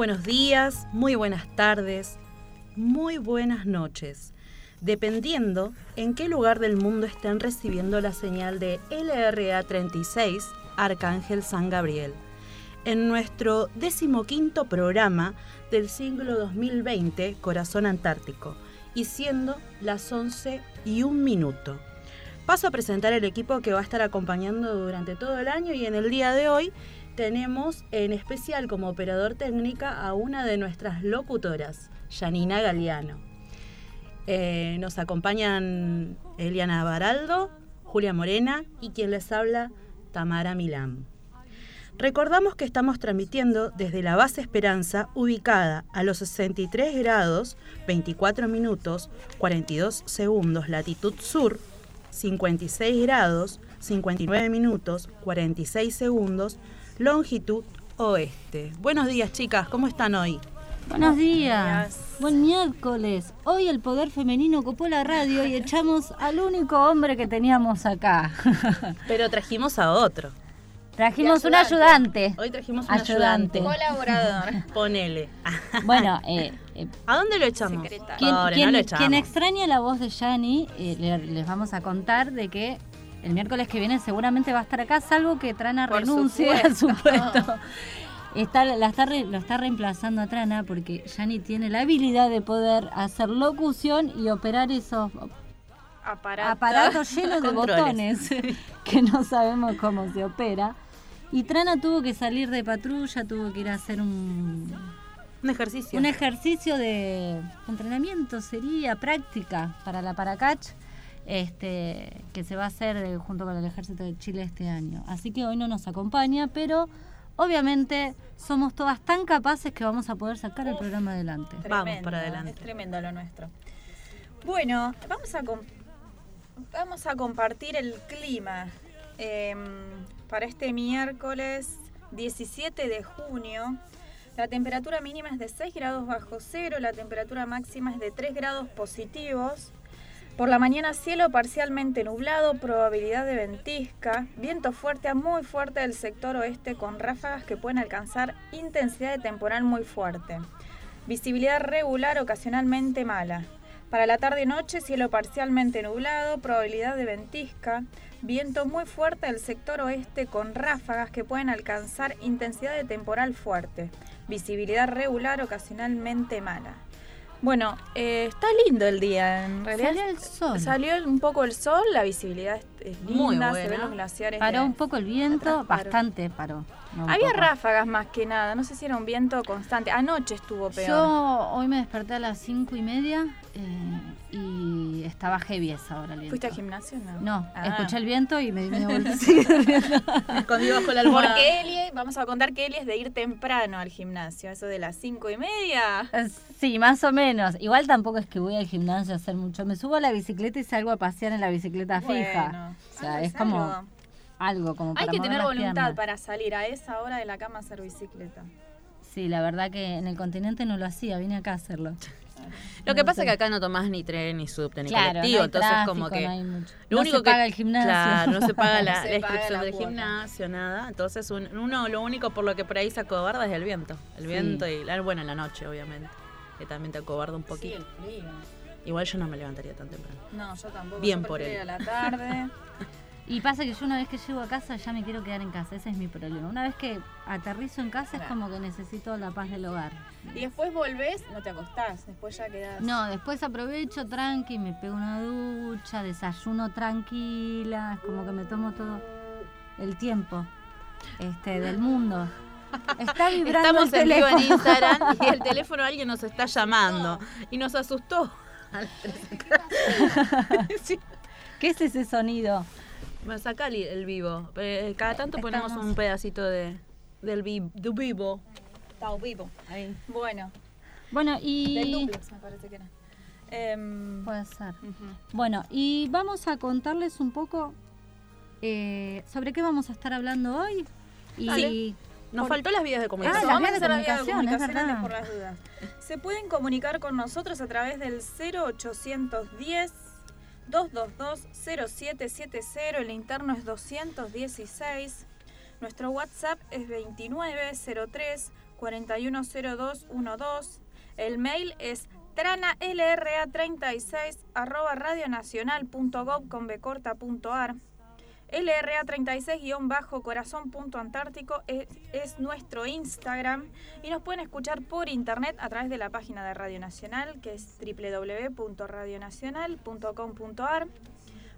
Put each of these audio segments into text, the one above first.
Buenos días, muy buenas tardes, muy buenas noches, dependiendo en qué lugar del mundo estén recibiendo la señal de LRA 36 Arcángel San Gabriel. En nuestro decimoquinto programa del siglo 2020, Corazón Antártico, y siendo las 11 y un minuto. Paso a presentar el equipo que va a estar acompañando durante todo el año y en el día de hoy tenemos en especial como operador técnica a una de nuestras locutoras, Janina Galeano. Eh, nos acompañan Eliana Baraldo, Julia Morena y quien les habla, Tamara Milán. Recordamos que estamos transmitiendo desde la base Esperanza, ubicada a los 63 grados, 24 minutos, 42 segundos, latitud sur, 56 grados, 59 minutos, 46 segundos, longitud oeste. Buenos días, chicas, ¿cómo están hoy? Buenos días. Buen miércoles. Hoy el poder femenino copó la radio y echamos al único hombre que teníamos acá. Pero trajimos a otro. Trajimos un ayudante. Hoy trajimos un Ayudante. ayudante. Colaborador. Ponele. Bueno, eh, eh, ¿A dónde lo echamos? Quien, Pobre, quien- no lo echamos. quien extraña la voz de Yani, eh, le- les vamos a contar de que el miércoles que viene seguramente va a estar acá, salvo que Trana Por renuncie a su supuesto. puesto. Está, la está re- lo está reemplazando a Trana porque Yani tiene la habilidad de poder hacer locución y operar esos Aparato. aparatos llenos de botones que no sabemos cómo se opera. Y Trana tuvo que salir de patrulla, tuvo que ir a hacer un, Un ejercicio. un ejercicio de entrenamiento, sería práctica para la Paracach, este, que se va a hacer eh, junto con el Ejército de Chile este año. Así que hoy no nos acompaña, pero obviamente somos todas tan capaces que vamos a poder sacar el programa adelante. Vamos para adelante. Es tremendo lo nuestro. Bueno, vamos a, com- vamos a compartir el clima em, para este miércoles 17 de junio. La temperatura mínima es de 6 grados bajo cero, la temperatura máxima es de 3 grados positivos. Por la mañana cielo parcialmente nublado, probabilidad de ventisca, viento fuerte a muy fuerte del sector oeste con ráfagas que pueden alcanzar intensidad de temporal muy fuerte. Visibilidad regular ocasionalmente mala. Para la tarde y noche, cielo parcialmente nublado, probabilidad de ventisca, viento muy fuerte del sector oeste con ráfagas que pueden alcanzar intensidad de temporal fuerte. Visibilidad regular ocasionalmente mala. Bueno, eh, está lindo el día, en realidad. Salió el sol. Salió un poco el sol, la visibilidad es, es Muy linda, se ven los glaciares. Paró de- un poco el viento, bastante paró. no Había poco. ráfagas más que nada, no sé si era un viento constante. Anoche estuvo peor. Yo hoy me desperté a las cinco y media eh, y estaba heavy esa hora el viento. ¿Fuiste al gimnasio? No. No, Ah. escuché el viento y me di vuelta. Sí, Escondido bajo la almohada. Porque Eli, vamos a contar que Eli es de ir temprano al gimnasio, eso de las cinco y media. Eh, sí, más o menos. Igual tampoco es que voy al gimnasio a hacer mucho. Me subo a la bicicleta y salgo a pasear en la bicicleta fija. O sea, es como algo. como Hay para que mover tener voluntad piernas. para salir a esa hora de la cama a hacer bicicleta. Sí, la verdad que en el continente no lo hacía, vine acá a hacerlo. Lo que pasa es que acá no tomás ni tren, ni subte, ni Claro, colectivo, no hay entonces tráfico, como que... no hay mucho. Lo No único se que- paga el gimnasio. Claro, no se paga la, No se la paga inscripción la del gimnasio, nada. Entonces un- uno lo único por lo que por ahí se acobarda es el viento. El Sí. viento y, la- bueno, en la noche, obviamente. Que también te acobarda un poquito. Igual yo no me levantaría tan temprano. No, yo tampoco. Bien yo por él. a la tarde. Y pasa que yo una vez que llego a casa ya me quiero quedar en casa, ese es mi problema. Una vez que aterrizo en casa es como que necesito la paz del hogar. y después volvés, no te acostás. Después ya quedás. No, después aprovecho tranqui, me pego una ducha, desayuno tranquila, es como que me tomo todo el tiempo este del mundo. Está vibrando Estamos el en vivo en. Instagram y el teléfono alguien nos está llamando. Y nos asustó. Sí. ¿Qué es ese sonido? Me saca el, el vivo. Eh, Cada tanto ponemos Estamos- un pedacito de, del vi- de vivo. Está vivo. Ahí. Bueno, Bueno, del y duplex me parece que era. Em, puede ser. Bueno, y vamos a contarles un poco eh, sobre qué vamos a estar hablando hoy. Y Dale. Nos Por- faltó las vías de Ah, comunicación. las Vamos vías a de hacer las vías de comunicación, es comunicación antes verdad. por las dudas. Se pueden comunicar con nosotros a través del 0810 222 0770, el interno es 216. Nuestro WhatsApp es 2903 410212. El mail es tranalra36 arroba radionacional.gov con becorta.ar. LRA36-corazón.antártico es, es nuestro Instagram. Y nos pueden escuchar por internet a través de la página de Radio Nacional que es www.radionacional.com.ar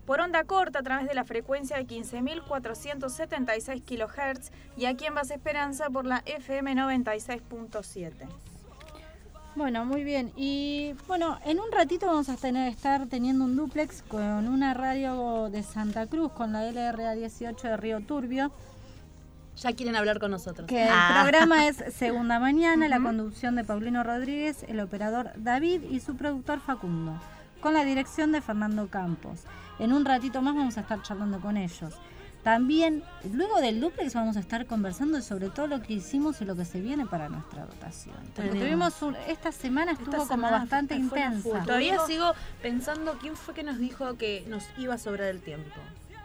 por onda corta a través de la frecuencia de 15.476 kHz y aquí en Base Esperanza por la FM 96.7. Bueno, muy bien. Y bueno, en un ratito vamos a tener, estar teniendo un duplex con una radio de Santa Cruz, con la LRA 18 de Río Turbio, Ya quieren hablar con nosotros. que Ah. el programa es Segunda Mañana, la conducción de Paulino Rodríguez, el operador David y su productor Facundo, con la dirección de Fernando Campos. En un ratito más vamos a estar charlando con ellos. También, luego del duplex vamos a estar conversando sobre todo lo que hicimos y lo que se viene para nuestra rotación. Porque tuvimos un- esta semana estuvo Esta como semana bastante intensa. Todavía sigo pensando quién fue que nos dijo que nos iba a sobrar el tiempo.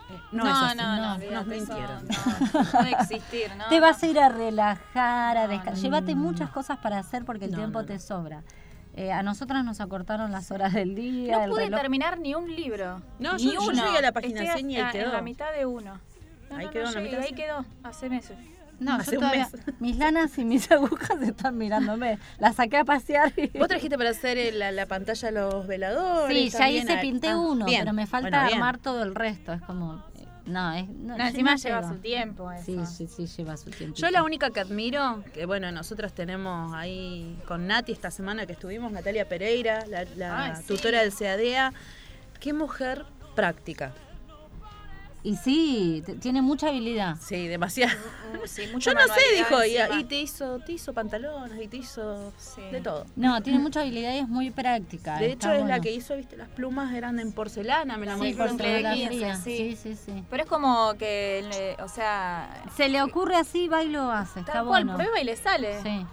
Eh, no, es así. olvídate, nos eso mintieron. No, no existir, ¿no? Te vas a ir a relajar, a No, descansar. no. Llévate muchas cosas para hacer porque el No, tiempo no, te no. sobra. Eh, a nosotras nos acortaron las horas del día. No pude reloj. terminar ni un libro. No, ni yo- yo uno. llegué a la página Estoy 100 y ahí a- quedó. En la mitad de uno. No, Ahí no, quedó no en la llegué, mitad, ahí quedó, hace meses. No, Hace yo un todavía- mes. mis lanas y mis agujas están mirándome. Las saqué a pasear. y- Vos trajiste para hacer el- la, la pantalla los veladores. Sí, ya hice, pinté ah, uno, bien. pero me falta Bueno, armar todo el resto. Es como. No, es, no, No, encima no lleva lleva. su tiempo eso. Sí, sí, sí, lleva su tiempo. Yo la única que admiro, que bueno, nosotros tenemos ahí con Nati esta semana que estuvimos, Natalia Pereira, la, la Ay, sí. tutora del CADEA, qué mujer práctica. Y sí, tiene mucha habilidad. Sí, demasiado. Sí, mucha Yo no sé, dijo, y, y te hizo, te hizo pantalones y te hizo Sí. de todo. No, tiene mucha habilidad y es muy práctica. De está hecho, es la que hizo, viste, las plumas eran en porcelana, me la Sí, mostró en porcelana Play fría. 15, Sí, sí. sí, sí. Pero es como que, le- o sea, Se le ocurre así, va y lo hace. Está cual bueno. prueba y le sale. Sí.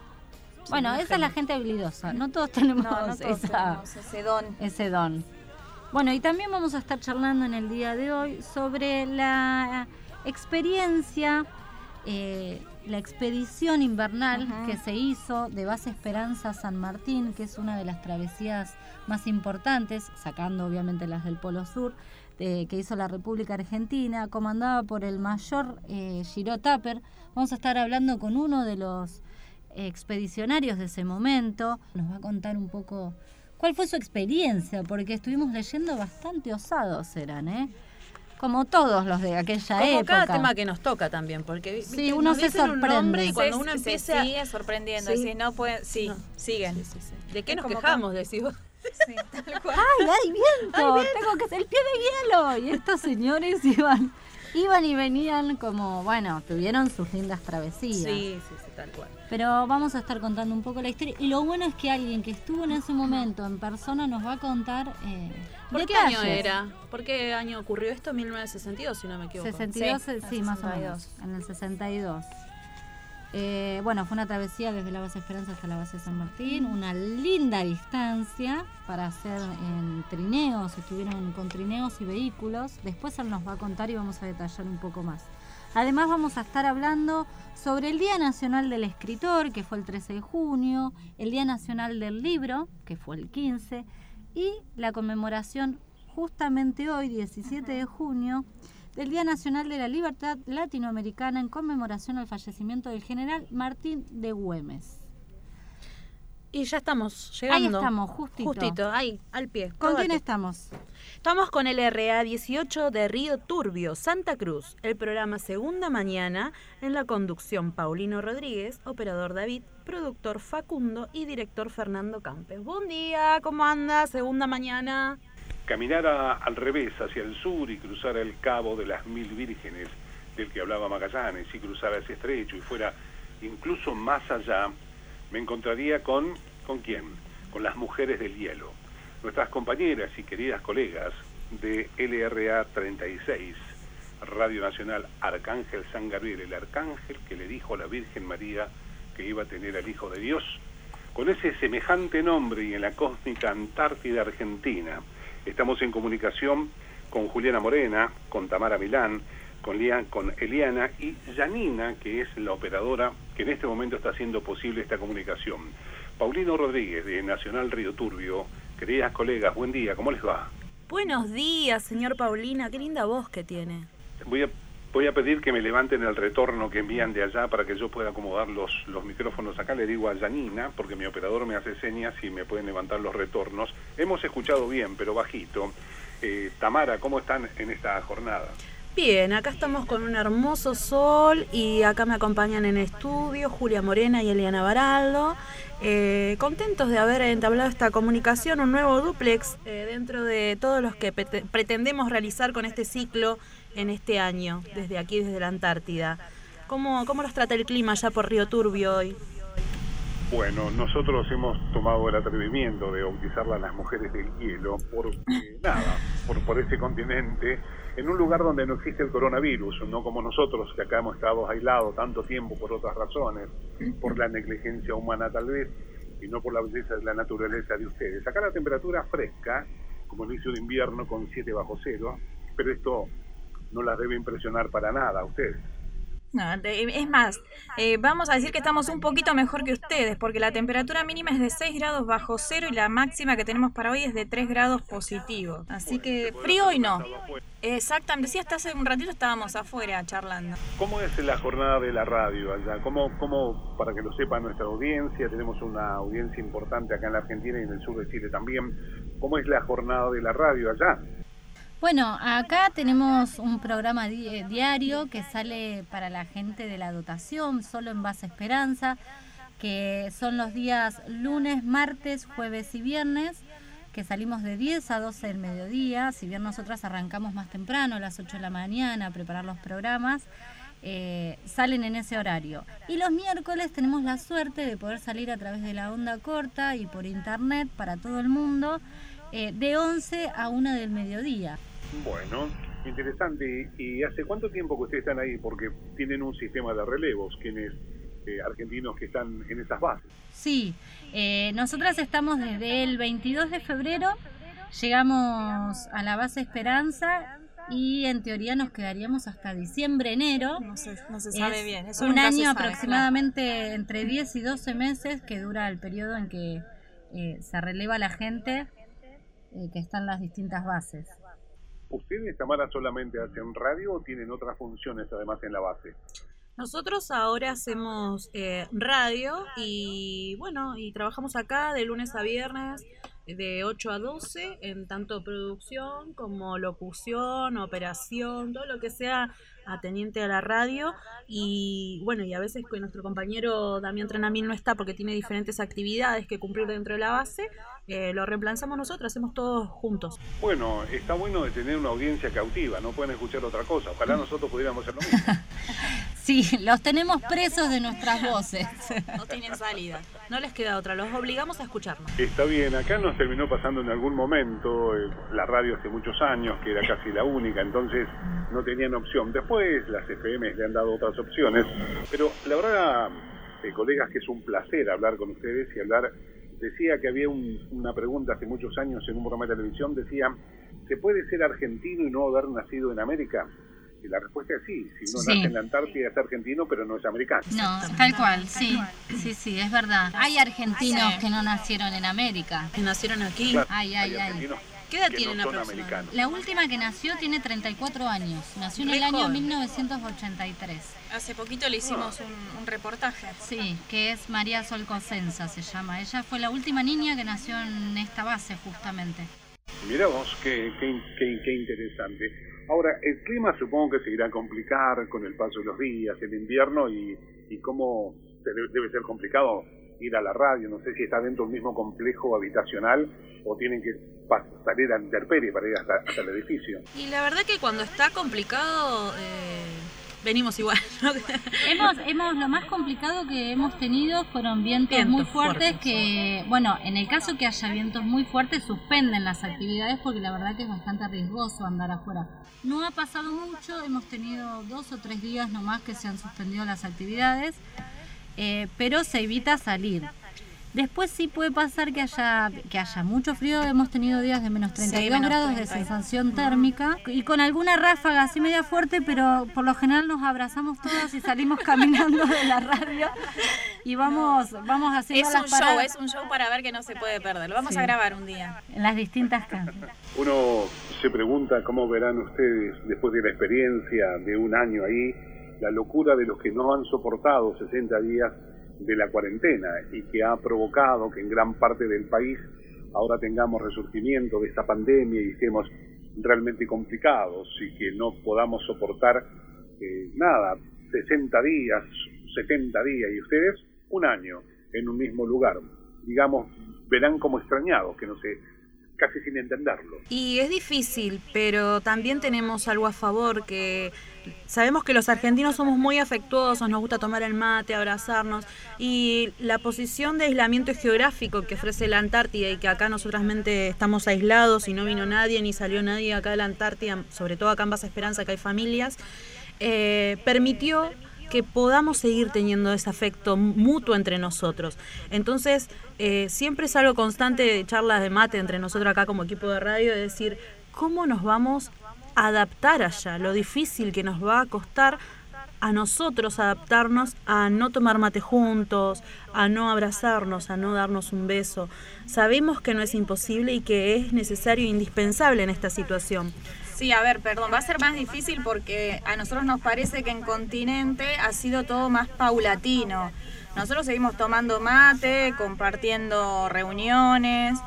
Bueno, esa es la gente habilidosa. No todos tenemos, No, no todos esa- tenemos ese don. ese don. Bueno, y también vamos a estar charlando en el día de hoy sobre la experiencia, eh, la expedición invernal que se hizo de Base Esperanza a San Martín, que es una de las travesías más importantes, sacando obviamente las del Polo Sur, eh, que hizo la República Argentina, comandada por el mayor eh, Giro Tapper. Vamos a estar hablando con uno de los expedicionarios de ese momento. Nos va a contar un poco cuál fue su experiencia, porque estuvimos leyendo bastante osados eran, ¿eh? Como todos los de aquella Como época. cada tema que nos toca también, porque Sí, viste, uno nos se dicen un sorprende. nombre y cuando Se- uno se empieza... sigue sorprendiendo. Sí. No puede, sí, No. siguen. Sí, sí, sí. ¿De qué Es nos quejamos? Decís vos. Sí, tal cual. ¡Ay, hay viento! Tengo que ser el pie de hielo. Y estos señores iban, iban y venían como, bueno, tuvieron sus lindas travesías. Sí, sí, sí, tal cual. Pero vamos a estar contando un poco la historia. Y lo bueno es que alguien que estuvo en ese momento en persona nos va a contar. Eh, ¿Por qué detalles. año era? ¿Por qué año ocurrió esto? 1962, si no me equivoco. 62, Sí, sí, más o 62. menos, en el 62. Eh, bueno, fue una travesía desde la base Esperanza hasta la base San Martín, una linda distancia para hacer en trineos, estuvieron con trineos y vehículos. Después él nos va a contar y vamos a detallar un poco más. Además vamos a estar hablando sobre el Día Nacional del Escritor, que fue el 13 de junio, el Día Nacional del Libro, que fue el 15, y la conmemoración justamente hoy, 17 de junio, del Día Nacional de la Libertad Latinoamericana en conmemoración al fallecimiento del general Martín de Güemes. Y ya estamos llegando. Ahí estamos, justito. Justito, ahí, al pie. ¿Con quién estamos? Estamos con el RA 18 de Río Turbio, Santa Cruz. El programa Segunda Mañana en la conducción Paulino Rodríguez, operador David, productor Facundo y director Fernando Campes. Buen día, ¿cómo anda? Segunda Mañana. Caminar a- al revés hacia el sur y cruzar el cabo de las mil vírgenes del que hablaba Magallanes y cruzar ese estrecho y fuera incluso más allá, me encontraría con, ¿con quién? Con las mujeres del hielo, nuestras compañeras y queridas colegas de LRA 36, Radio Nacional Arcángel San Gabriel, el arcángel que le dijo a la Virgen María que iba a tener al Hijo de Dios. Con ese semejante nombre y en la cósmica Antártida Argentina, estamos en comunicación con Juliana Morena, con Tamara Milán, con, Lia- con Eliana y Janina, que es la operadora que en este momento está haciendo posible esta comunicación. Paulino Rodríguez, de Nacional Río Turbio, queridas colegas, buen día, ¿cómo les va? Buenos días, señor Paulina. Qué linda voz que tiene. Voy a, voy a pedir que me levanten el retorno que envían de allá para que yo pueda acomodar los, los micrófonos acá. Le digo a Janina, porque mi operador me hace señas y me pueden levantar los retornos. Hemos escuchado bien, pero bajito. Eh, Tamara, ¿cómo están en esta jornada? Bien, acá estamos con un hermoso sol y acá me acompañan en estudio Julia Morena y Eliana Baraldo. Eh, contentos de haber entablado esta comunicación, un nuevo duplex eh, dentro de todos los que pretendemos realizar con este ciclo en este año, desde aquí, desde la Antártida. ¿Cómo, cómo los trata el clima ya por Río Turbio hoy? Bueno, nosotros hemos tomado el atrevimiento de bautizarla las mujeres del hielo porque, nada, por, por ese continente, en un lugar donde no existe el coronavirus, no como nosotros que acá hemos estado aislados tanto tiempo por otras razones, por la negligencia humana tal vez, y no por la belleza de la naturaleza de ustedes. Acá la temperatura fresca, como inicio de invierno con 7 bajo cero, pero esto no las debe impresionar para nada a ustedes. No, es más, eh, vamos a decir que estamos un poquito mejor que ustedes, porque la temperatura mínima es de 6 grados bajo cero y la máxima que tenemos para hoy es de 3 grados positivos. Así que frío hoy no. Exactamente, sí, hasta hace un ratito estábamos afuera charlando. ¿Cómo es la jornada de la radio allá? ¿Cómo, cómo, para que lo sepa nuestra audiencia, tenemos una audiencia importante acá en la Argentina y en el sur de Chile también, ¿cómo es la jornada de la radio allá? Bueno, acá tenemos un programa eh, diario que sale para la gente de la dotación, solo en base Esperanza, que son los días lunes, martes, jueves y viernes, que salimos de 10 a 12 del mediodía, si bien nosotras arrancamos más temprano, a las 8 de la mañana, a preparar los programas, eh, salen en ese horario. Y los miércoles tenemos la suerte de poder salir a través de la onda corta y por internet para todo el mundo, eh, de 11 a 1 del mediodía. Bueno, interesante. ¿Y hace cuánto tiempo que ustedes están ahí? Porque tienen un sistema de relevos, quienes eh, argentinos que están en esas bases. Sí, eh, nosotras estamos desde el 22 de febrero, llegamos a la base Esperanza y en teoría nos quedaríamos hasta diciembre, enero. No se, no se sabe Es bien. Eso un año sabe, aproximadamente entre 10 y 12 meses que dura el periodo en que eh, se releva la gente eh, que está en las distintas bases. ¿Ustedes, Tamara, solamente hacen radio o tienen otras funciones además en la base? Nosotros ahora hacemos eh, radio y bueno, y trabajamos acá de lunes a viernes de 8 a 12 en tanto producción como locución, operación, todo lo que sea ateniente a la radio y bueno, y a veces que nuestro compañero Damián Trenamil no está porque tiene diferentes actividades que cumplir dentro de la base, eh, lo reemplazamos nosotros, hacemos todos juntos. Bueno, está bueno de tener una audiencia cautiva, no pueden escuchar otra cosa. Ojalá nosotros pudiéramos hacer lo mismo. Sí, los tenemos presos de nuestras voces. No tienen salida. No les queda otra, los obligamos a escucharnos. Está bien, acá nos terminó pasando en algún momento, eh, la radio hace muchos años, que era casi la única, entonces no tenían opción. Después las FM le han dado otras opciones, pero la verdad, eh, colegas, que es un placer hablar con ustedes y hablar. Decía que había un- una pregunta hace muchos años en un programa de televisión, decía, ¿se puede ser argentino y no haber nacido en América? Y la respuesta es sí, si uno Sí. nace en la Antártida es argentino, pero no es americano. No, tal cual, sí, sí, sí, es verdad. Hay argentinos que no nacieron en América. Que nacieron aquí. Claro, Ay, ay, hay ay. argentinos ¿Qué edad que tienen no son aproximadamente? americanos. La última que nació tiene 34 años. Nació en el año joven. 1983. Hace poquito le hicimos un, un reportaje. Sí, que es María Sol Cosenza se llama. Ella fue la última niña que nació en esta base justamente. Mira vos, qué, qué, qué- qué interesante. Ahora, el clima supongo que se irá a complicar con el paso de los días, el invierno y, y cómo debe ser complicado ir a la radio. No sé si está dentro del mismo complejo habitacional o tienen que salir a intemperie para ir hasta, hasta el edificio. Y la verdad que cuando está complicado, eh, venimos igual. ¿no? Hemos, hemos, lo más complicado que hemos tenido fueron vientos, Vientos muy fuertes, fuertes. que, bueno, en el caso que haya vientos muy fuertes, suspenden las actividades porque la verdad que es bastante riesgoso andar afuera. No ha pasado mucho, hemos tenido dos o tres días nomás que se han suspendido las actividades, eh, pero se evita salir. Después sí puede pasar que haya, que haya mucho frío, hemos tenido días de menos 32 menos grados de 30. sensación térmica y con alguna ráfaga así media fuerte, pero por lo general nos abrazamos todos y salimos caminando de la radio y vamos, vamos haciendo Es las un show, paradas es un show para ver que no se puede perder. Lo vamos Sí. a grabar un día. en las distintas casas. Uno se pregunta cómo verán ustedes, después de la experiencia de un año ahí, la locura de los que no han soportado 60 días de la cuarentena y que ha provocado que en gran parte del país ahora tengamos resurgimiento de esta pandemia y estemos realmente complicados y que no podamos soportar eh, nada, 60 días, 70 días y ustedes un año en un mismo lugar. Digamos, verán como extrañados, que no sé, casi sin entenderlo. Y es difícil, pero también tenemos algo a favor que sabemos que los argentinos somos muy afectuosos, nos gusta tomar el mate, abrazarnos y la posición de aislamiento geográfico que ofrece la Antártida y que acá nosotros mente estamos aislados y no vino nadie ni salió nadie acá de la Antártida, sobre todo acá en Base Esperanza que hay familias, eh, permitió que podamos seguir teniendo ese afecto mutuo entre nosotros. Entonces, eh, siempre es algo constante de charlas de mate entre nosotros acá como equipo de radio, de decir cómo nos vamos adaptar allá, lo difícil que nos va a costar a nosotros adaptarnos a no tomar mate juntos, a no abrazarnos, a no darnos un beso. Sabemos que no es imposible y que es necesario e indispensable en esta situación. Sí, a ver, perdón, va a ser más difícil porque a nosotros nos parece que en continente ha sido todo más paulatino. Nosotros seguimos tomando mate, compartiendo reuniones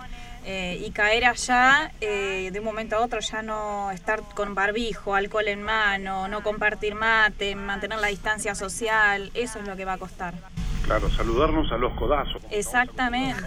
eh, y caer allá eh, de un momento a otro ya no estar con barbijo, alcohol en mano, no compartir mate, mantener la distancia social, eso es lo que va a costar. Claro, saludarnos a los codazos. Exactamente.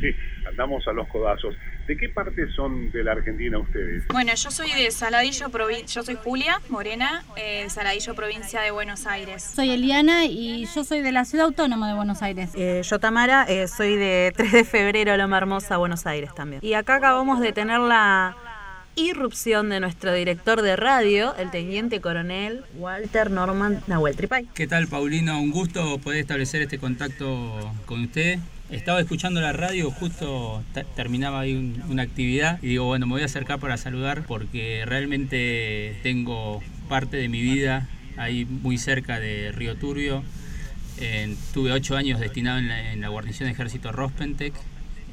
Sí, andamos a los codazos. ¿De qué parte son de la Argentina ustedes? Bueno, yo soy de Saladillo, yo soy Julia Morena, eh, Saladillo, provincia de Buenos Aires. Soy Eliana y yo soy de la ciudad autónoma de Buenos Aires. Eh, yo, Tamara, eh, soy de 3 de febrero, Loma Hermosa, Buenos Aires también. Y acá acabamos de tener la irrupción de nuestro director de radio, el teniente coronel Walter Norman Nahuel Tripay. ¿Qué tal, Paulino? Un gusto poder establecer este contacto con usted. Estaba escuchando la radio, justo te- terminaba ahí un- una actividad y digo, bueno, me voy a acercar para saludar porque realmente tengo parte de mi vida ahí muy cerca de Río Turbio. Eh, tuve ocho años destinado en la, en la guarnición de ejército Rospentec,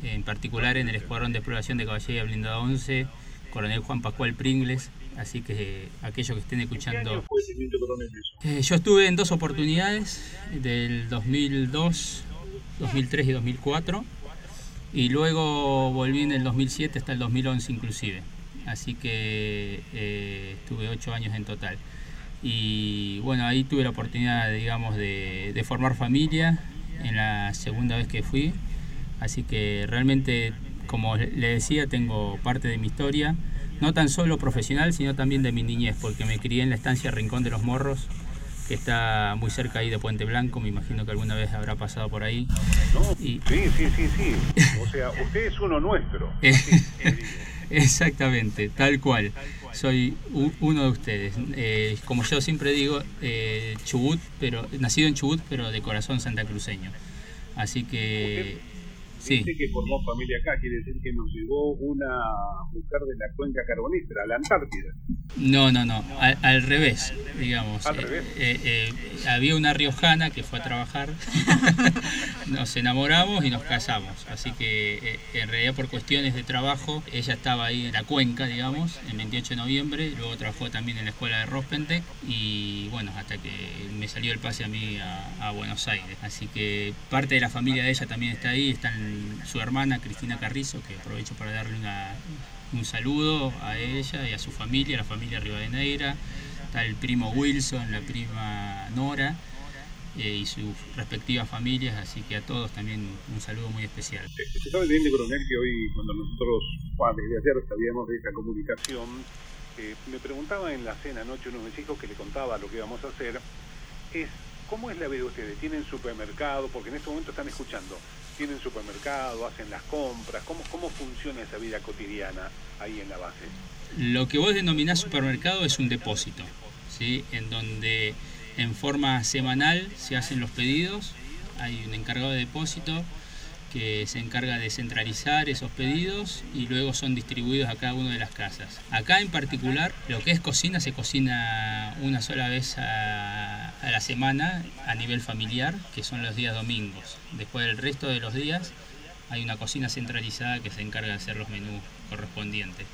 en particular en el Escuadrón de Exploración de Caballería Blindada 11, coronel Juan Pascual Pringles. Así que aquellos que estén escuchando eh, yo estuve en dos oportunidades, del 2002, 2003 y 2004, y luego volví en el 2007 hasta el 2011 inclusive. Así que eh, estuve ocho años en total. Y bueno, ahí tuve la oportunidad, digamos, de, de formar familia en la segunda vez que fui. Así que realmente, como le decía, tengo parte de mi historia, no tan solo profesional, sino también de mi niñez, porque me crié en la estancia Rincón de los Morros, que está muy cerca ahí de Puente Blanco, me imagino que alguna vez habrá pasado por ahí. Sí, sí, sí, sí. O sea, usted es uno nuestro. Exactamente, tal cual. Soy uno de ustedes. Eh, como yo siempre digo, eh, Chubut, pero nacido en Chubut, pero de corazón santacruceño. Así que Sí. Dice que formó familia acá, quiere decir que nos llegó una mujer de la cuenca carbonífera, la Antártida. No, no, no, al, revés, digamos. Al revés. Eh, eh, eh, había una riojana que fue a trabajar, nos enamoramos y nos casamos. Así que en realidad por cuestiones de trabajo, ella estaba ahí en la cuenca, digamos, el 28 de noviembre, luego trabajó también en la escuela de Rospentec y bueno, hasta que me salió el pase a mí a, a Buenos Aires. Así que parte de la familia de ella también está ahí, están su hermana Cristina Carrizo, que aprovecho para darle un saludo a ella y a su familia, la familia Rivadeneira, está el primo Wilson, la prima Nora eh, y sus respectivas familias, así que a todos también un saludo muy especial. Se sabe bien coronel que hoy cuando nosotros, desde ayer sabíamos de esta comunicación, me preguntaba en la cena anoche uno de mis hijos que le contaba lo que íbamos a hacer, es ¿cómo es la vida de ustedes? ¿Tienen supermercado? Porque en este momento están escuchando tienen supermercado, hacen las compras, ¿cómo, cómo funciona esa vida cotidiana ahí en la base? Lo que vos denominás supermercado es un depósito, ¿sí? en donde en forma semanal se hacen los pedidos, hay un encargado de depósito que se encarga de centralizar esos pedidos y luego son distribuidos a cada una de las casas. Acá en particular, lo que es cocina se cocina una sola vez a, la semana a nivel familiar, que son los días domingos. Después del resto de los días hay una cocina centralizada que se encarga de hacer los menús correspondientes.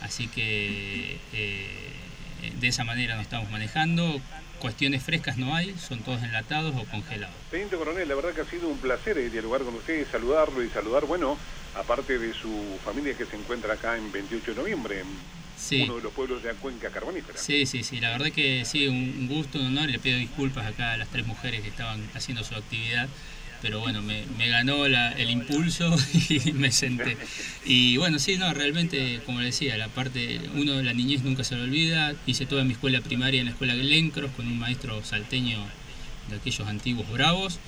Así que eh, de esa manera nos estamos manejando Cuestiones frescas no hay, son todos enlatados o congelados. Teniente Coronel, la verdad que ha sido un placer eh, dialogar con usted, saludarlo y saludar, bueno, aparte de su familia que se encuentra acá en 28 de noviembre, en uno de los pueblos de la cuenca carbonífera. Sí, sí, sí, la verdad que sí, un gusto, un honor, le pido disculpas acá a las tres mujeres que estaban haciendo su actividad pero bueno, me, ganó el impulso y me senté. Y bueno, sí, no, realmente, como le decía, la parte, uno de la niñez nunca se lo olvida. Hice toda mi escuela primaria en la escuela Lencros con un maestro salteño de aquellos antiguos bravos.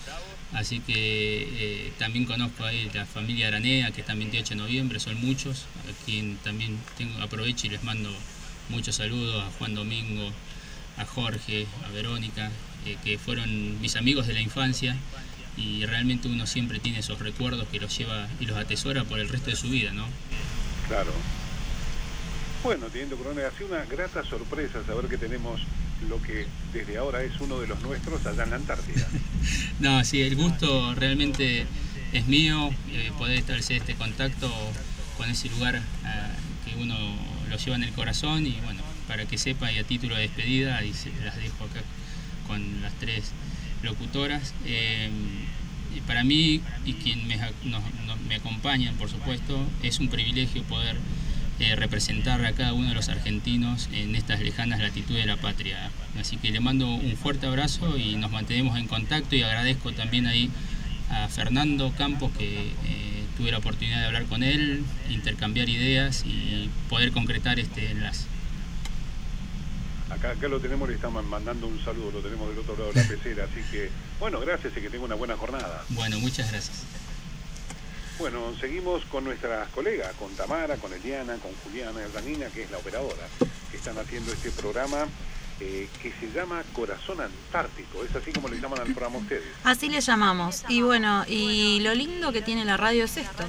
Así que eh, también conozco ahí la familia Aranea, que está en 28 de noviembre, son muchos, a quien también tengo, aprovecho y les mando muchos saludos a Juan Domingo, a Jorge, a Verónica, eh, que fueron mis amigos de la infancia y realmente uno siempre tiene esos recuerdos que los lleva y los atesora por el resto de su vida, ¿no? Claro. Bueno, Teniendo Coronel, ha sido una grata sorpresa saber que tenemos lo que desde ahora es uno de los nuestros allá en la Antártida. no, sí, el gusto realmente es mío, eh, poder establecer este contacto con ese lugar eh, que uno lo lleva en el corazón y bueno, para que sepa y a título de despedida, y se las dejo acá con las tres locutoras. Eh, para mí y quien me, me acompañan, por supuesto, es un privilegio poder eh, representar a cada uno de los argentinos en estas lejanas latitudes de la patria. Así que le mando un fuerte abrazo y nos mantenemos en contacto y agradezco también ahí a Fernando Campos que eh, tuve la oportunidad de hablar con él, intercambiar ideas y poder concretar este enlace. Acá, lo tenemos, le estamos mandando un saludo, lo tenemos del otro lado de la pecera, así que, bueno, gracias y que tenga una buena jornada. Bueno, muchas gracias. Bueno, seguimos con nuestras colegas, con Tamara, con Eliana, con Juliana y Danina, que es la operadora, que están haciendo este programa eh, que se llama Corazón Antártico. Es así como le llaman al programa ustedes. Así le llamamos. Y bueno, y lo lindo que tiene la radio es esto,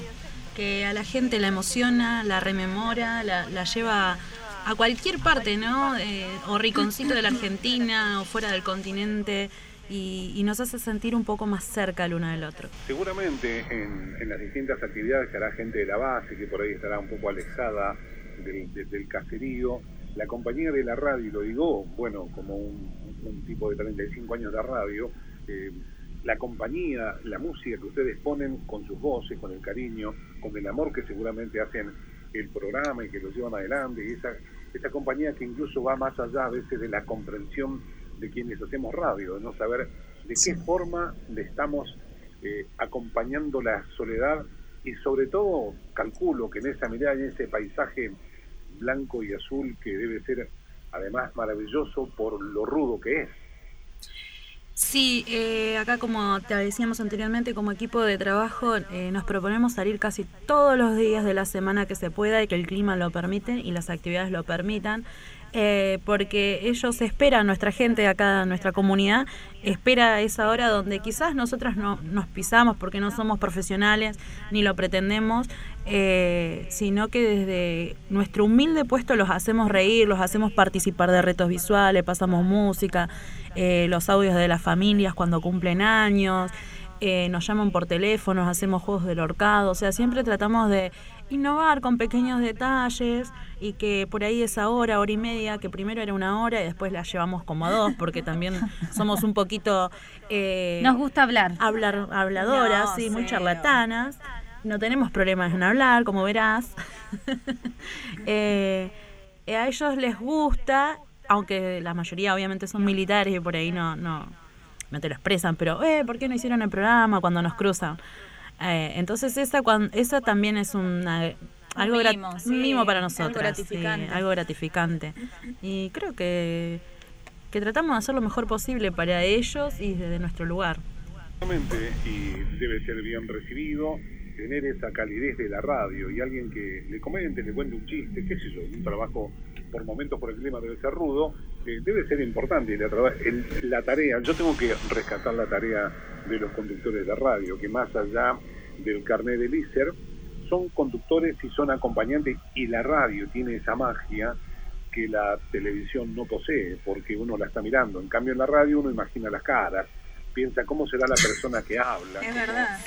que a la gente la emociona, la rememora, la, la lleva a cualquier parte, ¿no? Eh, o riconcito de la Argentina o fuera del continente. Y, nos hace sentir un poco más cerca el uno del otro. Seguramente en, las distintas actividades que hará gente de la base, que por ahí estará un poco alejada del, caserío, la compañía de la radio, lo digo, bueno, como un, tipo de 35 años de radio, eh, la compañía, la música que ustedes ponen con sus voces, con el cariño, con el amor que seguramente hacen el programa y que lo llevan adelante, y esa, esa compañía que incluso va más allá a veces de la comprensión de quienes hacemos radio, de no saber de qué forma le estamos eh, acompañando la soledad y sobre todo calculo que en esa mirada, en ese paisaje blanco y azul que debe ser además maravilloso por lo rudo que es. Sí, eh, acá como te decíamos anteriormente, como equipo de trabajo eh, nos proponemos salir casi todos los días de la semana que se pueda y que el clima lo permite y las actividades lo permitan. Eh, porque ellos esperan, nuestra gente acá, nuestra comunidad, espera esa hora donde quizás nosotras no nos pisamos porque no somos profesionales ni lo pretendemos, eh, sino que desde nuestro humilde puesto los hacemos reír, los hacemos participar de retos visuales, pasamos música, eh, los audios de las familias cuando cumplen años. nos llaman por teléfono, hacemos juegos del horcado, o sea, siempre tratamos de innovar con pequeños detalles y que por ahí esa hora, hora y media, que primero era una hora y después la llevamos como a dos, porque también somos un poquito... Eh, Nos gusta hablar. Hablar, habladoras, sí, muy charlatanas. No tenemos problemas en hablar, como verás. Eh, a ellos les gusta, aunque la mayoría obviamente son militares y por ahí no, no, no te lo expresan, pero, eh, ¿por qué no hicieron el programa cuando nos cruzan? Eh, entonces esa, esa también es una, algo mimo, para nosotros. Algo gratificante. algo gratificante. Y creo que, que tratamos de hacer lo mejor posible para ellos y desde nuestro lugar. Y debe ser bien recibido tener esa calidez de la radio y alguien que le comente, le cuente un chiste, qué sé yo, un trabajo por momentos por el clima debe ser rudo, eh, debe ser importante la, la tarea. Yo tengo que rescatar la tarea de los conductores de radio, que más allá del carnet de lícer, son conductores y son acompañantes y la radio tiene esa magia que la televisión no posee porque uno la está mirando. En cambio en la radio uno imagina las caras, piensa cómo será la persona que habla, es verdad.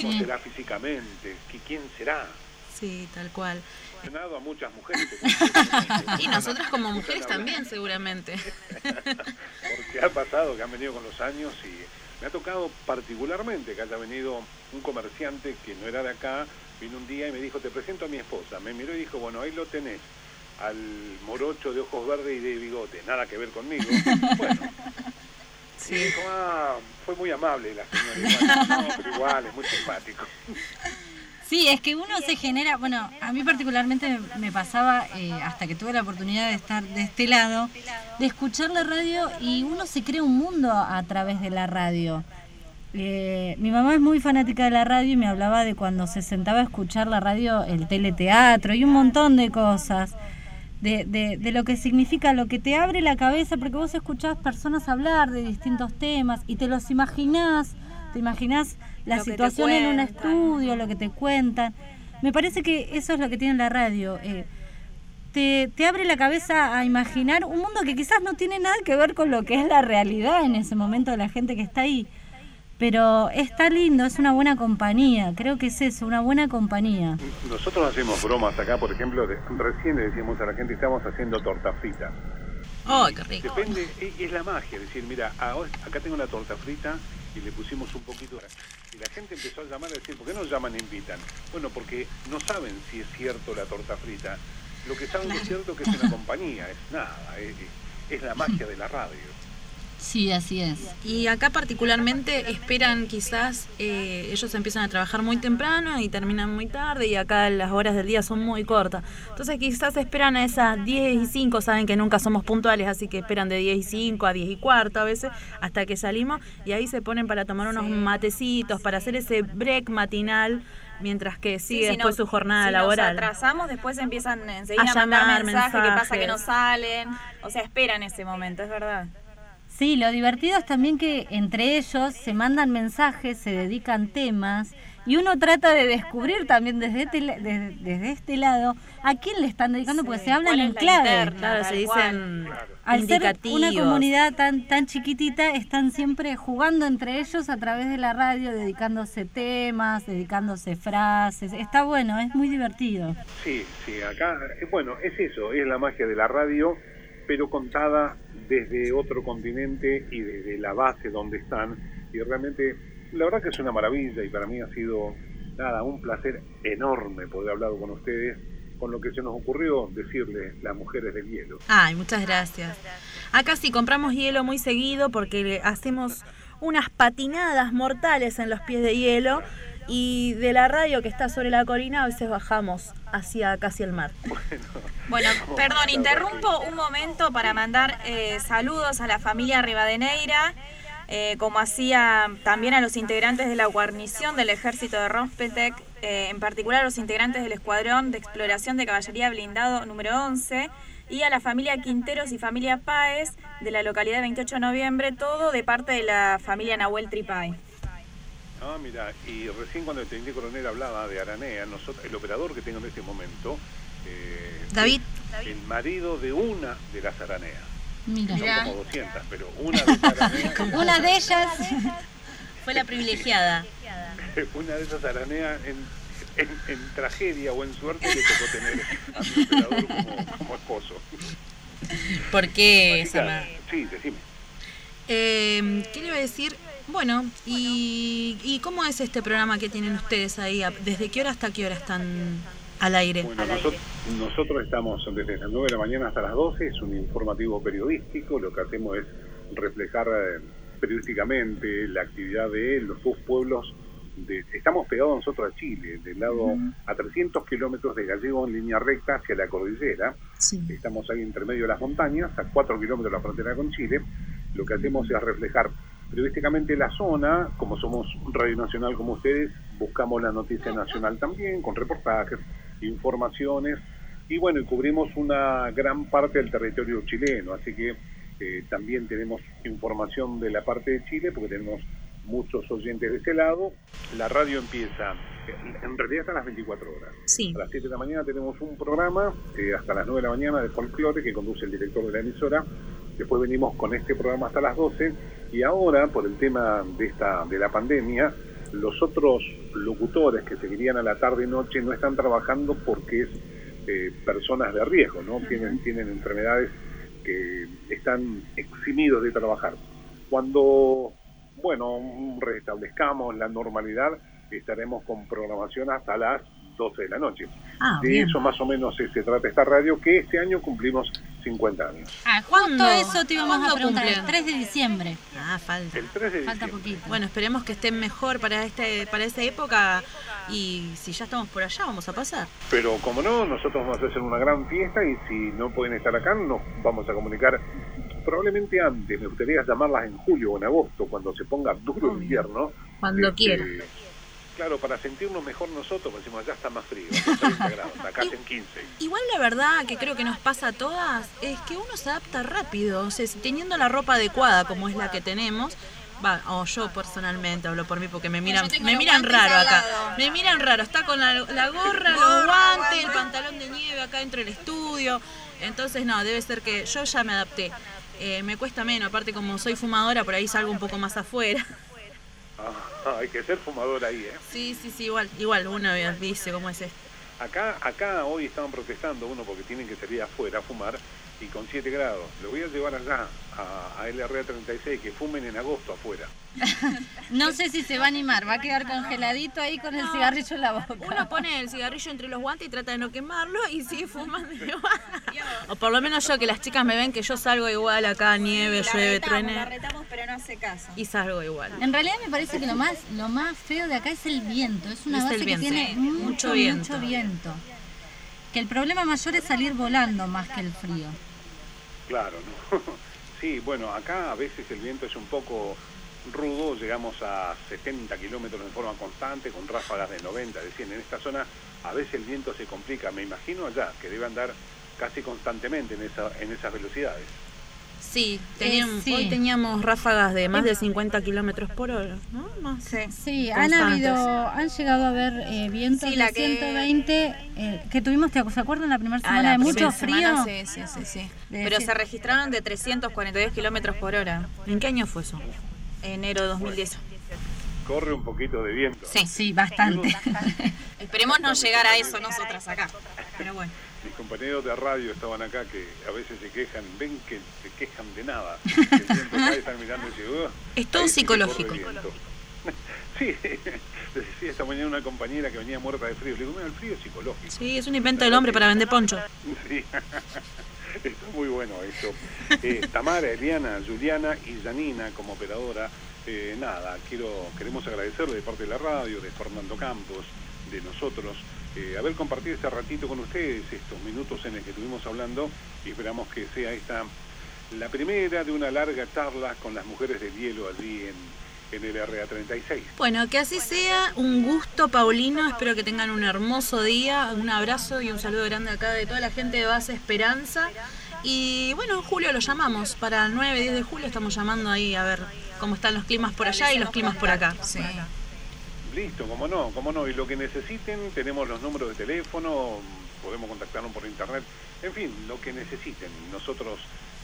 cómo será físicamente, ¿quién será? Sí, tal cual. A muchas mujeres. y nosotras como mujeres también, seguramente. Porque ha pasado que han venido con los años y me ha tocado particularmente que haya venido un comerciante que no era de acá, vino un día y me dijo, te presento a mi esposa. Me miró y dijo, bueno, ahí lo tenés, al morocho de ojos verdes y de bigote, nada que ver conmigo. Bueno. Sí. dijo, ah, fue muy amable la señora, pero igual, es muy simpático. Sí, es que uno se genera, bueno, a mí particularmente me pasaba, eh, hasta que tuve la oportunidad de estar de este lado, de escuchar la radio y uno se crea un mundo a través de la radio. Eh, mi mamá es muy fanática de la radio y me hablaba de cuando se sentaba a escuchar la radio, el teleteatro y un montón de cosas. De, de, de, lo que significa, lo que te abre la cabeza, porque vos escuchás personas hablar de distintos temas y te los imaginás, te imaginás la situación en un estudio, lo que te cuentan. Me parece que eso es lo que tiene la radio. Eh, te, te, abre la cabeza a imaginar un mundo que quizás no tiene nada que ver con lo que es la realidad en ese momento de la gente que está ahí. Pero está lindo, es una buena compañía, creo que es eso, una buena compañía. Nosotros hacemos bromas acá, por ejemplo, recién le decíamos a la gente, estamos haciendo torta frita. ¡Ay, qué rico! Depende, es, la magia, decir, mira, acá tengo una torta frita y le pusimos un poquito y la gente empezó a llamar a decir, ¿por qué no llaman e invitan? Bueno, porque no saben si es cierto la torta frita. Lo que saben es cierto que es una compañía, es nada, es la magia de la radio. Sí, así es. Y acá particularmente esperan quizás, eh, ellos empiezan a trabajar muy temprano y terminan muy tarde y acá las horas del día son muy cortas. Entonces quizás esperan a esas 10 y 5, saben que nunca somos puntuales, así que esperan de 10 y 5 a 10 y cuarto a veces hasta que salimos y ahí se ponen para tomar unos matecitos, para hacer ese break matinal mientras que sigue después su jornada si laboral. Nos atrasamos, después empiezan enseguida a, mandar mensajes, qué pasa que no salen, o sea, esperan ese momento, es verdad. Sí, lo divertido es también que entre ellos se mandan mensajes, se dedican temas y uno trata de descubrir también desde este, desde, este lado a quién le están dedicando, porque se hablan en clave. claro, se dicen Al ser una comunidad tan, tan chiquitita, están siempre jugando entre ellos a través de la radio, dedicándose temas, dedicándose frases. Está bueno, es muy divertido. Sí, sí, acá, eh, bueno, es eso, es la magia de la radio, pero contada desde otro continente y desde la base donde están. Y realmente, la verdad que es una maravilla y para mí ha sido, nada, un placer enorme poder hablar con ustedes con lo que se nos ocurrió decirle las mujeres del hielo. Ay, muchas gracias. Acá sí compramos hielo muy seguido porque hacemos unas patinadas mortales en los pies de hielo y de la radio que está sobre la colina a veces bajamos hacia casi el mar. Bueno, perdón, interrumpo un momento para mandar eh, saludos a la familia Rivadeneira. eh, como hacía también a los integrantes de la guarnición del ejército de Rospetec, eh, en particular a los integrantes del escuadrón de exploración de caballería blindado número 11 y a la familia Quinteros y familia Páez de la localidad de 28 de noviembre, todo de parte de la familia Nahuel Tripay. Ah, mira, y recién cuando el teniente coronel hablaba de Aranea, nosotros, el operador que tengo en este momento, eh, David. el marido de una de las Araneas. Mira. Son como 200, pero una de esas Araneas, Una de ellas. Fue la privilegiada. una de esas Araneas en, en, en tragedia o en suerte le tocó tener a mi operador como, como esposo. ¿Por qué, Sama? Sí, decime. Eh, ¿Qué le iba a decir? Bueno, y, ¿y cómo es este programa que tienen ustedes ahí? ¿Desde qué hora hasta qué hora están al aire? Bueno, nosotros, nosotros estamos desde las 9 de la mañana hasta las 12, es un informativo periodístico, lo que hacemos es reflejar eh, periodísticamente la actividad de los dos pueblos. De, estamos pegados nosotros a Chile, del lado a 300 kilómetros de Gallego en línea recta hacia la cordillera. Estamos ahí entre medio de las montañas, a 4 kilómetros de la frontera con Chile. Lo que hacemos es reflejar periodísticamente la zona, como somos radio nacional como ustedes, buscamos la noticia nacional también, con reportajes, informaciones, y bueno, y cubrimos una gran parte del territorio chileno, así que eh, también tenemos información de la parte de Chile, porque tenemos muchos oyentes de ese lado. La radio empieza, eh, en realidad hasta las 24 horas. Sí. A las 7 de la mañana tenemos un programa, eh, hasta las 9 de la mañana de folclore, que conduce el director de la emisora. Después venimos con este programa hasta las 12 y ahora, por el tema de, esta, de la pandemia, los otros locutores que seguirían a la tarde y noche no están trabajando porque es eh, personas de riesgo, ¿no? Tienen, tienen enfermedades que están eximidos de trabajar. Cuando, bueno, restablezcamos la normalidad, estaremos con programación hasta las 12 de la noche. Ah, de bien. eso más o menos se se trata esta radio, que este año cumplimos 50 años. Ah, ¿Cuándo? eso te íbamos a ¿Cuándo preguntar. El cumplen? 3 de diciembre. Ah, falta. El 3 de Falta diciembre. poquito. Bueno, esperemos que estén mejor para este para esa época y si ya estamos por allá vamos a pasar. Pero como no, nosotros vamos a hacer una gran fiesta y si no pueden estar acá, nos vamos a comunicar probablemente antes. Me gustaría llamarlas en julio o en agosto, cuando se ponga duro el invierno. Cuando Este, quiera. Claro, para sentirnos mejor nosotros, porque decimos, allá está más frío, acá 30 grados, acá hacen 15. Igual la verdad que creo que nos pasa a todas es que uno se adapta rápido, o sea, si teniendo la ropa adecuada como es la que tenemos, va, o yo personalmente hablo por mí porque me miran, me miran raro acá, me miran raro, está con la, la gorra, los guantes, el pantalón de nieve acá dentro del estudio, entonces no, debe ser que yo ya me adapté. Eh, me cuesta menos, aparte como soy fumadora, por ahí salgo un poco más afuera. Ah, hay que ser fumador ahí, ¿eh? Sí, sí, sí, igual, igual uno dice cómo es esto. Acá, acá hoy estaban protestando uno porque tienen que salir afuera a fumar y con 7 grados. Lo voy a llevar allá a, a LRA 36 que fumen en agosto afuera. No sé si se va a animar, va a quedar congeladito ahí con el cigarrillo en la boca. Uno pone el cigarrillo entre los guantes y trata de no quemarlo y sigue fumando igual. O por lo menos yo, que las chicas me ven que yo salgo igual acá, nieve, La llueve, retamos, la truene. retamos, pero no hace caso. Y salgo igual. En realidad me parece que lo más lo más feo de acá es el viento. Es una Es base que tiene mucho, mucho viento. mucho viento. Que el problema mayor es salir volando más que el frío. Claro, ¿no? sí, bueno, acá a veces el viento es un poco rudo, llegamos a 70 kilómetros en forma constante, con ráfagas de 90, de 100. En esta zona a veces el viento se complica, me imagino allá, que debe andar casi constantemente en, esa, en esas velocidades. Sí, teníamos, Eh, sí. hoy teníamos ráfagas de más de 50 kilómetros por hora, ¿no? Más. Sí. Sí, han habido, han llegado a haber eh, vientos Sí, la de que- 120 eh, que tuvimos, ¿te ¿se acuerdan la primera Ah, semana la de mucho frío? semana, sí, sí, sí, sí. De Pero cien- se registraron de 342 kilómetros por hora. ¿En qué año fue eso? Enero de 2010. Corre un poquito de viento. Sí. Sí, bastante. Esperemos no llegar a eso nosotras acá. Pero bueno. Mis compañeros de radio estaban acá que a veces se quejan, ven que se quejan de nada. Están mirando y dicen, "Ugh, Es todo psicológico. viento". Sí, decía esta mañana una compañera que venía muerta de frío. Le digo, mira, el frío es psicológico. Sí, es un invento del hombre para vender poncho. Sí, está muy bueno esto. Eh, Tamara, Eliana, Juliana y Janina como operadora, eh, nada, quiero queremos agradecerle de parte de la radio, de Fernando Campos, de nosotros, eh, haber compartido este ratito con ustedes, estos minutos en el que estuvimos hablando y esperamos que sea esta la primera de una larga charla con las mujeres del hielo allí en, en el RA36. Bueno, que así sea, un gusto Paulino, espero que tengan un hermoso día, un abrazo y un saludo grande acá de toda la gente de Base Esperanza. Y bueno, en julio lo llamamos, para el 9, 10 de julio estamos llamando ahí a ver cómo están los climas por allá y los climas por acá. Sí. Listo, cómo no, cómo no. Y lo que necesiten, tenemos los números de teléfono, podemos contactarnos por internet, en fin, lo que necesiten. Nosotros,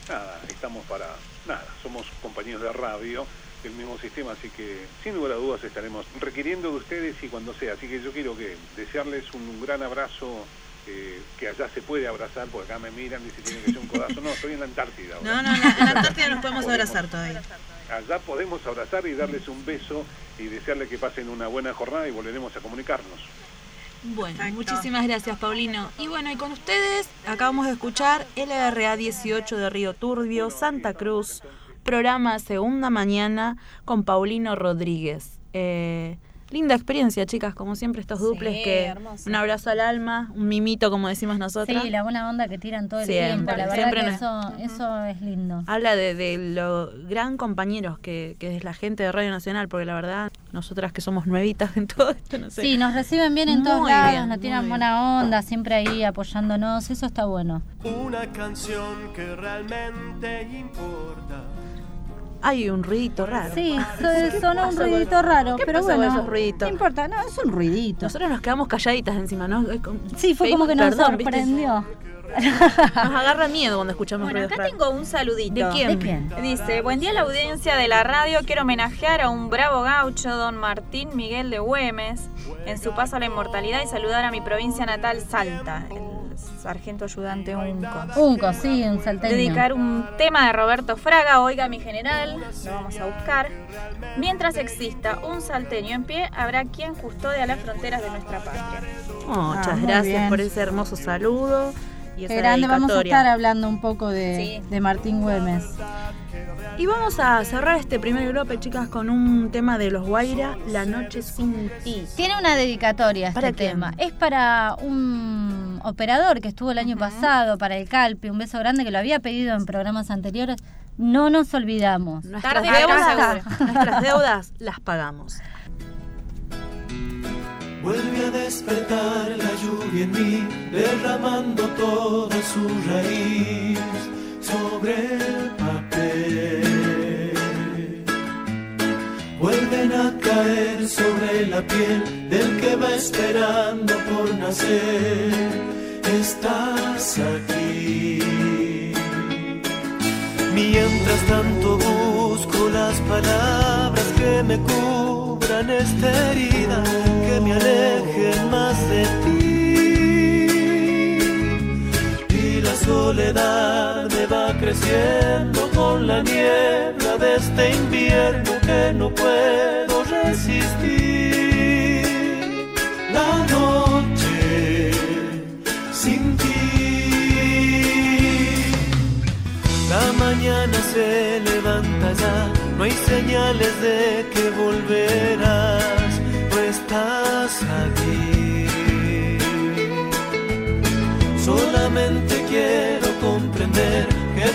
nada, estamos para, nada, somos compañeros de radio del mismo sistema, así que sin lugar a dudas estaremos requiriendo de ustedes y cuando sea. Así que yo quiero que desearles un gran abrazo. eh, que allá se puede abrazar, porque acá me miran y si tiene que ser un codazo. No, estoy en la Antártida. ahora. No, no, la, en la Antártida nos podemos abrazar todavía. Allá podemos abrazar y darles un beso y desearles que pasen una buena jornada y volveremos a comunicarnos. Bueno, muchísimas gracias Paulino. Y bueno, y con ustedes acabamos de escuchar LRA 18 de Río Turbio, Santa Cruz, programa Segunda Mañana con Paulino Rodríguez. Eh, linda experiencia, chicas, como siempre estos duples Sí, que hermoso. un abrazo al alma, un mimito como decimos nosotros. Sí, la buena onda que tiran todo el Siempre, tiempo. La verdad siempre que eso, eso es lindo. Habla de, de lo gran compañeros que, que es la gente de Radio Nacional, porque la verdad, nosotras que somos nuevitas en todo esto, no sé. Sí, nos reciben bien en todos lados, bien, nos tiran bien. buena onda, siempre ahí apoyándonos, eso está bueno. Una canción que realmente importa. Hay un ruidito raro. Sí, so- sonó un ruidito raro, ¿Qué pero pasó con bueno, esos ruiditos? no importa, no, es un ruidito. Nosotros nos quedamos calladitas encima, ¿no? Sí, fue como que nos perdón, ¿viste? sorprendió. Nos agarra miedo cuando escuchamos Bueno, ruidos acá raros. tengo un saludito. ¿De quién? ¿De quién? Dice, buen día a la audiencia de la radio, quiero homenajear a un bravo gaucho, don Martín Miguel de Güemes, en su paso a la inmortalidad y saludar a mi provincia natal, Salta, el sargento ayudante Unco. Unco, sí, un salteño. Dedicar un tema de Roberto Fraga, oiga mi general, lo vamos a buscar. Mientras exista un salteño en pie, habrá quien custodia las fronteras de nuestra patria. Muchas Ah, muy gracias bien. por ese hermoso saludo. Y esa grande, vamos a estar hablando un poco de, Sí. de Martín Güemes. Y vamos a cerrar este primer bloque, chicas, con un tema de los Guaira, La noche sin ti. Tiene una dedicatoria este tema. Es para un operador que estuvo el año pasado, para el Calpe, un beso grande que lo había pedido en programas anteriores. No nos olvidamos. Nuestras deudas, nuestras deudas las pagamos. Vuelve a despertar la lluvia en mí, derramando toda su raíz sobre el papel. Vuelven a caer sobre la piel del que va esperando por nacer. Estás aquí. Mientras tanto busco las palabras que me cubran esta herida, que me alejen más de ti. Soledad me va creciendo con la niebla de este invierno que no puedo resistir. La noche sin ti. La mañana se levanta ya, no hay señales de que volverás, no estás aquí.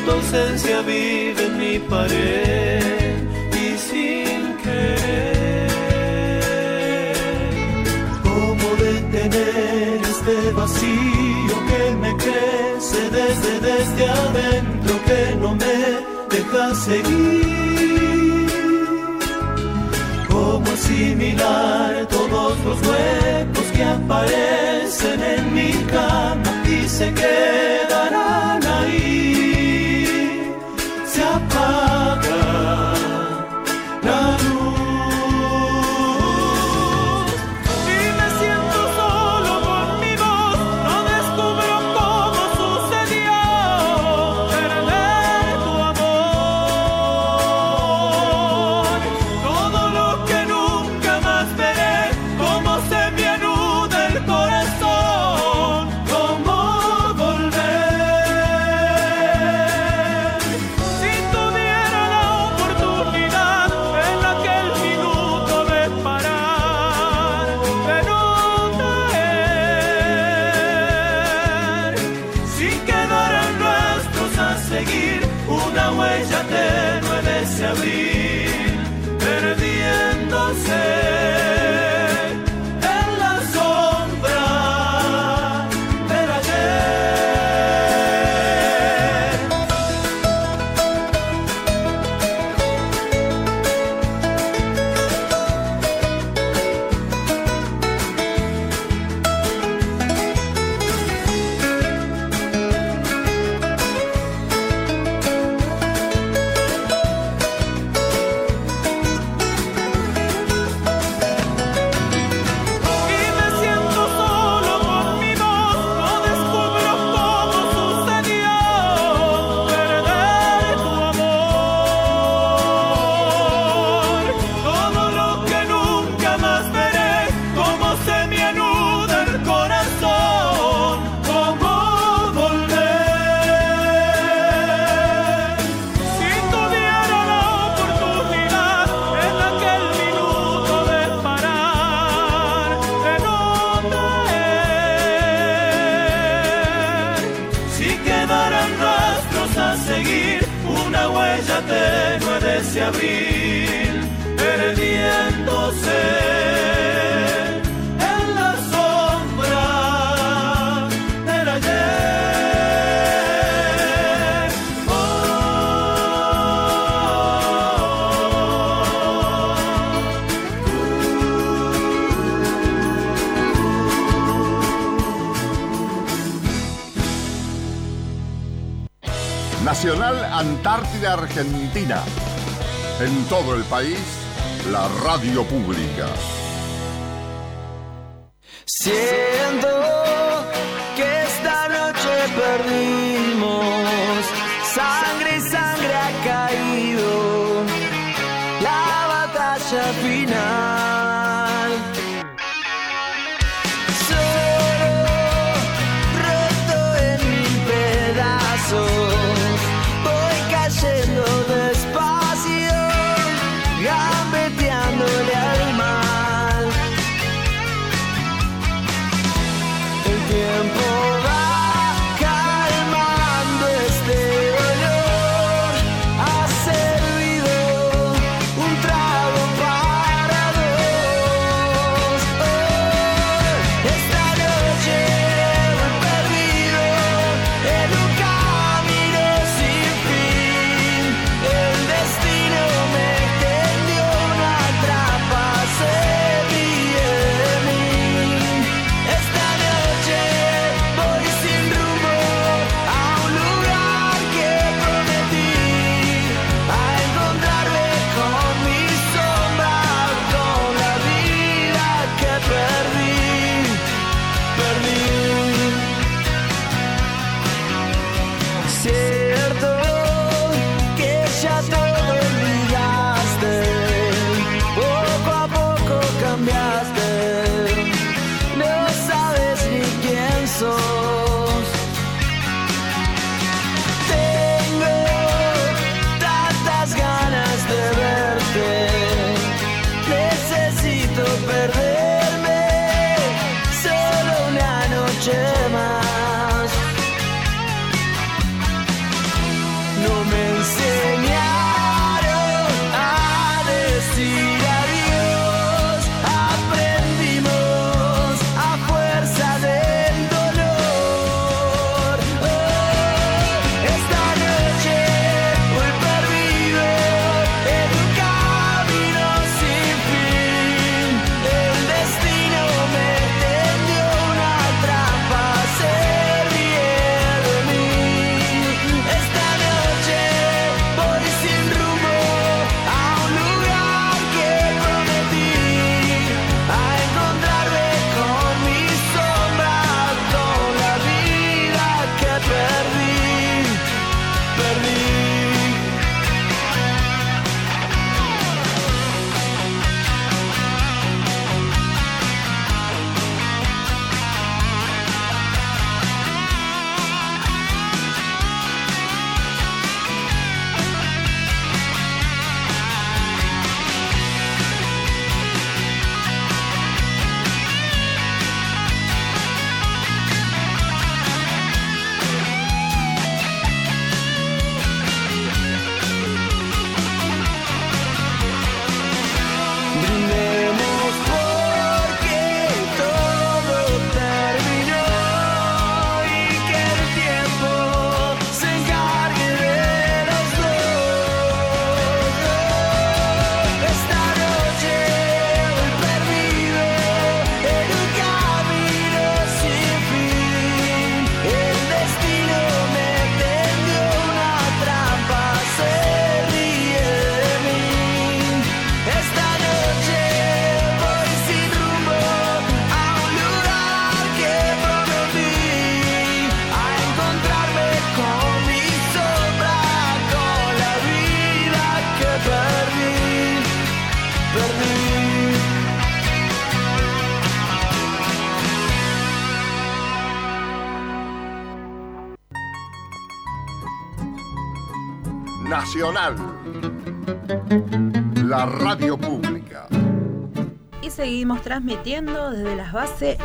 Tu ausencia vive en mi pared y sin querer. ¿Cómo detener este vacío que me crece desde, desde adentro que no me deja seguir? ¿Cómo asimilar todos los huecos que aparecen en mi cama y se quedarán ahí? En todo el país, la radio pública. Transmitiendo desde las bases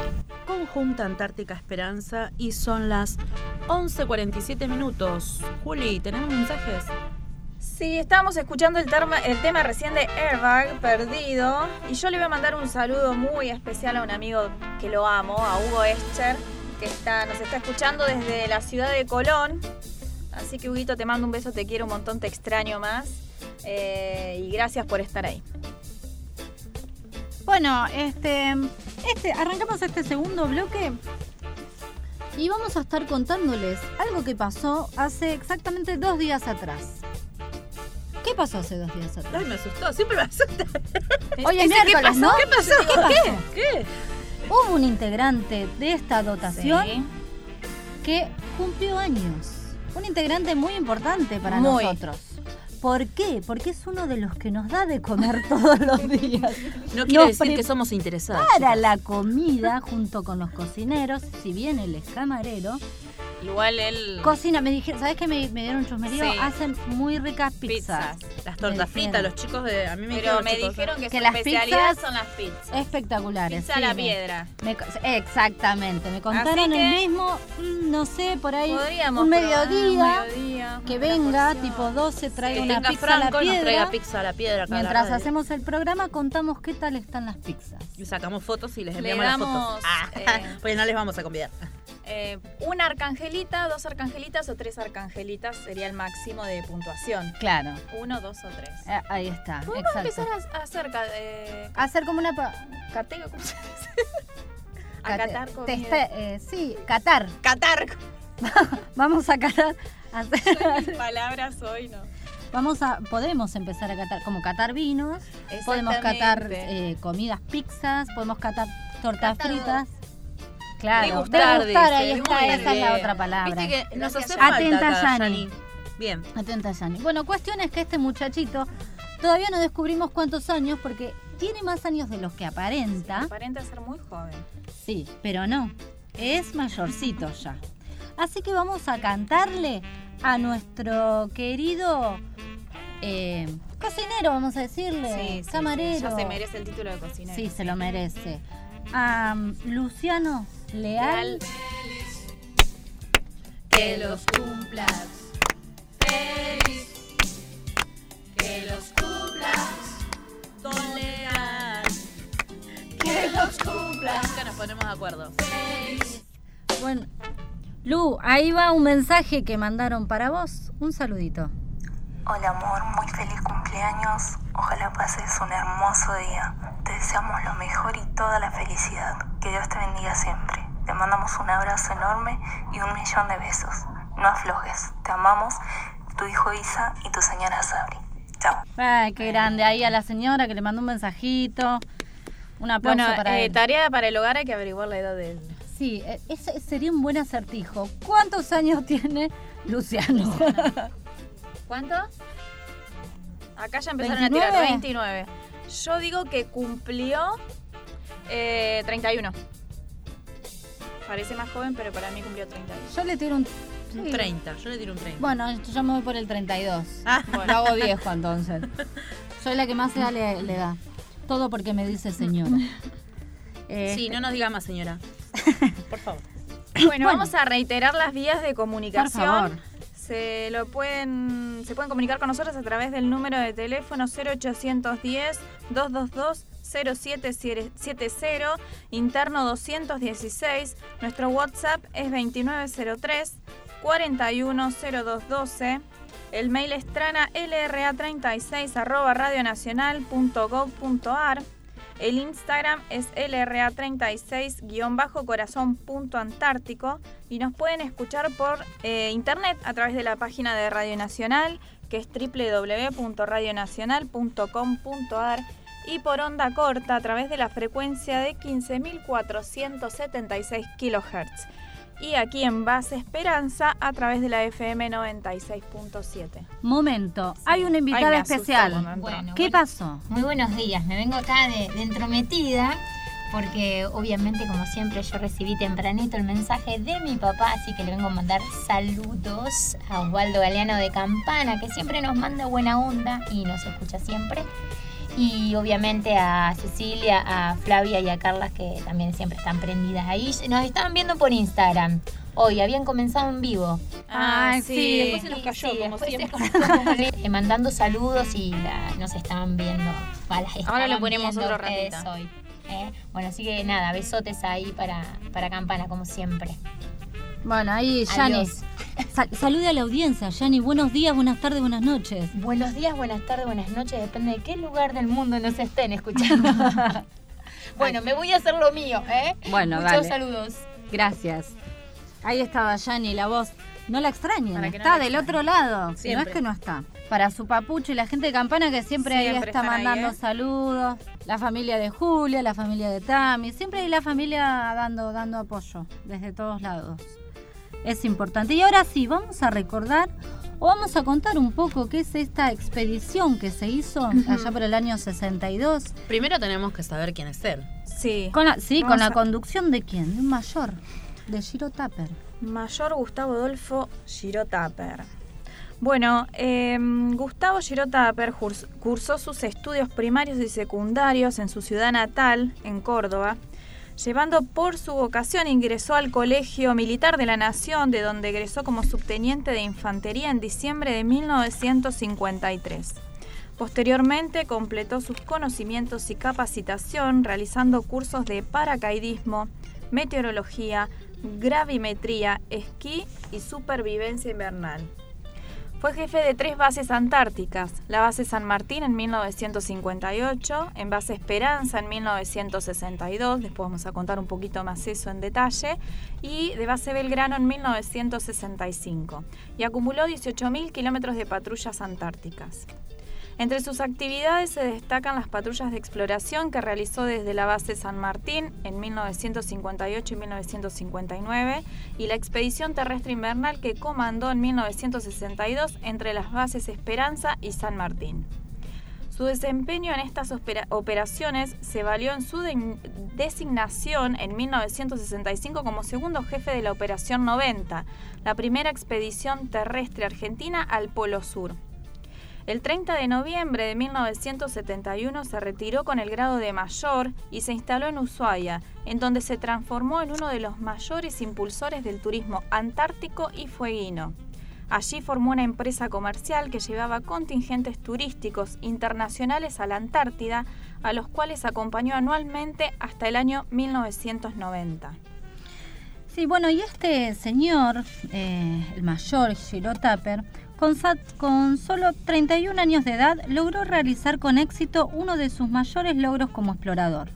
Conjunta Antártica Esperanza y son las 11.47 minutos. Juli, ¿tenemos mensajes? Sí, estábamos escuchando el, terma- el tema recién de Airbag, Perdido, y yo le voy a mandar un saludo muy especial a un amigo que lo amo, a Hugo Escher, que está, nos está escuchando desde la ciudad de Colón. Así que, Huguito, te mando un beso, te quiero un montón, te extraño más. eh, y gracias por estar ahí. Bueno, este, este, arrancamos este segundo bloque y vamos a estar contándoles algo que pasó hace exactamente dos días atrás. ¿Qué pasó hace dos días atrás? Ay, me asustó, siempre me asusta. ¿qué miércoles, pasó? ¿no? ¿Qué pasó? ¿Qué pasó? ¿Qué? ¿Qué? Hubo un integrante de esta dotación Sí. que cumplió años. Un integrante muy importante para Muy. nosotros. ¿Por qué? Porque es uno de los que nos da de comer todos los días. No quiere Nos decir que somos interesados. Para la comida junto con los cocineros, si bien él es camarero, Igual él. cocina, me dijeron, ¿sabes qué me, me dieron un chusmerío? Sí. Hacen muy ricas pizzas. Pizzas. Las Me tortas dijeron. fritas, los chicos de. A mí me Pero dijeron me chicos, dijeron que, que su las especialidad pizzas- son las pizzas. Espectaculares. Pizza a sí, la piedra. me exactamente, me contaron el mismo, mm, no sé, por ahí, Podríamos un probar mediodía, un mediodía, que venga, porción. tipo 12, traiga una pizza a la Franco y nos piedra. traiga pizza a la piedra. a la Mientras hacemos el programa, contamos qué tal están las pizzas. Y sacamos fotos y les Le enviamos las fotos. Ah, eh, pues no les vamos a convidar. Eh, una arcangelita, dos arcangelitas o tres arcangelitas sería el máximo de puntuación. Claro, Uno, dos o tres. eh, ahí está, Podemos exacto. empezar a, a hacer eh, como una... cateo, ¿cómo se dice? A cate- catar comida. eh, sí, catar. Catar. Vamos a catar. hacer- Mis palabras hoy no. Vamos a, podemos empezar a catar, como catar vinos, podemos catar eh, comidas, pizzas, podemos catar tortas fritas. Claro, Degustar, degustar, dice. ahí está, esa es la otra palabra. Viste que nos hace Atenta, falta Yani. Bien. Atenta, Yani. Bueno, cuestión es que este muchachito todavía no descubrimos cuántos años porque tiene más años de los que aparenta. Aparenta ser muy joven. Sí, pero no. Es mayorcito ya. Así que vamos a cantarle a nuestro querido eh, cocinero, vamos a decirle. Sí, sí, camarero. sí, Ya se merece el título de cocinero. Sí, se lo merece. A um, Luciano Leal. Que los cumplas. Feliz. Que los cumplas. Con leal. Que los cumplas. Nunca nos ponemos de acuerdo. Bueno, Lu, ahí va un mensaje que mandaron para vos. Un saludito. Hola amor, muy feliz cumpleaños. Ojalá pases un hermoso día. Te deseamos lo mejor y toda la felicidad. Que Dios te bendiga siempre. Te mandamos un abrazo enorme y un millón de besos. No aflojes. Te amamos, tu hijo Isa y tu señora Sabri. Chao. Ay, qué grande. Ahí a la señora que le mandó un mensajito. Un aplauso Bueno, para eh, él. tarea para el hogar hay que averiguar la edad de él. Sí, eh, ese sería un buen acertijo. ¿Cuántos años tiene Luciano? ¿Cuánto? Acá ya empezaron a tirar 29. Yo digo que cumplió eh, 31. Parece más joven, pero para mí cumplió 31. Yo le tiro un... Un sí. 30, yo le tiro un 30. Bueno, yo me voy por el 32. Ah, Lo hago viejo entonces. Soy la que más edad le, le da. Todo porque me dice señora. Eh, Sí, no nos diga más, señora. Por favor. Bueno, vamos a reiterar las vías de comunicación. favor. Se lo pueden se pueden comunicar con nosotros a través del número de teléfono 0810 222 0770 interno 216. Nuestro WhatsApp es 2903 410212. El mail es trana lra36 arroba radionacional.gov.ar. El Instagram es lra36-corazón.antártico y nos pueden escuchar por eh, internet a través de la página de Radio Nacional que es www.radionacional.com.ar y por onda corta a través de la frecuencia de 15.476 kHz y aquí en Base Esperanza a través de la FM 96.7. Momento, hay una invitada especial. Bueno, ¿Qué bueno. pasó? Muy buenos días, me vengo acá de, de entrometida porque obviamente como siempre yo recibí tempranito el mensaje de mi papá, así que le vengo a mandar saludos a Osvaldo Galeano de Campana, que siempre nos manda buena onda y nos escucha siempre. Y obviamente a Cecilia, a Flavia y a Carla que también siempre están prendidas ahí. Nos estaban viendo por Instagram. Hoy habían comenzado en vivo. Ah, sí. Después se nos cayó, como siempre. como mandando saludos y la- nos estaban viendo. Ahora le ponemos otro ratito. hoy. ¿eh? Bueno, así que nada, besotes ahí para, para Campana, como siempre. Bueno, ahí, Yani. Sal- salude a la audiencia, Yani. Buenos días, buenas tardes, buenas noches. Buenos días, buenas tardes, buenas noches, depende de qué lugar del mundo nos estén escuchando. bueno, me voy a hacer lo mío, ¿eh? Bueno, Muchos saludos. Gracias. Ahí estaba Yani, la voz. No la extrañen, no está del extrañen. otro lado. No es Siempre. que no está. Para su papucho y la gente de Campana que siempre, ahí Siempre está ahí, mandando ¿eh? saludos. La familia de Julia, la familia de Tami. Siempre hay la familia dando, dando apoyo desde todos lados. Es importante. Y ahora sí, vamos a recordar o vamos a contar un poco qué es esta expedición que se hizo allá por el año 62. Primero tenemos que saber quién es él. Sí. Con la, sí, Vamos con la a- conducción de quién? De un mayor, de Giro Tapper. Mayor Gustavo Adolfo Girotaper. Bueno, eh, Gustavo Girotaper curs- cursó sus estudios primarios y secundarios en su ciudad natal, en Córdoba. Llevando por su vocación, ingresó al Colegio Militar de la Nación, de donde egresó como subteniente de infantería en diciembre de 1953. Posteriormente completó sus conocimientos y capacitación realizando cursos de paracaidismo, meteorología, gravimetría, esquí y supervivencia invernal. Fue jefe de tres bases antárticas, la base San Martín en 1958, en base Esperanza en 1962, después vamos a contar un poquito más eso en detalle, y de base Belgrano en 1965, y acumuló 18.000 kilómetros de patrullas antárticas. Entre sus actividades se destacan las patrullas de exploración que realizó desde la base San Martín en 1958 y 1959 y la expedición terrestre invernal que comandó en 1962 entre las bases Esperanza y San Martín. Su desempeño en estas opera- operaciones se valió en su de- designación en 1965 como segundo jefe de la Operación 90, la primera expedición terrestre argentina al Polo Sur. El 30 de noviembre de 1971 se retiró con el grado de mayor y se instaló en Ushuaia, en donde se transformó en uno de los mayores impulsores del turismo antártico y fueguino. Allí formó una empresa comercial que llevaba contingentes turísticos internacionales a la Antártida, a los cuales acompañó anualmente hasta el año 1990. Sí, bueno, y este señor, eh, el mayor Giro Tapper, con, con solo 31 años de edad, logró realizar con éxito uno de sus mayores logros como explorador,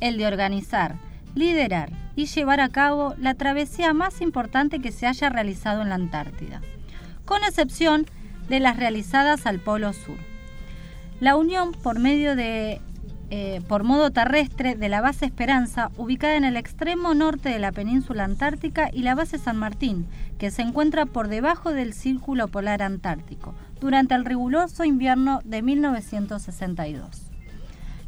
el de organizar, liderar y llevar a cabo la travesía más importante que se haya realizado en la Antártida, con excepción de las realizadas al Polo Sur. La unión por medio de eh, por modo terrestre de la base Esperanza, ubicada en el extremo norte de la península antártica, y la base San Martín, que se encuentra por debajo del Círculo Polar Antártico, durante el riguroso invierno de 1962.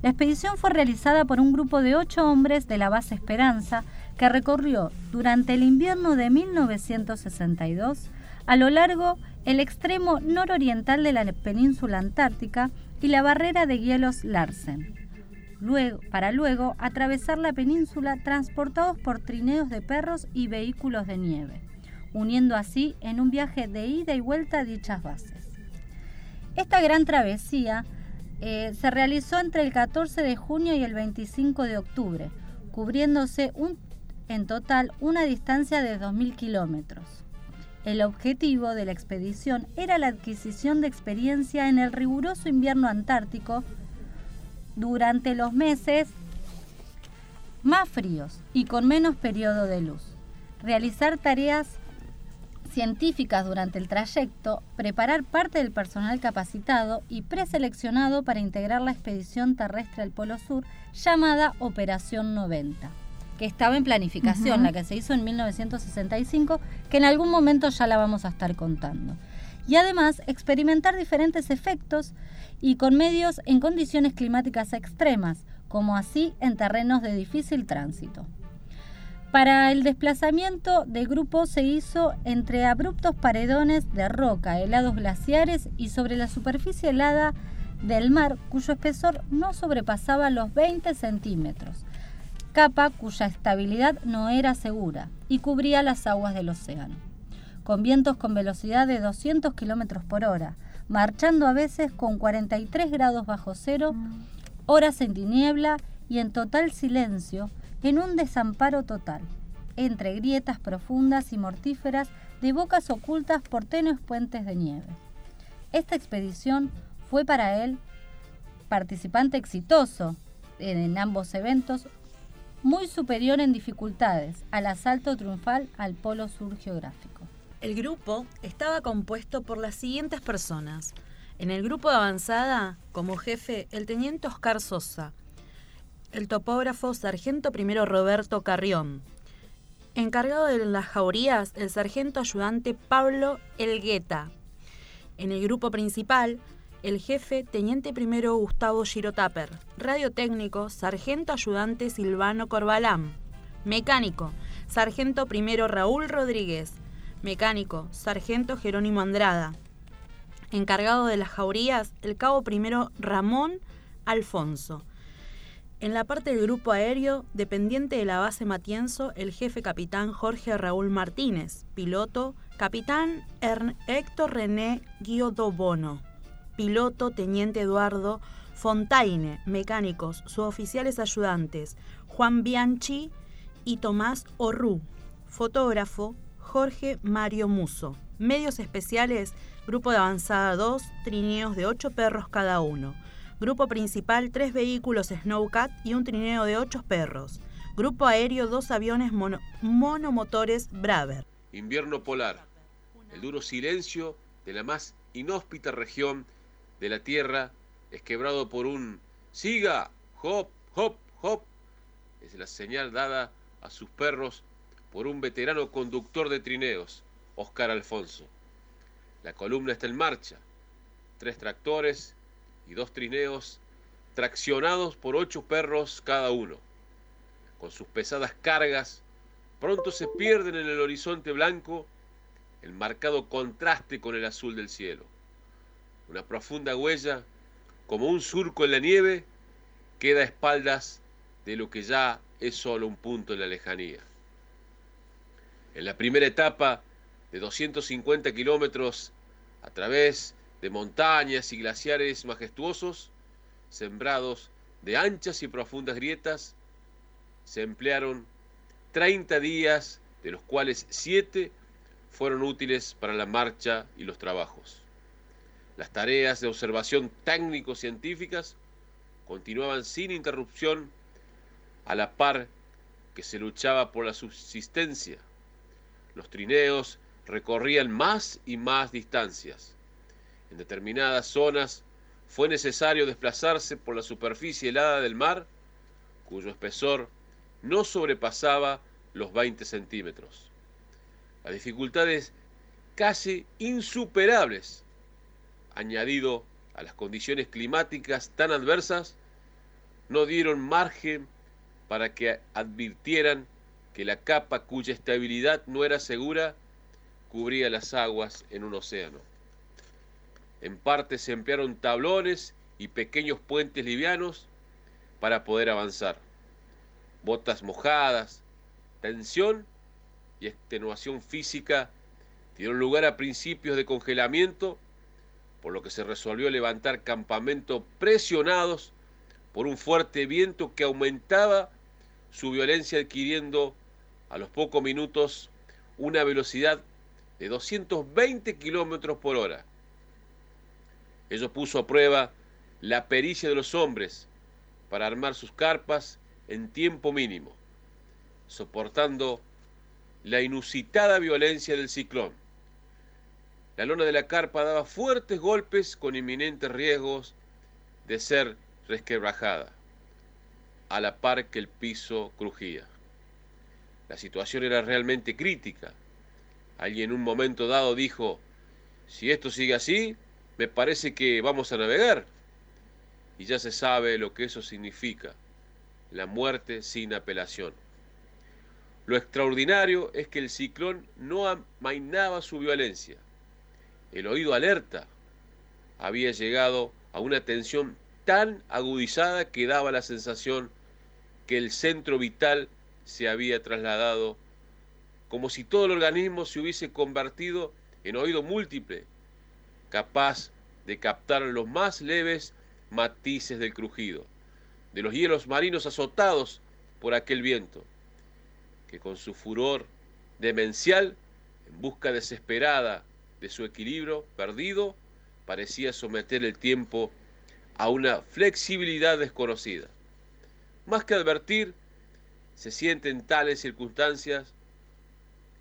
La expedición fue realizada por un grupo de ocho hombres de la base Esperanza, que recorrió durante el invierno de 1962 a lo largo el extremo nororiental de la península antártica y la barrera de hielos Larsen luego, para luego atravesar la península transportados por trineos de perros y vehículos de nieve, uniendo así en un viaje de ida y vuelta dichas bases. Esta gran travesía eh, se realizó entre el 14 de junio y el 25 de octubre, cubriéndose en total una distancia de 2.000 kilómetros. El objetivo de la expedición era la adquisición de experiencia en el riguroso invierno antártico durante los meses más fríos y con menos periodo de luz. Realizar tareas científicas durante el trayecto, preparar parte del personal capacitado y preseleccionado para integrar la expedición terrestre al Polo Sur llamada Operación 90, que estaba en planificación, la que se hizo en 1965, que en algún momento ya la vamos a estar contando. Y además experimentar diferentes efectos y con medios en condiciones climáticas extremas, como así en terrenos de difícil tránsito. Para el desplazamiento de grupo se hizo entre abruptos paredones de roca, helados glaciares y sobre la superficie helada del mar cuyo espesor no sobrepasaba los 20 centímetros, capa cuya estabilidad no era segura y cubría las aguas del océano. con vientos con velocidad de 200 kilómetros por hora, marchando a veces con 43 grados bajo cero, horas en tiniebla y en total silencio, en un desamparo total, entre grietas profundas y mortíferas de bocas ocultas por tenues puentes de nieve. Esta expedición fue para él participante exitoso en ambos eventos, muy superior en dificultades al asalto triunfal al polo sur geográfico. El grupo estaba compuesto por las siguientes personas. En el grupo de avanzada, como jefe, el teniente Oscar Sosa, el topógrafo sargento primero Roberto Carrión, encargado de las jaurías, el sargento ayudante Pablo Elgueta. En el grupo principal, el jefe teniente primero Gustavo Girotaper, radiotécnico, sargento ayudante Silvano Corbalán, mecánico, sargento primero Raúl Rodríguez, mecánico, sargento Jerónimo Andrada, encargado de las jaurías, el cabo primero Ramón Alfonso. En la parte del grupo aéreo, dependiente de la base Matienzo, el jefe capitán Jorge Raúl Martínez, piloto, capitán Héctor René Bono piloto Teniente Eduardo Fontaine, mecánicos, suboficiales ayudantes, Juan Bianchi y Tomás Orrú, fotógrafo Jorge Mario Muso, medios especiales, grupo de avanzada 2, trineos de 8 perros cada uno, grupo principal 3 vehículos Snowcat y un trineo de 8 perros, grupo aéreo 2 aviones monomotores Braver. Invierno polar, el duro silencio de la más inhóspita región de la tierra es quebrado por un siga, hop, hop, hop. Es la señal dada a sus perros por un veterano conductor de trineos, Oscar Alfonso. La columna está en marcha. Tres tractores y dos trineos traccionados por ocho perros cada uno. Con sus pesadas cargas, pronto se pierden en el horizonte blanco el marcado contraste con el azul del cielo una profunda huella, como un surco en la nieve, queda a espaldas de lo que ya es solo un punto en la lejanía. En la primera etapa de 250 kilómetros a través de montañas y glaciares majestuosos, sembrados de anchas y profundas grietas, se emplearon 30 días, de los cuales 7 fueron útiles para la marcha y los trabajos. Las tareas de observación técnico-científicas continuaban sin interrupción a la par que se luchaba por la subsistencia. Los trineos recorrían más y más distancias. En determinadas zonas fue necesario desplazarse por la superficie helada del mar, cuyo espesor no sobrepasaba los 20 centímetros. Las dificultades casi insuperables añadido a las condiciones climáticas tan adversas, no dieron margen para que advirtieran que la capa cuya estabilidad no era segura cubría las aguas en un océano. En parte se emplearon tablones y pequeños puentes livianos para poder avanzar. Botas mojadas, tensión y extenuación física dieron lugar a principios de congelamiento por lo que se resolvió levantar campamentos presionados por un fuerte viento que aumentaba su violencia adquiriendo a los pocos minutos una velocidad de 220 kilómetros por hora. Ello puso a prueba la pericia de los hombres para armar sus carpas en tiempo mínimo, soportando la inusitada violencia del ciclón. La lona de la carpa daba fuertes golpes con inminentes riesgos de ser resquebrajada, a la par que el piso crujía. La situación era realmente crítica. Alguien en un momento dado dijo, si esto sigue así, me parece que vamos a navegar. Y ya se sabe lo que eso significa, la muerte sin apelación. Lo extraordinario es que el ciclón no amainaba su violencia el oído alerta había llegado a una tensión tan agudizada que daba la sensación que el centro vital se había trasladado como si todo el organismo se hubiese convertido en oído múltiple, capaz de captar los más leves matices del crujido, de los hielos marinos azotados por aquel viento, que con su furor demencial, en busca desesperada de su equilibrio perdido, parecía someter el tiempo a una flexibilidad desconocida. Más que advertir, se siente en tales circunstancias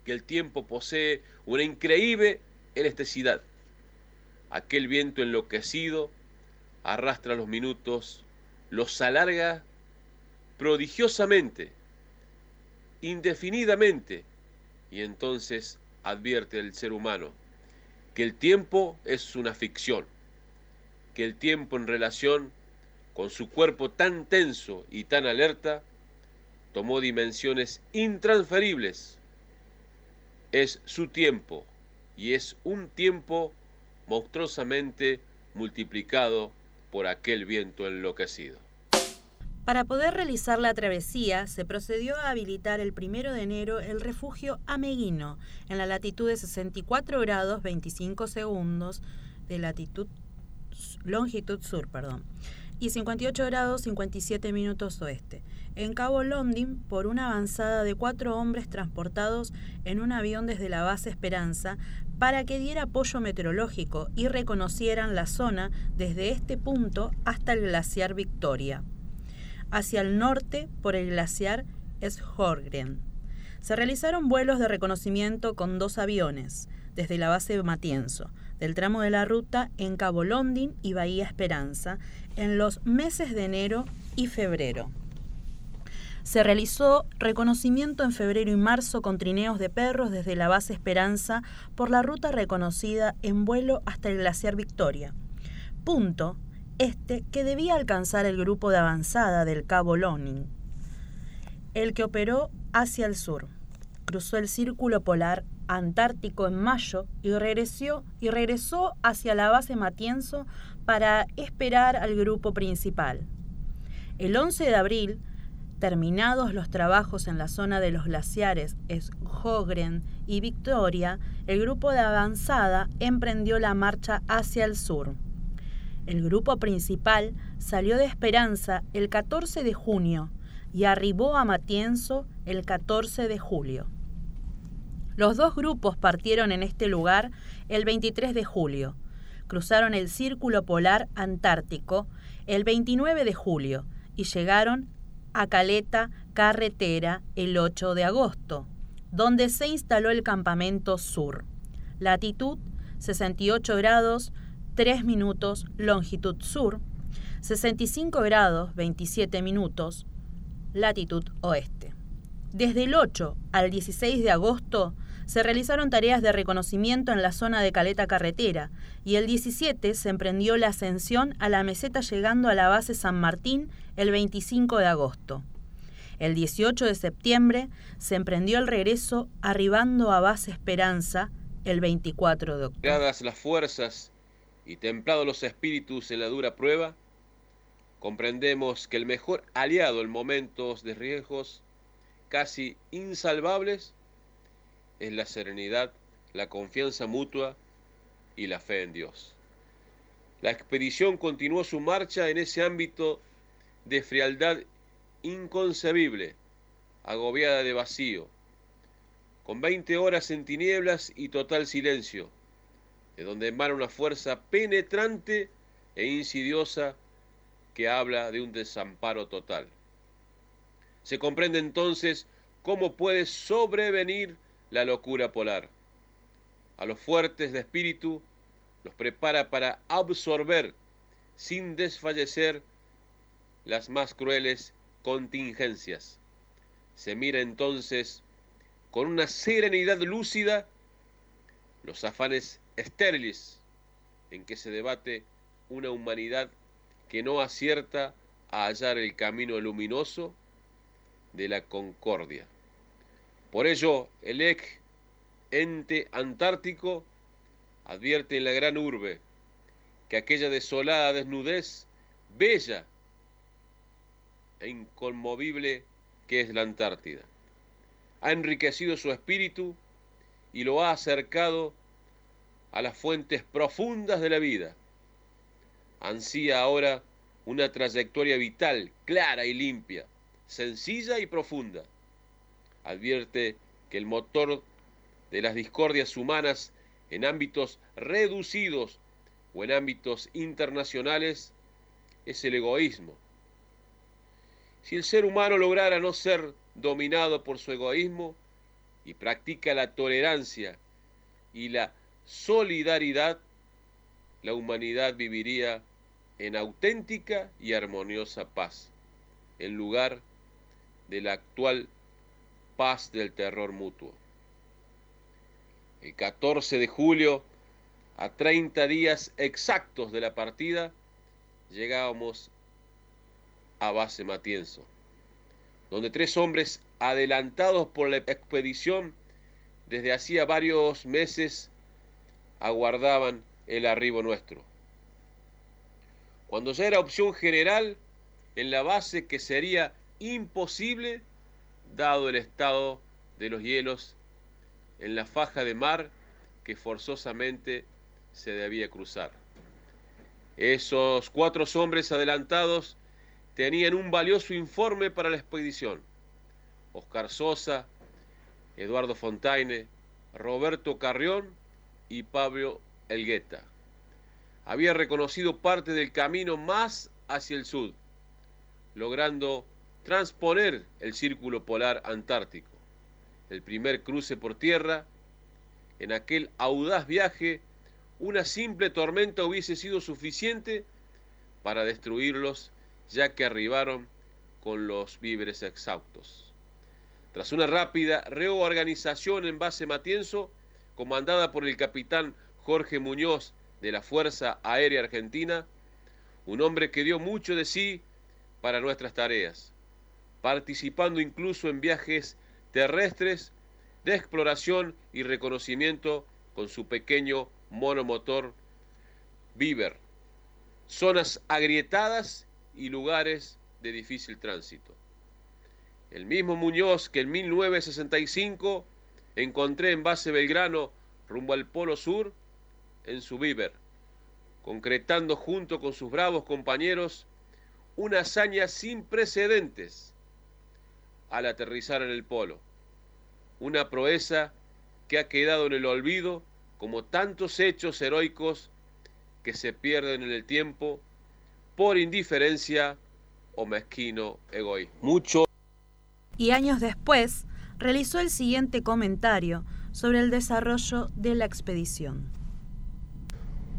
que el tiempo posee una increíble elasticidad. Aquel viento enloquecido arrastra los minutos, los alarga prodigiosamente, indefinidamente, y entonces advierte el ser humano que el tiempo es una ficción, que el tiempo en relación con su cuerpo tan tenso y tan alerta tomó dimensiones intransferibles. Es su tiempo y es un tiempo monstruosamente multiplicado por aquel viento enloquecido. Para poder realizar la travesía, se procedió a habilitar el 1 de enero el refugio Ameguino, en la latitud de 64 grados 25 segundos de latitud, longitud sur, perdón, y 58 grados 57 minutos oeste, en Cabo London por una avanzada de cuatro hombres transportados en un avión desde la base Esperanza para que diera apoyo meteorológico y reconocieran la zona desde este punto hasta el glaciar Victoria hacia el norte por el glaciar Shorgren. Se realizaron vuelos de reconocimiento con dos aviones, desde la base de Matienzo, del tramo de la ruta en Cabo London y Bahía Esperanza, en los meses de enero y febrero. Se realizó reconocimiento en febrero y marzo con trineos de perros desde la base Esperanza por la ruta reconocida en vuelo hasta el glaciar Victoria. Punto este que debía alcanzar el grupo de avanzada del Cabo Loning, el que operó hacia el sur. Cruzó el círculo polar antártico en mayo y regresó, y regresó hacia la base Matienzo para esperar al grupo principal. El 11 de abril, terminados los trabajos en la zona de los glaciares Schogren y Victoria, el grupo de avanzada emprendió la marcha hacia el sur. El grupo principal salió de Esperanza el 14 de junio y arribó a Matienzo el 14 de julio. Los dos grupos partieron en este lugar el 23 de julio. Cruzaron el Círculo Polar Antártico el 29 de julio y llegaron a Caleta Carretera el 8 de agosto, donde se instaló el campamento sur. Latitud 68 grados 3 minutos longitud sur, 65 grados 27 minutos latitud oeste. Desde el 8 al 16 de agosto se realizaron tareas de reconocimiento en la zona de Caleta Carretera y el 17 se emprendió la ascensión a la meseta llegando a la base San Martín el 25 de agosto. El 18 de septiembre se emprendió el regreso arribando a base Esperanza el 24 de octubre. Las fuerzas y templados los espíritus en la dura prueba, comprendemos que el mejor aliado en momentos de riesgos casi insalvables es la serenidad, la confianza mutua y la fe en Dios. La expedición continuó su marcha en ese ámbito de frialdad inconcebible, agobiada de vacío, con 20 horas en tinieblas y total silencio, de donde emana una fuerza penetrante e insidiosa que habla de un desamparo total. Se comprende entonces cómo puede sobrevenir la locura polar. A los fuertes de espíritu los prepara para absorber sin desfallecer las más crueles contingencias. Se mira entonces con una serenidad lúcida los afanes estériles en que se debate una humanidad que no acierta a hallar el camino luminoso de la concordia. Por ello, el ex ente antártico advierte en la gran urbe que aquella desolada desnudez, bella e inconmovible que es la Antártida. ha enriquecido su espíritu y lo ha acercado a las fuentes profundas de la vida. Ansía ahora una trayectoria vital, clara y limpia, sencilla y profunda. Advierte que el motor de las discordias humanas en ámbitos reducidos o en ámbitos internacionales es el egoísmo. Si el ser humano lograra no ser dominado por su egoísmo y practica la tolerancia y la solidaridad, la humanidad viviría en auténtica y armoniosa paz, en lugar de la actual paz del terror mutuo. El 14 de julio, a 30 días exactos de la partida, llegábamos a base Matienzo, donde tres hombres adelantados por la expedición desde hacía varios meses aguardaban el arribo nuestro. Cuando ya era opción general en la base que sería imposible dado el estado de los hielos en la faja de mar que forzosamente se debía cruzar. Esos cuatro hombres adelantados tenían un valioso informe para la expedición. Oscar Sosa, Eduardo Fontaine, Roberto Carrión y Pablo Elgueta. Había reconocido parte del camino más hacia el sur, logrando transponer el círculo polar antártico. El primer cruce por tierra, en aquel audaz viaje, una simple tormenta hubiese sido suficiente para destruirlos, ya que arribaron con los víveres exhaustos. Tras una rápida reorganización en base Matienzo, comandada por el capitán Jorge Muñoz de la Fuerza Aérea Argentina, un hombre que dio mucho de sí para nuestras tareas, participando incluso en viajes terrestres de exploración y reconocimiento con su pequeño monomotor Viver, zonas agrietadas y lugares de difícil tránsito. El mismo Muñoz que en 1965 encontré en base Belgrano rumbo al Polo Sur en su Viver, concretando junto con sus bravos compañeros una hazaña sin precedentes al aterrizar en el Polo, una proeza que ha quedado en el olvido como tantos hechos heroicos que se pierden en el tiempo por indiferencia o mezquino egoísmo. Mucho y años después realizó el siguiente comentario sobre el desarrollo de la expedición.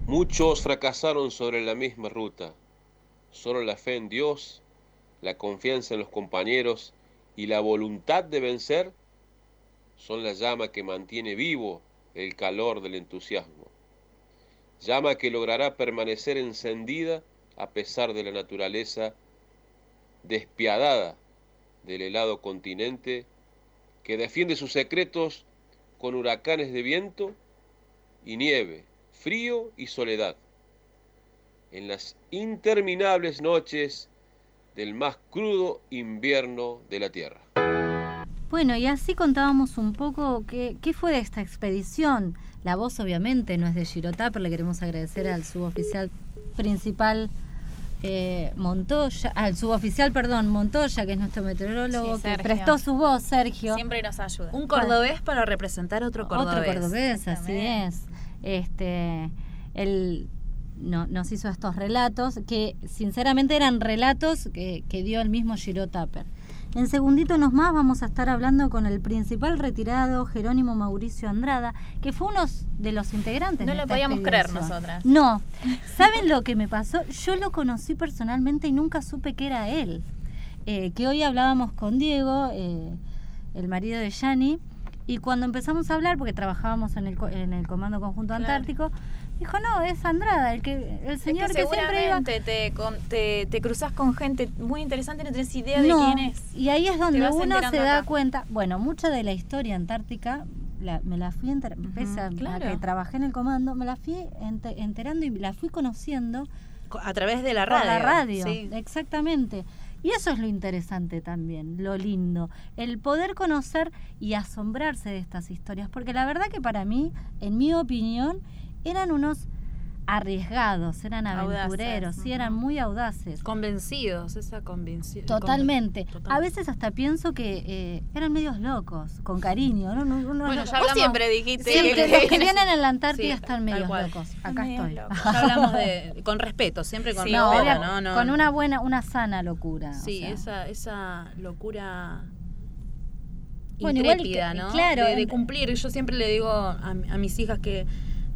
Muchos fracasaron sobre la misma ruta. Solo la fe en Dios, la confianza en los compañeros y la voluntad de vencer son la llama que mantiene vivo el calor del entusiasmo. Llama que logrará permanecer encendida a pesar de la naturaleza despiadada del helado continente que defiende sus secretos con huracanes de viento y nieve, frío y soledad. En las interminables noches del más crudo invierno de la Tierra. Bueno, y así contábamos un poco qué, qué fue de esta expedición. La voz obviamente no es de Girotá, pero le queremos agradecer al suboficial principal eh, Montoya, al suboficial, perdón, Montoya, que es nuestro meteorólogo, Sí, que prestó su voz, Sergio. Siempre nos ayuda. Un cordobés para representar otro cordobés. Otro cordobés, así es. Este, él no- nos hizo estos relatos que sinceramente eran relatos que, que dio el mismo Giro Tapper. En segundito nos más vamos a estar hablando con el principal retirado Jerónimo Mauricio Andrada, que fue uno de los integrantes. No de lo esta podíamos creer nosotras. No. ¿Saben lo que me pasó? Yo lo conocí personalmente y nunca supe que era él. Eh, que hoy hablábamos con Diego, eh, el marido de Yani, y cuando empezamos a hablar, porque trabajábamos en el, en el Comando Conjunto Claro. Antártico, dijo, no, es Andrada, el, que, el señor es que, que, siempre iba... te, con- te, te cruzas con gente muy interesante y no tenés idea de quién es. Y ahí es donde uno se da acá. cuenta, bueno, mucha de la historia antártica la- me la fui, enter- pese a- a, claro. que trabajé en el comando, me la fui ente- enterando y la fui conociendo Co- A través de la radio. la radio, sí. exactamente. Y eso es lo interesante también, lo lindo, el poder conocer y asombrarse de estas historias, porque la verdad que para mí, en mi opinión, eran unos arriesgados, eran aventureros, sí, eran muy audaces. Convencidos, esa convicción. Totalmente. A veces hasta pienso que eh, eran medios locos, con cariño. ¿no? No- no- Bueno, no- ya hablamos- siempre dijiste que- los que vienen en la Antártida Sí, están medios locos. Acá Medios estoy. locos. Ya hablamos de con respeto, siempre con Sí, respeto, ¿no? No- Con una buena, una sana locura. o Sí, sea. esa, esa locura Bueno, igual intrépida, que- ¿no? claro, De, de cumplir. Yo siempre le digo a, a mis hijas que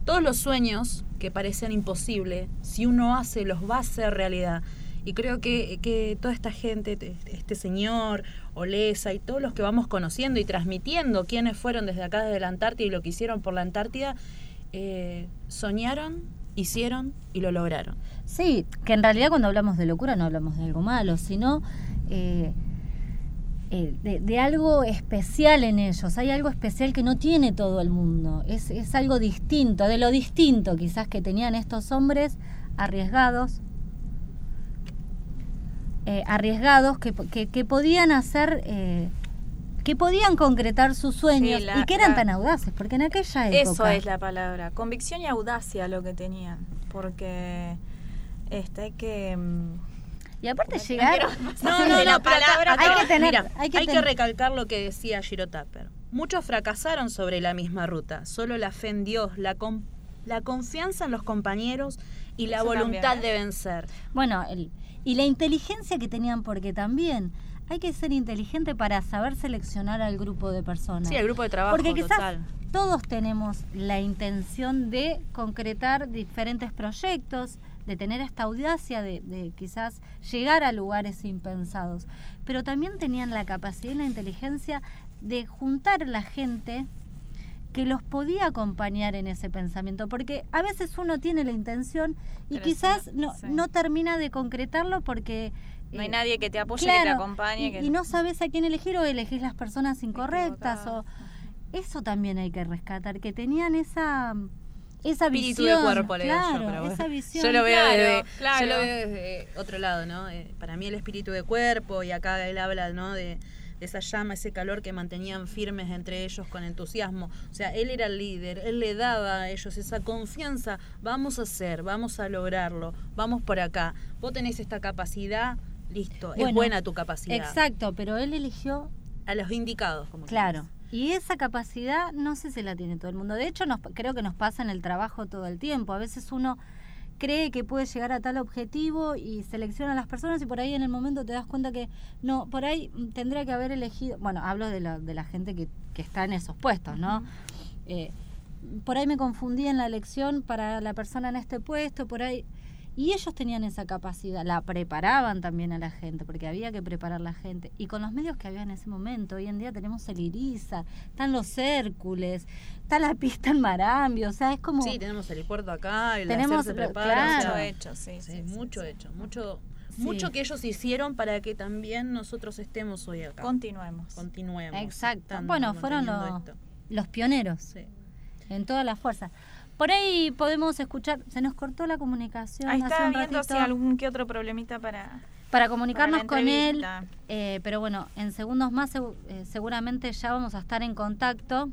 todos los sueños que parecen imposibles, si uno hace, los va a hacer realidad. Y creo que, que toda esta gente, te- este señor, Olesa y todos los que vamos conociendo y transmitiendo quiénes fueron desde acá, desde la Antártida y lo que hicieron por la Antártida, eh, soñaron, hicieron y lo lograron. Sí, que en realidad cuando hablamos de locura no hablamos de algo malo, sino eh, eh, de, de algo especial en ellos. Hay algo especial que no tiene todo el mundo. Es, es algo distinto, de lo distinto quizás que tenían estos hombres arriesgados. eh, arriesgados que, que- que podían hacer, eh, que podían concretar sus sueños Sí, la- y que eran la- tan audaces, porque en aquella época... Eso es la palabra, convicción y audacia lo que tenían, porque este hay que mm, Y aparte no llegar... No, no, no, palabra, hay que tener- mira, hay que hay que tener- recalcar lo que decía Giro Tapper. Muchos fracasaron sobre la misma ruta, solo la fe en Dios, la, con- la confianza en los compañeros y la Eso voluntad también, ¿eh? de vencer. Bueno, el- y la inteligencia que tenían, porque también hay que ser inteligente para saber seleccionar al grupo de personas. Sí, el grupo de trabajo Porque quizás total. todos tenemos la intención de concretar diferentes proyectos, de tener esta audacia de, de quizás llegar a lugares impensados. Pero también tenían la capacidad y la inteligencia de juntar la gente que los podía acompañar en ese pensamiento, porque a veces uno tiene la intención y Pero quizás sí, no, sí. no termina de concretarlo porque... no hay eh, nadie que te apoye, que te claro, acompañe, y, que y no sabes a quién elegir o elegís las personas incorrectas o eso también hay que rescatar que tenían esa esa Espíritu visión de cuerpo, le digo claro, yo, pero esa visión Yo lo veo, Claro, desde, claro. yo lo veo desde otro lado, ¿no? Eh, para mí el espíritu de cuerpo y acá él habla, ¿no? De, de esa llama, ese calor que mantenían firmes entre ellos con entusiasmo. O sea, él era el líder, él le daba a ellos esa confianza, vamos a hacer, vamos a lograrlo, vamos por acá. Vos tenés esta capacidad, listo, es buena tu capacidad. exacto pero él eligió A los indicados, como claro y esa capacidad no sé si la tiene todo el mundo. De hecho nos, creo que nos pasa en el trabajo todo el tiempo. A veces uno cree que puede llegar a tal objetivo y selecciona a las personas y por ahí en el momento te das cuenta que no, por ahí tendría que haber elegido, bueno, hablo de la, de la gente que, que está en esos puestos, ¿no? Eh, por ahí me confundí en la elección para la persona en este puesto, por ahí... Y ellos tenían esa capacidad, la preparaban también a la gente, porque había que preparar la gente. Y con los medios que había en ese momento, hoy en día tenemos el Iriza, están los Hércules, está la pista en Marambio, o sea, es como... Sí, tenemos el puerto acá, el Tenemos hacer se lo- prepara, claro. Mucho hecho, sí, sí, sí, mucho sí. hecho, mucho, Sí. mucho que ellos hicieron para que también nosotros estemos hoy acá. Continuemos. Continuemos. Exacto. Bueno, fueron los, los pioneros Sí. en todas las fuerzas. Por ahí podemos escuchar, se nos cortó la comunicación Ahí hace está un viendo si algún que otro problemita para para comunicarnos para con él, eh, pero bueno, en segundos más eh, seguramente ya vamos a estar en contacto.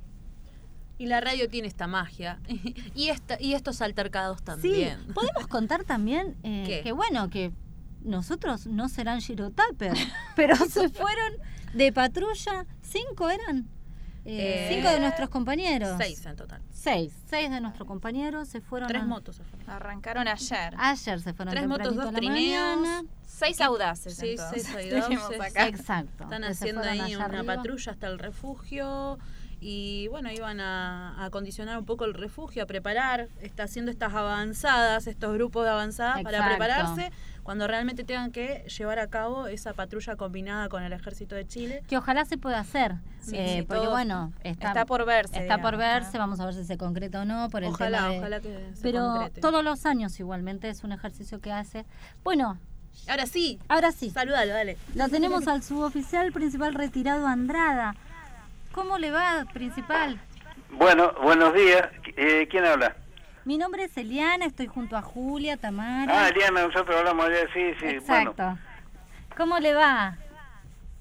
Y la radio tiene esta magia. Y esta y estos altercados también. Sí, podemos contar también eh, que bueno, que nosotros no serán Giro Tapper, pero se fueron de patrulla, cinco eran, Eh, cinco de nuestros compañeros. Seis en total. Seis, seis de nuestros compañeros se fueron. Tres a- motos se fueron. arrancaron ayer. Ayer se fueron Tres motos, dos trineos. mañana. Seis audaces. Sí, entonces, seis audaces. acá. Exacto. Están haciendo ahí una arriba. patrulla hasta el refugio y bueno, iban a, a acondicionar un poco el refugio, a preparar, está haciendo estas avanzadas, estos grupos de avanzadas para prepararse cuando realmente tengan que llevar a cabo esa patrulla combinada con el ejército de Chile. Que ojalá se pueda hacer. Sí, eh, sí, porque bueno, está, está por verse, Está por verse, ¿no? vamos a ver si se concreta o no. Por el Ojalá, tema de- ojalá que se Pero concrete. todos los años igualmente es un ejercicio que hace. Bueno, Ahora sí, ahora sí. saludalo, dale. Lo tenemos al suboficial principal retirado Andrada. ¿Cómo le va, principal? Bueno, buenos días. Eh, ¿Quién habla? Mi nombre es Eliana, estoy junto a Julia, Tamara. Ah, Eliana, nosotros hablamos ayer, sí, sí. Exacto. ¿Cómo le va?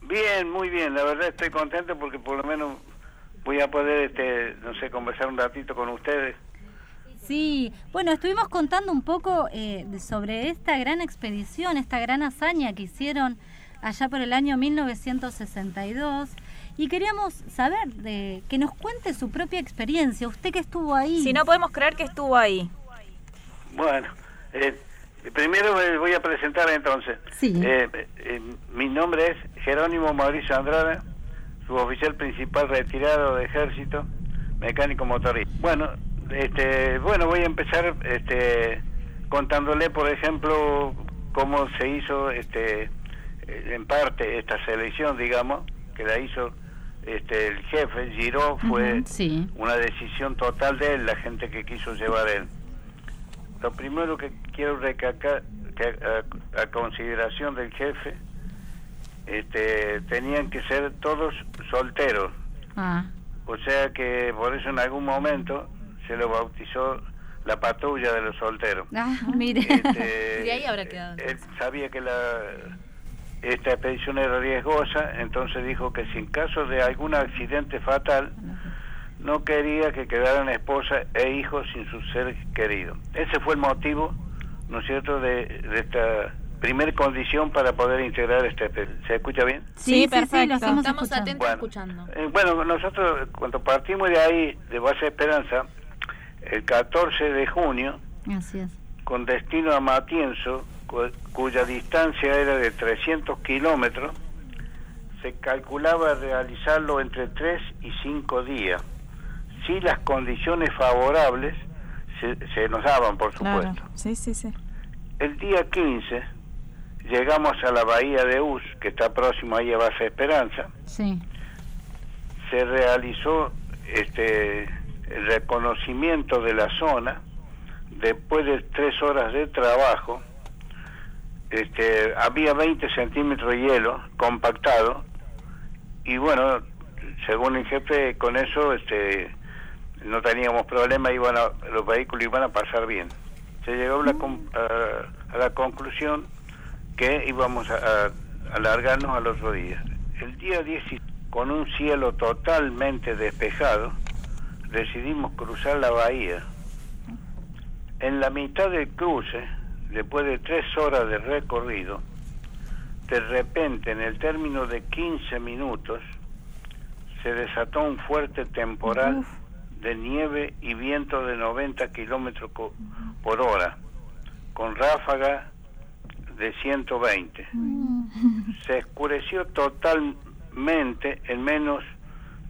Bien, muy bien. La verdad estoy contento porque por lo menos voy a poder, este, no sé, conversar un ratito con ustedes. Sí, bueno, estuvimos contando un poco eh, sobre esta gran expedición, esta gran hazaña que hicieron allá por el año 1962 y queríamos saber de que nos cuente su propia experiencia, usted que estuvo ahí. Si no podemos creer que estuvo ahí. Bueno, eh, primero me voy a presentar entonces. Sí. Eh, eh, mi nombre es Jerónimo Mauricio Andrada, suboficial principal retirado de ejército, mecánico motorista. Bueno, este, bueno, voy a empezar este, contándole, por ejemplo, cómo se hizo, este, en parte esta selección, digamos, que la hizo este, el jefe Giró, fue sí. una decisión total de él, la gente que quiso llevar él. Lo primero que quiero recalcar, que a, a consideración del jefe, este, tenían que ser todos solteros. Ah, O sea que por eso en algún momento se lo bautizó la patrulla de los solteros. ah mire. Este, De ahí habrá quedado. Él sabía que la, esta expedición era riesgosa, entonces dijo que si en caso de algún accidente fatal, no quería que quedaran esposa e hijos sin su ser querido. Ese fue el motivo, ¿no es cierto?, de, de esta primer condición para poder integrar este... ¿Se escucha bien? Sí, sí, sí, lo estamos Estamos atentos Bueno. escuchando. Eh, bueno, nosotros cuando partimos de ahí, de Base Esperanza, el 14 de junio, Así es. con destino a Matienzo, cu- cuya distancia era de 300 kilómetros, se calculaba realizarlo entre 3 y 5 días, si las condiciones favorables se, se nos daban, por supuesto. Claro. Sí, sí, sí. El día 15 llegamos a la bahía de Uz, que está próximo ahí a Base Esperanza, Sí. se realizó este el reconocimiento de la zona después de tres horas de trabajo este había 20 centímetros de hielo compactado y bueno según el jefe con eso este no teníamos problema iban a- los vehículos iban a pasar bien. Se llegó a la, con- a, a la conclusión que íbamos a, a alargarnos al otro día. El día 10 con un cielo totalmente despejado decidimos cruzar la bahía. En la mitad del cruce después de tres horas de recorrido de repente en el término de 15 minutos se desató un fuerte temporal de nieve y viento de 90 kilómetros por hora, con ráfaga de 120. Se oscureció totalmente en menos,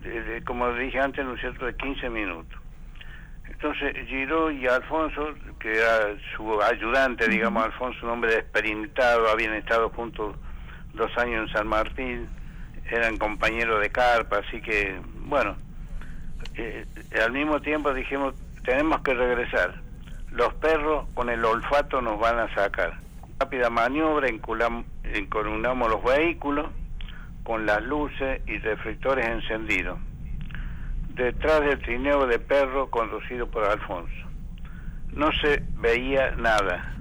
de, de- como dije antes, ¿no es cierto?, de 15 minutos. Entonces Giró y Alfonso, que era su ayudante, digamos, Alfonso, un hombre experimentado, habían estado juntos dos años en San Martín, eran compañeros de carpa, así que, bueno, eh, al mismo tiempo dijimos, tenemos que regresar. Los perros con el olfato nos van a sacar. Rápida maniobra, encolumnamos los vehículos con las luces y reflectores encendidos. Detrás del trineo de perro conducido por Alfonso. No se veía nada.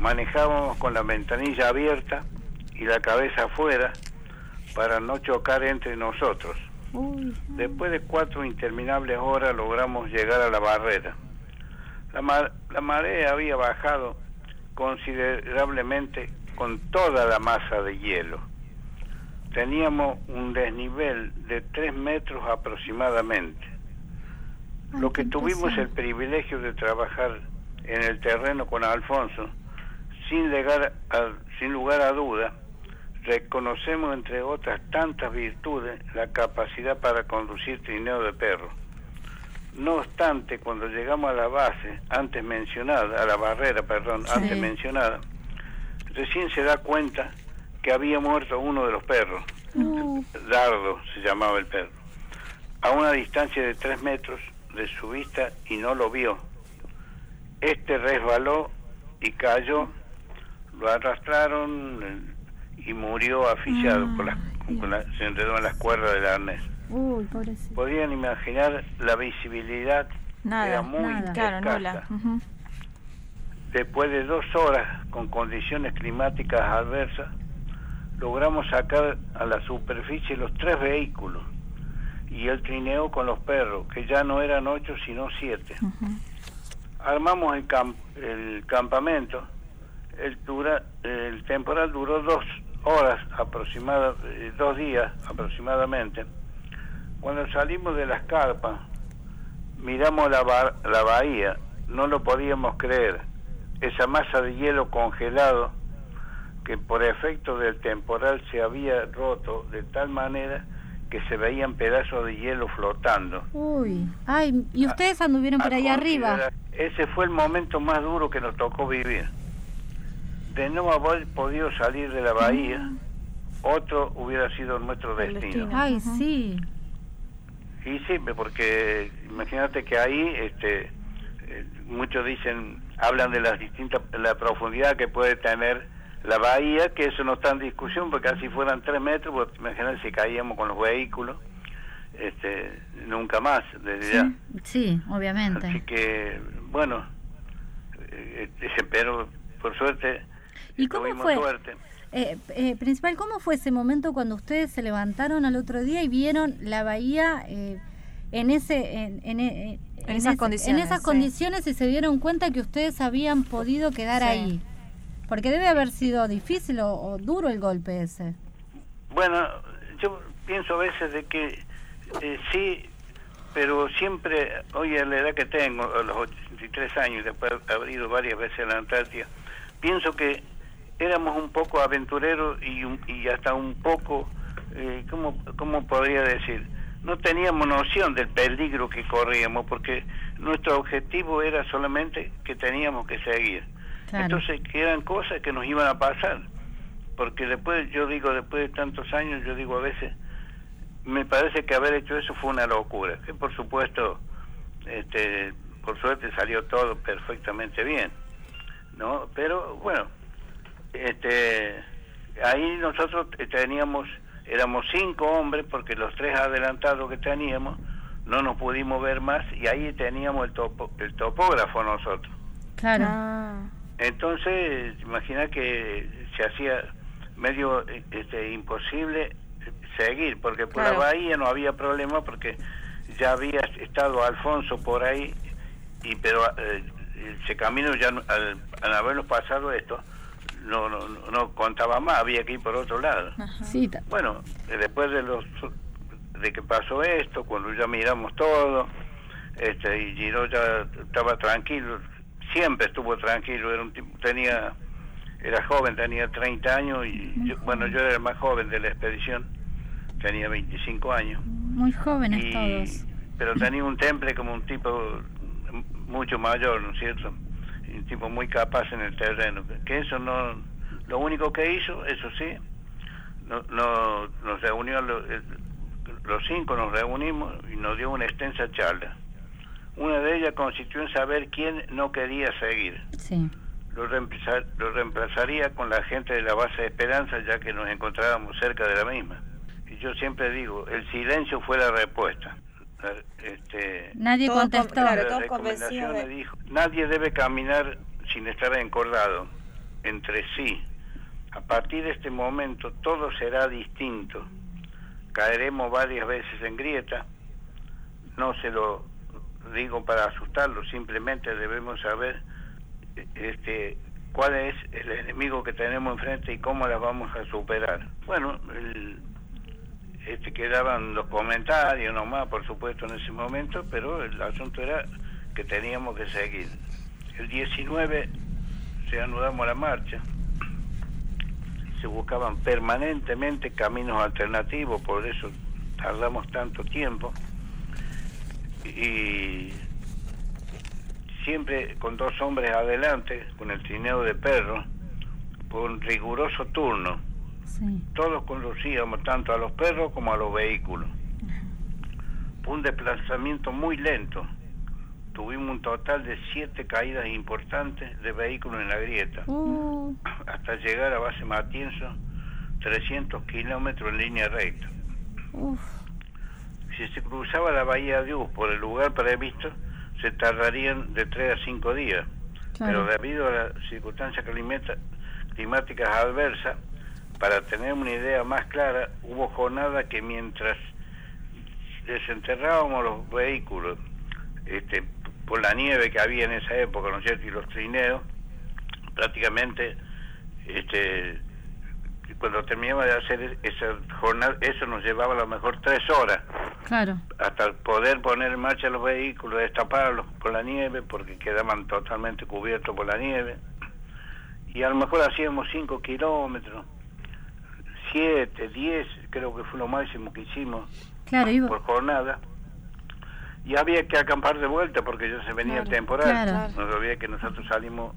Manejábamos con la ventanilla abierta y la cabeza afuera para no chocar entre nosotros. Después de cuatro interminables horas logramos llegar a la barrera. La, mar- la marea había bajado considerablemente con toda la masa de hielo. Teníamos un desnivel de tres metros aproximadamente. Lo que tuvimos el privilegio de trabajar en el terreno con Alfonso, sin, llegar a- sin lugar a duda, reconocemos entre otras tantas virtudes la capacidad para conducir trineo de perro. No obstante, cuando llegamos a la base antes mencionada, a la barrera, perdón, Sí. antes mencionada, recién se da cuenta que había muerto uno de los perros. Dardo se llamaba el perro. A una distancia de tres metros de su vista y no lo vio. Este resbaló y cayó, lo arrastraron eh, y murió asfixiado, por las- con la- se enredó en las cuerdas del arnés. Uy, pobrecito. Podían imaginar la visibilidad Nada, era muy nada. Claro. Después de dos horas con condiciones climáticas adversas, logramos sacar a la superficie los tres vehículos y el trineo con los perros, que ya no eran ocho sino siete. Armamos el, cam- el campamento, el, dura, el temporal duró dos horas aproximada, eh, dos días aproximadamente. Cuando salimos de las carpas, miramos la, ba- la bahía, no lo podíamos creer. Esa masa de hielo congelado que por efecto del temporal se había roto de tal manera que se veían pedazos de hielo flotando. Uy, ay, y ustedes anduvieron por ahí arriba. Ese fue el momento más duro que nos tocó vivir. De no haber podido salir de la bahía, otro hubiera sido nuestro destino. Ay, sí. Y sí, porque imagínate que ahí, este, eh, muchos dicen, hablan de las distintas, la profundidad que puede tener la bahía, que eso no está en discusión, porque así fueran tres metros, pues imagínate si caíamos con los vehículos, este, nunca más, desde ya. Sí, obviamente. Así que, bueno, eh, eh, pero por suerte ¿Y cómo tuvimos fue? suerte. Eh, eh, principal, ¿cómo fue ese momento cuando ustedes se levantaron al otro día y vieron la bahía eh, en ese en, en, eh, En esas ese- condiciones, en esas sí. condiciones y se dieron cuenta que ustedes habían podido quedar Sí. ahí? Porque debe haber sido difícil o, duro el golpe ese. Bueno, yo pienso a veces de que eh, sí, pero siempre, hoy a la edad que tengo, a los 83 años, después de haber ido varias veces a la Antártida, pienso que éramos un poco aventureros y hasta un poco, eh, ¿cómo, ¿cómo podría decir? No teníamos noción del peligro que corríamos porque nuestro objetivo era solamente que teníamos que seguir. Claro. Entonces, que eran cosas que nos iban a pasar. Porque después, yo digo, después de tantos años, yo digo a veces, me parece que haber hecho eso fue una locura. Que por supuesto, este, por suerte salió todo perfectamente bien. ¿No? Pero bueno, este, ahí nosotros teníamos, éramos cinco hombres, porque los tres adelantados que teníamos, no nos pudimos ver más, y ahí teníamos el, topo, el topógrafo nosotros. Claro. Ah. Entonces, imagina que se hacía medio este, imposible seguir, porque por Claro. la bahía no había problema, porque ya había estado Alfonso por ahí, y pero eh, ese camino ya no- al, al habernos pasado esto, no, no, no- no contaba más, había que ir por otro lado. Sí, Bueno, eh, después de los de que pasó esto, cuando ya miramos todo, este y Giro ya estaba tranquilo, siempre estuvo tranquilo, era un tipo, tenía era joven, tenía 30 años y yo- bueno, yo era el más joven de la expedición, tenía 25 años. muy jóvenes Y- todos. Pero tenía un temple como un tipo mucho mayor, ¿no es cierto? Un tipo muy capaz en el terreno. Que eso no, lo único que hizo, eso sí, no, no, nos reunió, el- los cinco nos reunimos y nos dio una extensa charla. Una de ellas consistió en saber quién no quería seguir. Sí. Lo, reemplazar- lo reemplazaría con la gente de la base de Esperanza, ya que nos encontrábamos cerca de la misma. Y yo siempre digo, el silencio fue la respuesta. La- Este, Nadie contestó. claro, de- dijo, nadie debe caminar sin estar encordado entre sí. A partir de este momento todo será distinto. Caeremos varias veces en grieta. No se lo digo para asustarlo, simplemente debemos saber este cuál es el enemigo que tenemos enfrente y cómo las vamos a superar. Bueno, el- este quedaban los comentarios nomás, por supuesto, en ese momento, pero el asunto era que teníamos que seguir. El 19 se anudamos la marcha, se buscaban permanentemente caminos alternativos, por eso tardamos tanto tiempo, y siempre con dos hombres adelante, con el trineo de perro, por un riguroso turno Sí. todos conducíamos tanto a los perros como a los vehículos. Fue un desplazamiento muy lento. Tuvimos un total de siete caídas importantes de vehículos en la grieta, Uh, hasta llegar a base Matienzo, 300 kilómetros en línea recta. uf. Si se cruzaba la bahía de Uz por el lugar previsto, se tardarían de tres a cinco días. Claro. Pero debido a las circunstancias climáticas adversas, para tener una idea más clara, hubo jornadas que mientras desenterrábamos los vehículos este, por la nieve que había en esa época, ¿no es cierto? Y los trineos, prácticamente, este, cuando terminamos de hacer esa jornada, eso nos llevaba a lo mejor tres horas. Claro. Hasta poder poner en marcha los vehículos, destaparlos por la nieve, porque quedaban totalmente cubiertos por la nieve. Y a lo mejor hacíamos cinco kilómetros, siete, diez, creo que fue lo máximo que hicimos Claro, iba- por jornada. Y había que acampar de vuelta porque ya se venía Claro, el temporal. claro. No sabía que nosotros salimos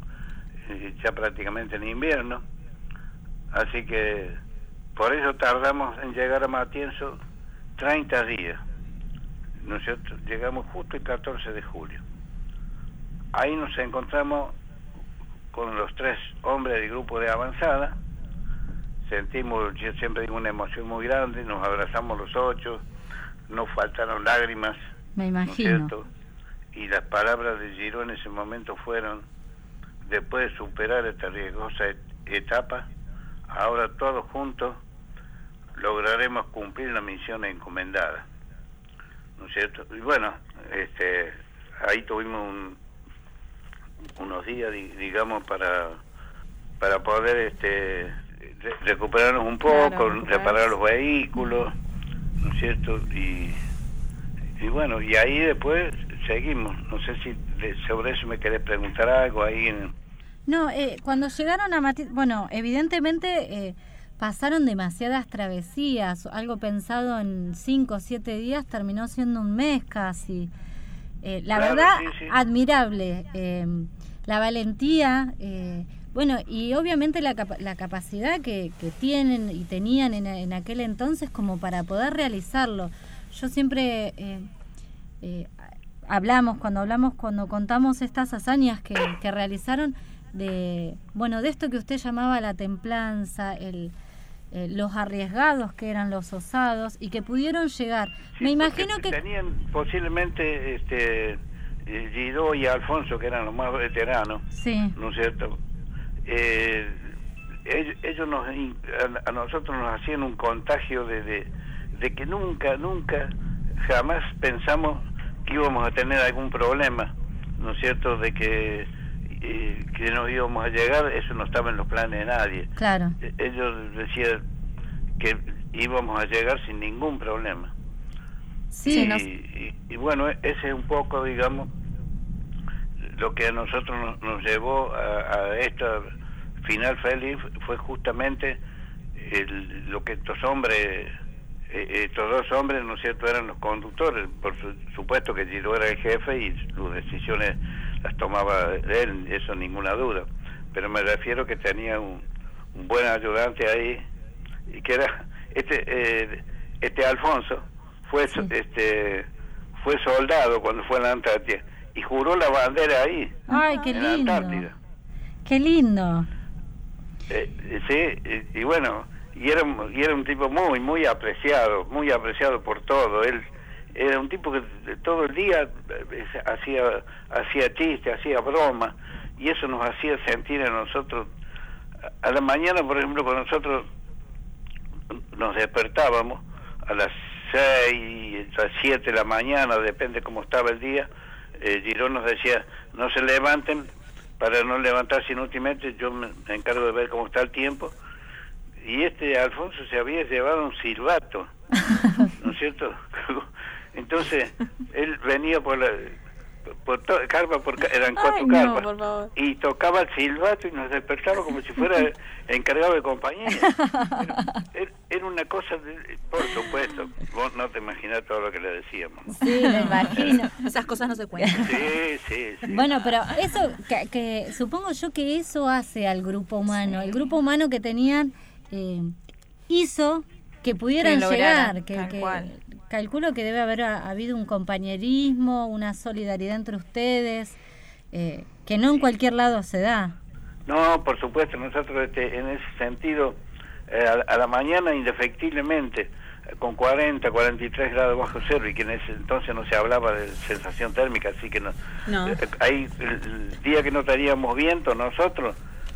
eh, ya prácticamente en invierno. Así que por eso tardamos en llegar a Matienzo 30 días. ¿No cierto? Llegamos justo el 14 de julio. Ahí nos encontramos con los tres hombres del grupo de avanzada. Sentimos, yo siempre digo, una emoción muy grande. Nos abrazamos los ocho. Nos faltaron lágrimas. Me ¿no imagino. cierto? Y las palabras de Girón en ese momento fueron, después de superar esta riesgosa et- etapa, ahora todos juntos lograremos cumplir la misión encomendada. ¿No es cierto? Y bueno, este, ahí tuvimos un- unos días, di- digamos, para para poder este re- recuperarnos un poco, Claro, reparar los vehículos, ¿no es cierto? Y, y bueno, y ahí después seguimos. No sé si sobre eso me querés preguntar algo ahí en... No, eh, cuando llegaron a Mati, bueno, evidentemente eh, pasaron demasiadas travesías, algo pensado en cinco o siete días terminó siendo un mes casi. Eh, la Claro, verdad, sí, sí. admirable. eh, la valentía, eh, bueno, y obviamente la, capa- la capacidad que, que tienen y tenían en, en aquel entonces como para poder realizarlo. Yo siempre hablamos, cuando hablamos, cuando contamos estas hazañas que, que realizaron, de, bueno, de esto que usted llamaba la templanza, el, eh, los arriesgados que eran los osados y que pudieron llegar. Me imagino que... Tenían posiblemente este, eh, Guido y Alfonso, que eran los más veteranos, Sí. ¿no es cierto? Eh, ellos, ellos nos, a, a nosotros nos hacían un contagio de, de, de que nunca, nunca, jamás pensamos que íbamos a tener algún problema, ¿no es cierto? De que, eh, que nos íbamos a llegar, eso no estaba en los planes de nadie. Claro. Eh, Ellos decían que íbamos a llegar sin ningún problema. Sí, y, nos- y- y bueno, ese es un poco, digamos, lo que a nosotros nos, nos llevó a, a esta final feliz fue justamente el- lo que estos hombres, eh, estos dos hombres, ¿no es cierto?, eran los conductores. Por su- supuesto que Giro era el jefe y sus decisiones las tomaba él, eso ninguna duda. Pero me refiero que tenía un, un buen ayudante ahí, y que era este eh, este Alfonso fue este fue soldado cuando fue a la Antártida y juró la bandera ahí Ay, qué en la. Antártida Qué lindo. Eh, eh, sí y, y bueno y era y era un tipo muy muy apreciado muy apreciado por todo él era un tipo que todo el día eh, hacía hacía chistes hacía broma y eso nos hacía sentir a nosotros a la mañana por ejemplo con nosotros nos despertábamos a las 6, a las 7 de la mañana, depende cómo estaba el día. Eh, Girón nos decía, no se levanten para no levantarse inútilmente, yo me encargo de ver cómo está el tiempo. Y este Alfonso se había llevado un silbato, ¿no es cierto? Entonces, él venía por la... Por to- carpa por eran cuatro Ay, no, carpas y tocaba el silbato y nos despertaba como si fuera encargado de compañía era, era una cosa de- por supuesto vos no te imaginas todo lo que le decíamos Sí, me imagino. Esas cosas no se cuentan. sí sí sí Bueno, pero eso, que, que supongo yo que eso hace al grupo humano. El grupo humano que tenían eh, hizo que pudieran Que lograran, llegar. Que, tal que- cual. Calculo que debe haber ha- habido un compañerismo, una solidaridad entre ustedes, eh, que no en cualquier lado se da. no por supuesto nosotros este, en ese sentido eh, a, a la mañana indefectiblemente eh, con 40 43 grados bajo cero y que en ese entonces no se hablaba de sensación térmica así que no No. Eh, ahí el, el día que no teníamos viento nosotros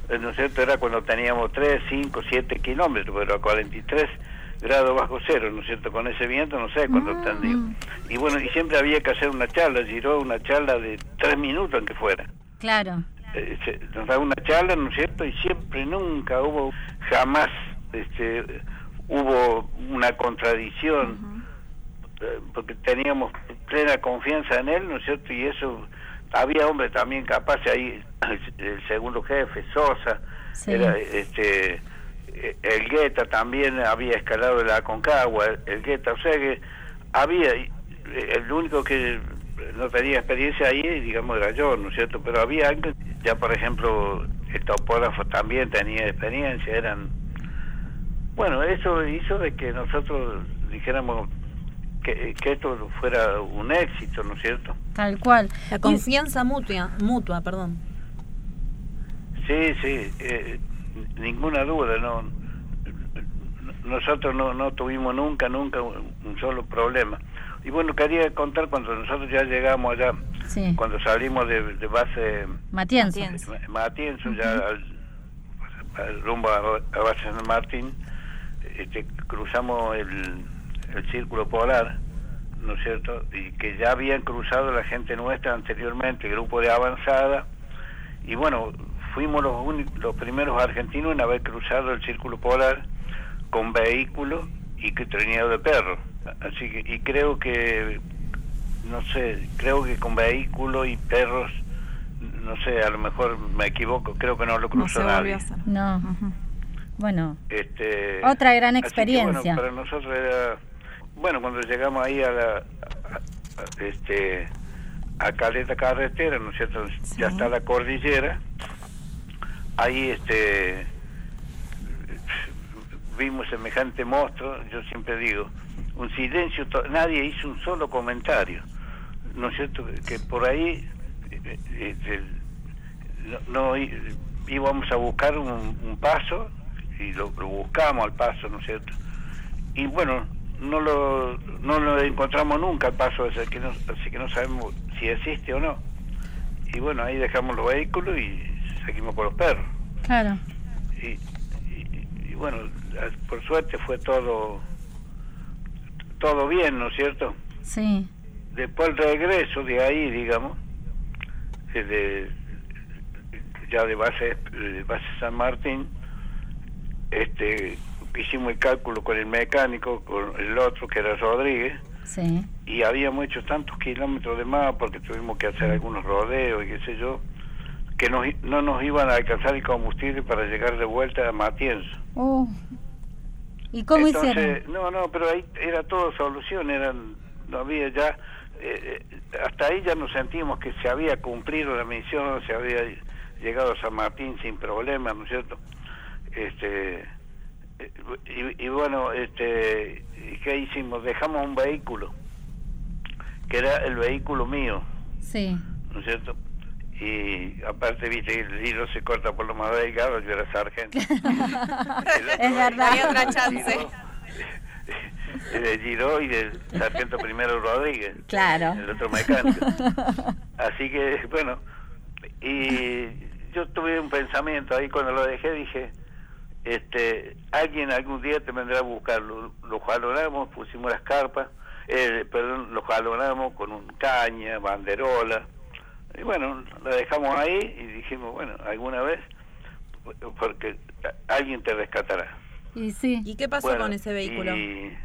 eh, ¿no es cierto? Era cuando teníamos 3, 5, 7 kilómetros, pero a 43 grados bajo cero, ¿no es cierto? Con ese viento, no sé cuándo tendría. Y bueno, y siempre había que hacer una charla, giró una charla de 3 minutos en que fuera. Claro. Eh, se- nos da una charla, ¿no es cierto? Y siempre, nunca hubo, jamás este, hubo una contradicción, eh, porque teníamos plena confianza en él, ¿no es cierto? Y eso, había hombres también capaces ahí, el segundo jefe, Sosa, Sí. era este el Guetta también había escalado la Concagua, el, Guetta, o sea que había, eh, el único que no tenía experiencia ahí, digamos, era yo, ¿no es cierto? Pero había alguien, ya por ejemplo, el topógrafo también tenía experiencia, eran... Bueno, eso hizo de que nosotros dijéramos que, que esto fuera un éxito, ¿no es cierto? Tal cual. La confianza mutua, mutua, perdón. Sí, sí, eh, ninguna duda, no. Nosotros no, no tuvimos nunca, nunca un, solo problema. Y bueno, quería contar cuando nosotros ya llegamos allá, Sí. cuando salimos de, de base Matienzo. Ma- Matienzo, ya al, al rumbo a, a base San Martín, este, cruzamos el, el círculo polar, ¿no es cierto? Y que ya habían cruzado la gente nuestra anteriormente, el grupo de avanzada, y bueno, fuimos los, los primeros argentinos en haber cruzado el círculo polar con vehículo y que trineo de perro. Así que, y creo que, no sé, creo que con vehículo y perros, no sé, a lo mejor me equivoco, creo que no lo cruzó nadie. No. Bueno, Este, Otra gran así que, experiencia. bueno, para nosotros era, bueno, cuando llegamos ahí a la, a- a- este, a Caleta Carretera, ¿no es cierto? Ya está la cordillera, ahí, este, vimos semejante monstruo, yo siempre digo, un silencio, nadie hizo un solo comentario, ¿no es cierto? Que por ahí eh, eh, no, íbamos a buscar un, paso y lo, buscamos al paso, ¿no es cierto? Y bueno, no lo, no lo encontramos nunca al paso ese, que no, así que no sabemos si existe o no. Y bueno, ahí dejamos los vehículos y seguimos por los perros. claro. Y, y- y bueno, por suerte fue todo todo bien, ¿no es cierto? Sí. Después el regreso de ahí, digamos, eh, de, ya de base, de base San Martín, este, hicimos el cálculo con el mecánico, con el otro que era Rodríguez, Sí. y habíamos hecho tantos kilómetros de más porque tuvimos que hacer algunos rodeos y qué sé yo, que nos i- no nos iban a alcanzar el combustible para llegar de vuelta a Matienzo. Oh. ¿Y cómo Entonces, hicieron? No, no, pero ahí era todo solución, eran, no había ya, eh, eh, hasta ahí ya nos sentimos que se había cumplido la misión, se había llegado a San Martín sin problema, ¿no es cierto? Este, eh, y, y bueno, este, ¿y ¿qué hicimos? Dejamos un vehículo, que era el vehículo mío, Sí. ¿no es cierto? Y aparte, viste, el hilo se corta por lo más delgado, yo era sargento. es verdad. Hay otra chance. de Giró y del sargento primero Rodríguez, Claro. el otro mecánico. Así que, bueno, y yo tuve un pensamiento ahí cuando lo dejé, dije, este, alguien algún día te vendrá a buscarlo. Lo jalonamos, pusimos las carpas, eh, perdón, lo jalonamos con un caña, banderola, y bueno, la dejamos ahí y dijimos, bueno, alguna vez, porque alguien te rescatará. Y sí. ¿Y qué pasó Bueno, con ese vehículo? Y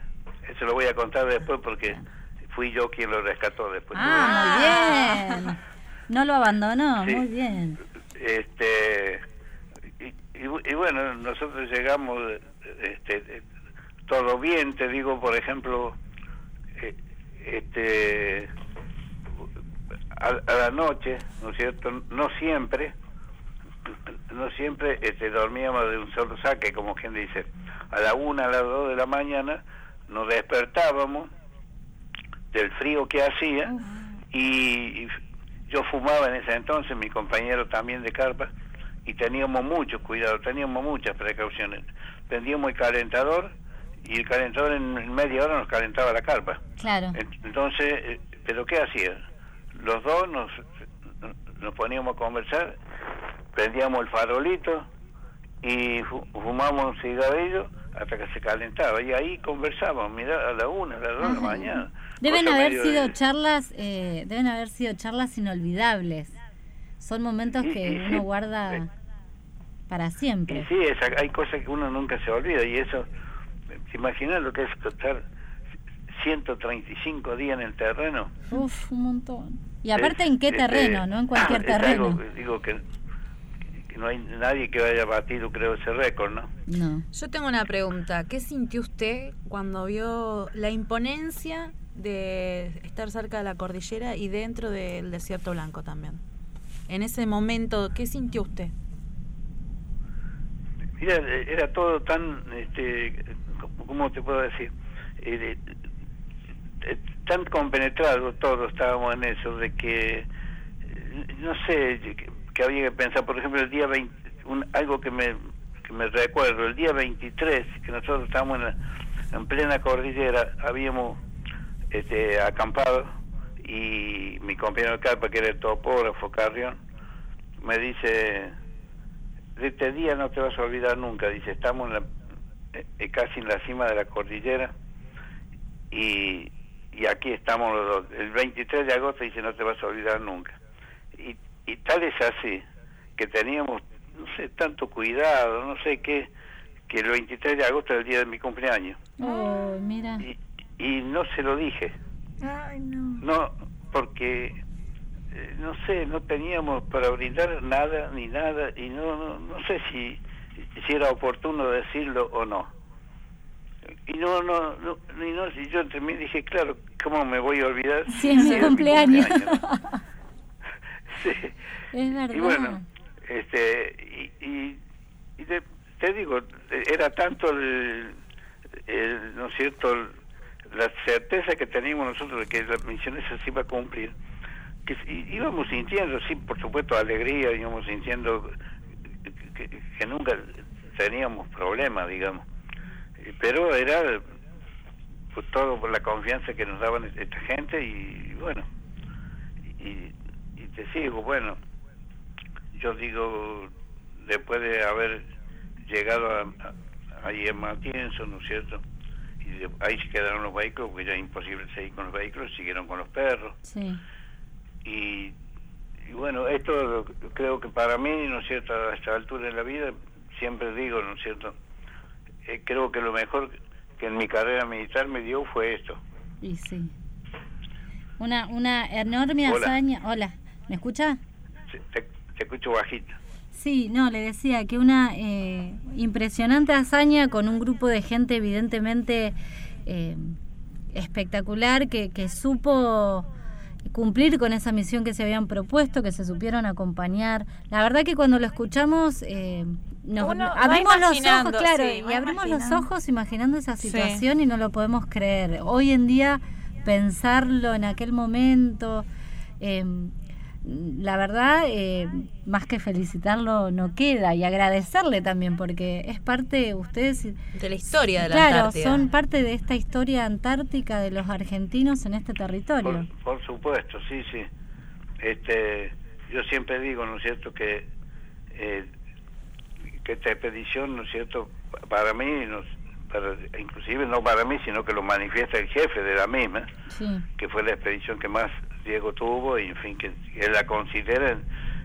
eso lo voy a contar después porque fui yo quien lo rescató después. Ah, muy bien. No lo abandonó, Sí. muy bien. Este y, y- y bueno, nosotros llegamos este todo bien, te digo, por ejemplo, eh, este a, a la noche, ¿no es cierto? No siempre no siempre este, dormíamos de un solo saque, como quien dice. A la una, a las dos de la mañana nos despertábamos del frío que hacía y yo fumaba en ese entonces, mi compañero también de carpa, y teníamos mucho cuidado, teníamos muchas precauciones. Prendíamos el calentador y el calentador en media hora nos calentaba la carpa. Claro. En- Entonces, eh, ¿pero qué hacía? Los dos nos, nos poníamos a conversar, prendíamos el farolito y fu- fumamos un cigarrillo hasta que se calentaba y ahí conversábamos, mirá, a la una, a las dos de la mañana. Deben haber sido de- charlas, eh, deben haber sido charlas inolvidables. Son momentos que sí, uno guarda para Y siempre. sí, esa- hay cosas que uno nunca se olvida y eso, ¿te imaginas lo que es estar 135 días en el terreno? Uf, un montón. Y aparte, ¿en qué Este, terreno? No en cualquier algo terreno. digo que, que no hay nadie que haya batido, creo, ese récord, ¿no? No. Yo tengo una pregunta. ¿Qué sintió usted cuando vio la imponencia de estar cerca de la cordillera y dentro del desierto blanco también? En ese momento, ¿qué sintió usted? Mira, era todo tan, este, ¿cómo te puedo decir? Eh, tan compenetrado todos estábamos en eso, de que, eh, no sé, que había que pensar, por ejemplo, el día 20, un- algo que me, que me recuerdo, el día 23, que nosotros estábamos en, la- en plena cordillera, habíamos este, acampado y mi compañero de carpa, que era el topógrafo Carrión, me dice, de este día no te vas a olvidar nunca, dice, estamos en la- eh, eh, casi en la cima de la cordillera y, y aquí estamos los dos. El 23 de agosto dice, no te vas a olvidar nunca. Y, y tal es así, que teníamos, no sé, tanto cuidado, no sé qué, que el 23 de agosto es el día de mi cumpleaños. Oh, mira. Y no se lo dije. Ay, no. No, porque eh, no sé, no teníamos para brindar nada ni nada y no no, no sé si si era oportuno decirlo o no. Y no no no, y no y yo mí dije, claro, ¿cómo me voy a olvidar? Sí, es mi cumpleaños. Sí. Es verdad. Y bueno, este, y, y, y te, te digo, era tanto el, el, ¿no es cierto?, la certeza que teníamos nosotros de que la misión esa se iba a cumplir, que íbamos sintiendo, sí, por supuesto, alegría, íbamos sintiendo que, que- que nunca teníamos problemas, digamos, pero era pues, todo por la confianza que nos daban esta gente y bueno, y, y te sigo, bueno, yo digo, después de haber llegado a, a- ahí en Matienzo, ¿no es cierto? Y de- ahí se quedaron los vehículos, porque ya es imposible seguir con los vehículos, siguieron con los perros. Sí. Y, y bueno, esto creo que para mí, ¿no es cierto?, a esta altura de la vida, siempre digo, ¿no es cierto?, eh, creo que lo mejor que en mi carrera militar me dio fue esto. Y sí. Una, una enorme Hola. hazaña. Hola, ¿me escucha? Te, te escucho bajito. Sí, no, le decía que una eh, impresionante hazaña con un grupo de gente evidentemente eh, espectacular que, que supo cumplir con esa misión que se habían propuesto, que se supieron acompañar. La verdad que cuando lo escuchamos eh, nos Uno abrimos los ojos, claro, sí, y abrimos los ojos imaginando esa Sí. situación y no lo podemos creer. Hoy en día pensarlo en aquel momento, eh, la verdad, eh, más que felicitarlo no queda y agradecerle también porque es parte, ustedes... De la historia de la Claro, Antártida. son parte de esta historia antártica de los argentinos en este territorio. Por supuesto, sí, sí. Este, yo siempre digo, ¿no es cierto?, que, eh, que esta expedición, ¿no es cierto?, pa- para mí, no- para- inclusive no para mí, sino que lo manifiesta el jefe de la misma, Sí. que fue la expedición que más Diego tuvo, y en fin, que, que él la considera,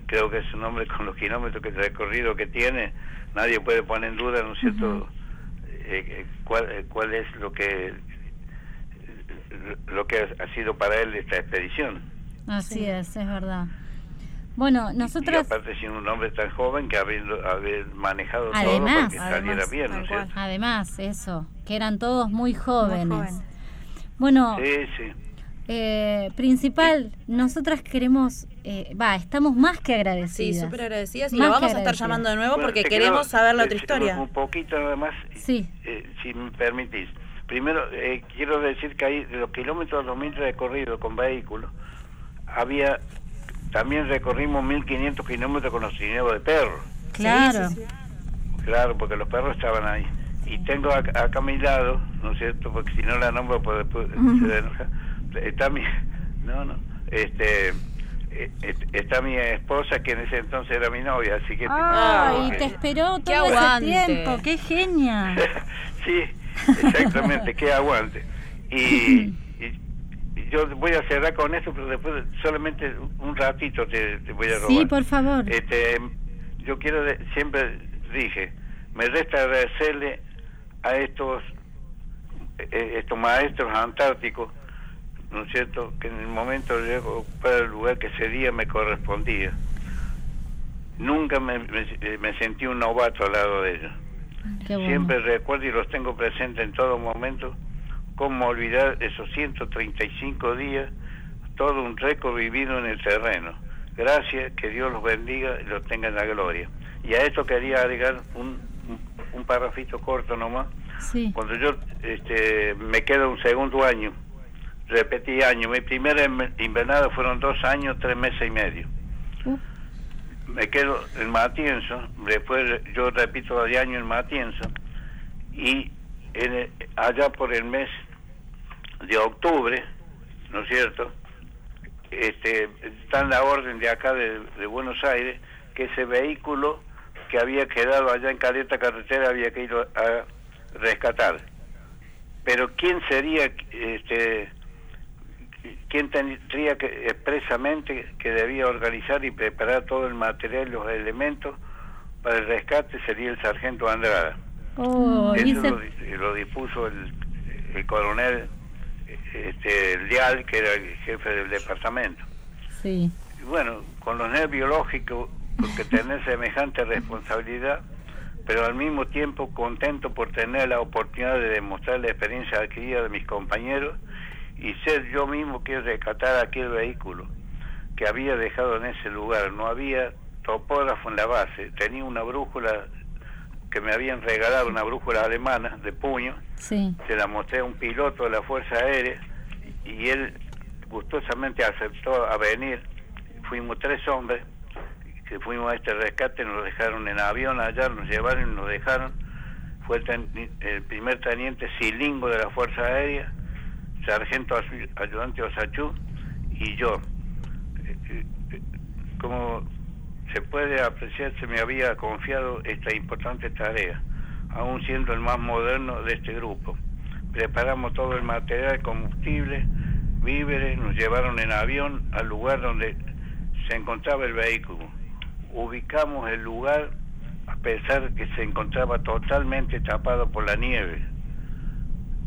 creo que es un hombre con los kilómetros que recorrido que tiene, nadie puede poner en duda, ¿no es cierto?, eh, eh, cuál, eh, cuál es lo que lo que ha sido para él esta expedición. Así es, es verdad. Bueno, Y nosotros... aparte siendo un hombre tan joven que habiendo haber manejado Además, todo para que saliera bien, ¿no es cierto? además, eso, que eran todos muy jóvenes. jóvenes. Bueno, Sí, sí. eh, principal, nosotras queremos, eh, va, estamos más que agradecidas. Sí, súper agradecidas y Más lo vamos a estar llamando de nuevo Bueno, porque queremos quiero saber la otra historia. Un, poquito nada más, Sí. eh, si me permitís. Primero, eh, quiero decir que hay de los kilómetros 2000 recorridos con vehículos, había, también recorrimos 1500 kilómetros con los trineos de perros. Claro. Claro, porque los perros estaban ahí. Y tengo acá, acá a mi lado, ¿no es cierto? Porque si no la nombro, pues después se enoja. Está mi... No, no. Este, eh, está mi esposa, que en ese entonces era mi novia, así que... Ay, eh, te esperó Qué todo ese aguante. tiempo, qué genia. Sí, exactamente, que aguante. Y yo voy a cerrar con esto, pero después solamente un ratito te, te voy a robar. Sí, por favor. Este, yo quiero, de- siempre dije, me resta agradecerle a estos, eh, estos maestros antárticos, ¿no es cierto?, que en el momento de ocupar el lugar que ese día me correspondía. Nunca me, me- me sentí un novato al lado de ellos. Bueno. Siempre recuerdo y los tengo presentes en todo momento. Cómo olvidar esos 135 días, todo un récord vivido en el terreno. Gracias, que Dios los bendiga y los tenga en la gloria. Y a esto quería agregar un, un, parrafito corto nomás. Sí. Cuando yo este, me quedo un segundo año, repetí año, mi primera inv- invernada fueron dos años, tres meses y medio. Uh. Me quedo en Matienzo, después yo repito de año en Matienzo, y en el- allá por el mes de octubre, ¿no es cierto? Este, está en la orden de acá de, de Buenos Aires que ese vehículo que había quedado allá en Caleta Carretera había que ir a rescatar. Pero ¿quién sería, este, quién tendría que expresamente que debía organizar y preparar todo el material, los elementos para el rescate sería el sargento Andrada. Oh, y Eso se- lo, lo dispuso el, el coronel este, Leal, que era el jefe del departamento. Sí. Y bueno, con los nervios lógicos, porque tener semejante responsabilidad, pero al mismo tiempo contento por tener la oportunidad de demostrar la experiencia adquirida de mis compañeros y ser yo mismo que rescatar aquel vehículo que había dejado en ese lugar. No había topógrafo en la base, tenía una brújula que me habían regalado, una brújula alemana de puño, Sí. se la mostré a un piloto de la Fuerza Aérea y él gustosamente aceptó a venir. Fuimos tres hombres que fuimos a este rescate, nos dejaron en avión allá, nos llevaron y nos dejaron. Fue el, ten- el primer teniente Silingo de la Fuerza Aérea, sargento ayudante Osachú y yo. Eh, eh, eh, Como se puede apreciar, se me había confiado esta importante tarea, aún siendo el más moderno de este grupo. Preparamos todo el material, combustible, víveres, nos llevaron en avión al lugar donde se encontraba el vehículo. Ubicamos el lugar a pesar que se encontraba totalmente tapado por la nieve.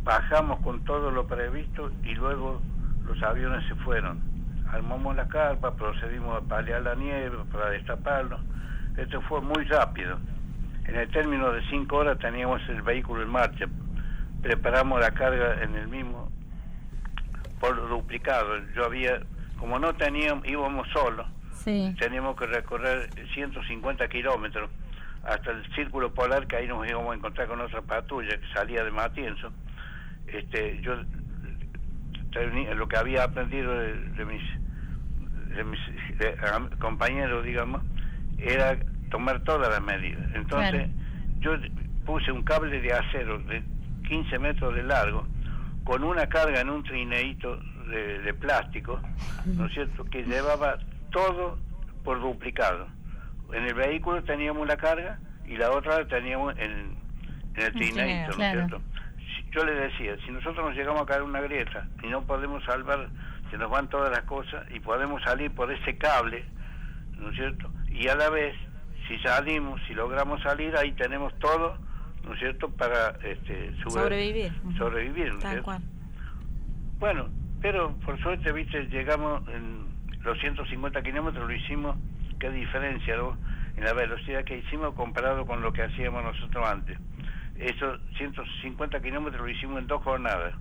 Bajamos con todo lo previsto y luego los aviones se fueron. Armamos la carpa, procedimos a paliar la nieve para destaparlo. Esto fue muy rápido. En el término de cinco horas teníamos el vehículo en marcha. Preparamos la carga en el mismo por duplicado. Yo había, como no teníamos, íbamos solos, Sí. teníamos que recorrer 150 kilómetros hasta el círculo polar que ahí nos íbamos a encontrar con otra patrulla que salía de Matienzo. Este, yo lo que había aprendido de, de mis, de mis compañeros, digamos, era tomar todas las medidas. Entonces, yo puse un cable de acero de 15 metros de largo con una carga en un trineíto de, de plástico, ¿no es cierto?, que llevaba todo por duplicado. En el vehículo teníamos la carga y la otra la teníamos en, en el trineíto, ¿no es claro. cierto? Yo le decía, si nosotros nos llegamos a caer una grieta y no podemos salvar, se nos van todas las cosas y podemos salir por ese cable, ¿no es cierto? Y a la vez, si salimos, si logramos salir, ahí tenemos todo, ¿no es cierto?, para este, sobre- Sobrevivir. sobrevivir, ¿no es Tal cierto? cual. Bueno, pero por suerte, viste, llegamos en los 150 kilómetros, lo hicimos, qué diferencia, ¿no? En la velocidad que hicimos comparado con lo que hacíamos nosotros antes. Esos 150 kilómetros lo hicimos en dos jornadas.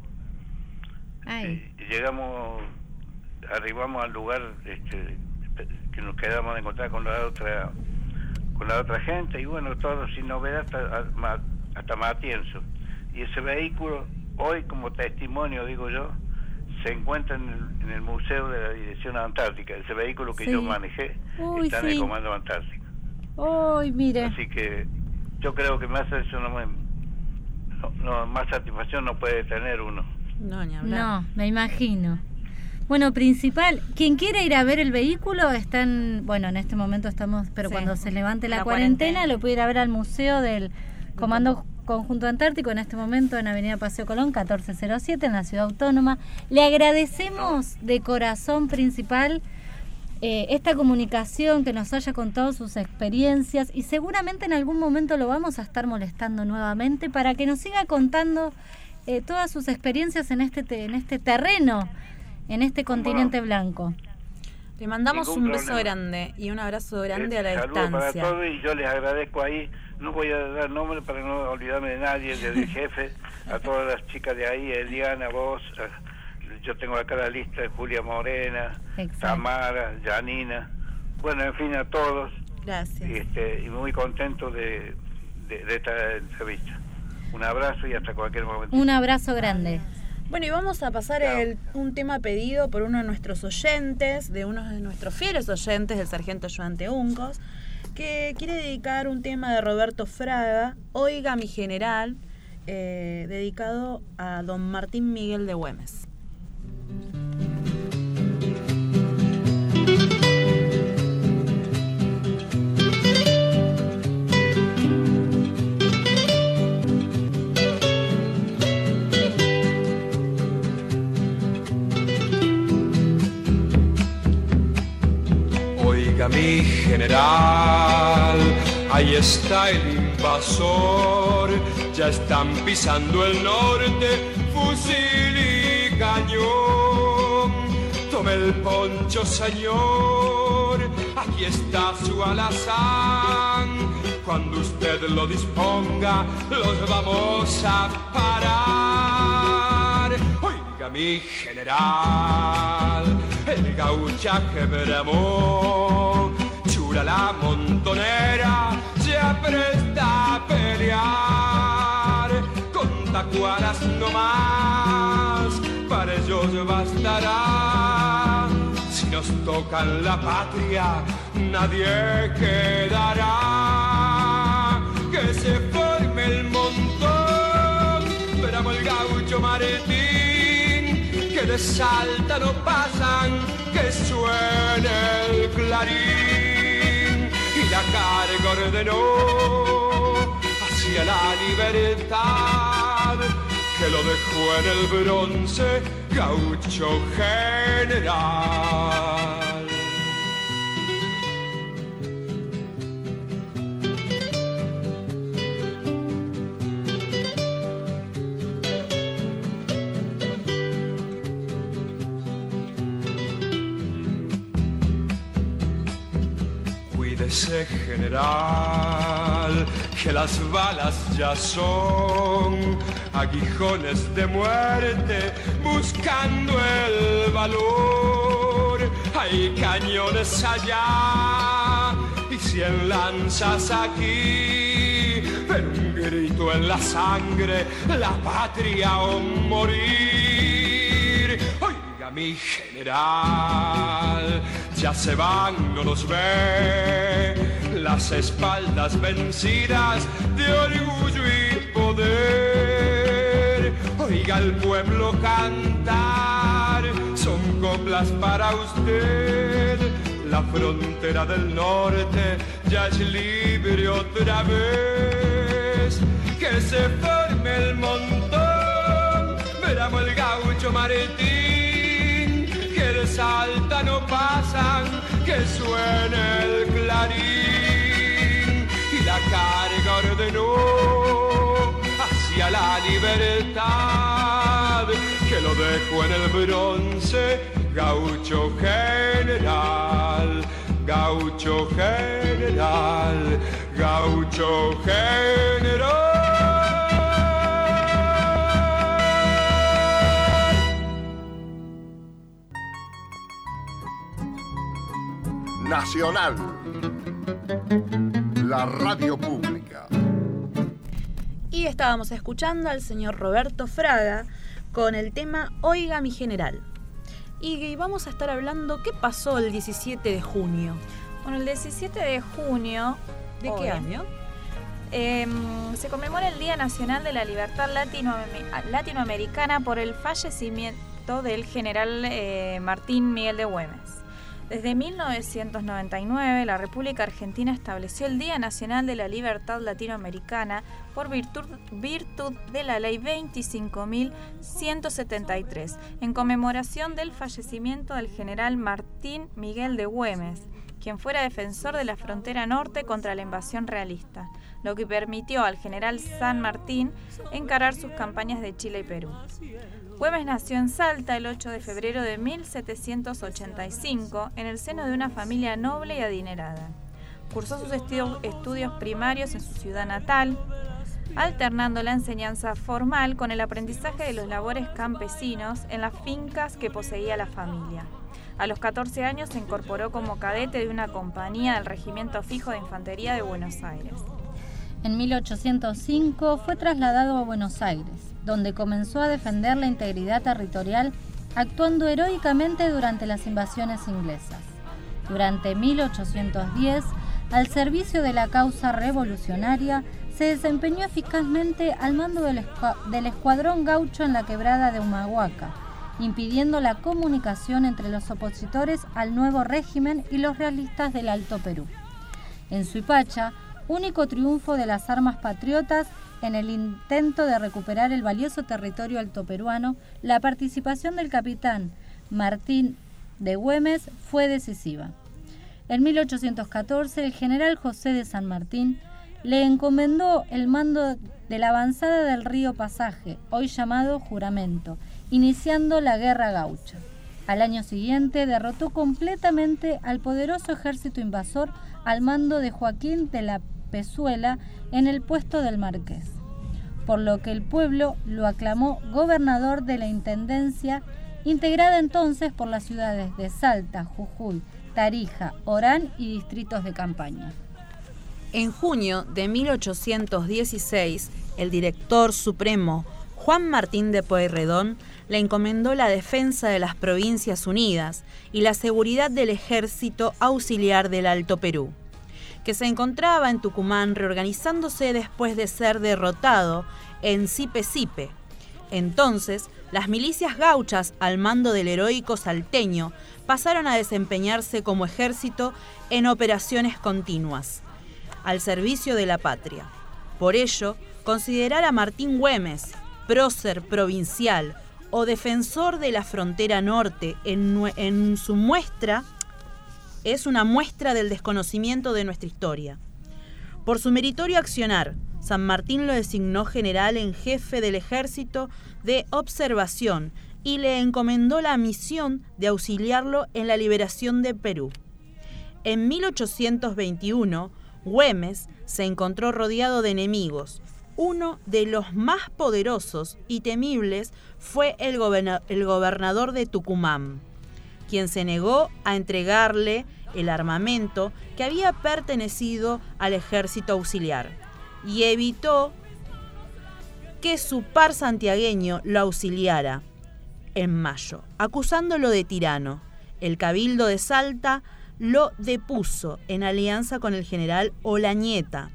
Y llegamos, arribamos al lugar este, que nos quedamos de encontrar con la otra con la otra gente y bueno, todo sin novedad hasta, hasta Matienzo. Y ese vehículo, hoy como testimonio, digo yo, se encuentra en el, en el Museo de la Dirección Antártica. Ese vehículo que Sí. yo manejé Uy, está en el. Comando Antártico. Uy, mire. Así que yo creo que más eso no, me, no, no, más satisfacción no puede tener uno. No, ni hablar. No, me imagino. Bueno, principal, quien quiera ir a ver el vehículo están, bueno, en este momento estamos, pero Sí. cuando se levante la, La cuarentena, cuarentena. lo puede ir a ver al Museo del Comando Conjunto Antártico, en este momento en Avenida Paseo Colón, 1407, en la Ciudad Autónoma. Le agradecemos de corazón principal eh, esta comunicación, que nos haya contado sus experiencias y seguramente en algún momento lo vamos a estar molestando nuevamente para que nos siga contando eh, todas sus experiencias en este, te- en este terreno, en este continente blanco. Le mandamos Ningún un beso problema. grande y un abrazo grande a la Saludos para distancia. todos y yo les agradezco ahí. No voy a dar nombre para no olvidarme de nadie, desde el jefe, a todas las chicas de ahí, Eliana, vos, a- yo tengo acá la lista de Julia Morena, Tamara, Janina, bueno, en fin, a todos. Gracias. Este, y muy contento de, de- de esta entrevista. Un abrazo y hasta cualquier momento. Un abrazo grande. Bueno, y vamos a pasar el- un tema pedido por uno de nuestros oyentes, de uno de nuestros fieles oyentes, el sargento Joan Uncos, que quiere dedicar un tema de Roberto Fraga, Oiga mi general, eh, dedicado a don Martín Miguel de Güemes. Mi general, ahí está el invasor, ya están pisando el norte, fusil y cañón. Tome el poncho señor, aquí está su alazán, cuando usted lo disponga, los vamos a parar. Oiga mi general, el gauchaje bramó, chura la montonera, se apresta a pelear, con tacuaras no más, para ellos bastará. Si nos tocan la patria, nadie quedará. Que se forme el montón, veramos el gaucho Martín, que de Salta no pasan, que suene el clarín. Y la carga ordenó hacia la libertad, que lo dejó en el bronce, gaucho general. Cuídese general, que las balas ya son aguijones de muerte buscando el valor. Hay cañones allá y cien lanzas aquí, pero un grito en la sangre, la patria o morir. Oiga mi general, ya se van, no los ve, las espaldas vencidas de orgullo y poder. Oiga el pueblo cantar, son coplas para usted. La frontera del norte ya es libre otra vez. Que se forme el montón, veramos el gaucho Martín, que de Salta no pasan, que suene el clarín. Y la carga ordenó hacia la libertad, que lo dejó en el bronce, gaucho general, gaucho general, gaucho general. Nacional. La radio pública. Y estábamos escuchando al señor Roberto Fraga con el tema Oiga mi general. Y vamos a estar hablando qué pasó el 17 de junio. Bueno, el 17 de junio. ¿De hoy, qué año? em, se conmemora el Día Nacional de la Libertad Latinoame- Latinoamericana por el fallecimiento del general eh, Martín Miguel de Güemes. Desde 1999, la República Argentina estableció el Día Nacional de la Libertad Latinoamericana por virtud, virtud de la Ley 25.173, en conmemoración del fallecimiento del general Martín Miguel de Güemes, quien fuera defensor de la frontera norte contra la invasión realista, lo que permitió al general San Martín encarar sus campañas de Chile y Perú. Güemes nació en Salta el 8 de febrero de 1785 en el seno de una familia noble y adinerada. Cursó sus estudios primarios en su ciudad natal, alternando la enseñanza formal con el aprendizaje de los labores campesinos en las fincas que poseía la familia. A los 14 años se incorporó como cadete de una compañía del Regimiento Fijo de Infantería de Buenos Aires. En 1805 fue trasladado a Buenos Aires, donde comenzó a defender la integridad territorial actuando heroicamente durante las invasiones inglesas. Durante 1810, al servicio de la causa revolucionaria, se desempeñó eficazmente al mando del, escuadrón gaucho en la quebrada de Humahuaca, impidiendo la comunicación entre los opositores al nuevo régimen y los realistas del Alto Perú. En Suipacha, único triunfo de las armas patriotas en el intento de recuperar el valioso territorio altoperuano, la participación del capitán Martín de Güemes fue decisiva. En 1814, el general José de San Martín le encomendó el mando de la avanzada del río Pasaje, hoy llamado Juramento, iniciando la Guerra Gaucha. Al año siguiente derrotó completamente al poderoso ejército invasor al mando de Joaquín de la Pezuela en el puesto del marqués, por lo que el pueblo lo aclamó gobernador de la Intendencia, integrada entonces por las ciudades de Salta, Jujuy, Tarija, Orán y distritos de campaña. En junio de 1816, el director supremo Juan Martín de Pueyrredón le encomendó la defensa de las Provincias Unidas y la seguridad del ejército auxiliar del Alto Perú que se encontraba en Tucumán reorganizándose después de ser derrotado en Sipe-Sipe. Entonces, las milicias gauchas al mando del heroico salteño pasaron a desempeñarse como ejército en operaciones continuas, al servicio de la patria. Por ello, considerar a Martín Güemes, prócer provincial o defensor de la frontera norte en su muestra es una muestra del desconocimiento de nuestra historia. Por su meritorio accionar, San Martín lo designó general en jefe del ejército de observación y le encomendó la misión de auxiliarlo en la liberación de Perú. En 1821, Güemes se encontró rodeado de enemigos. Uno de los más poderosos y temibles fue el, el gobernador de Tucumán, quien se negó a entregarle el armamento que había pertenecido al ejército auxiliar y evitó que su par santiagueño lo auxiliara en mayo, acusándolo de tirano. El cabildo de Salta lo depuso en alianza con el general Olañeta.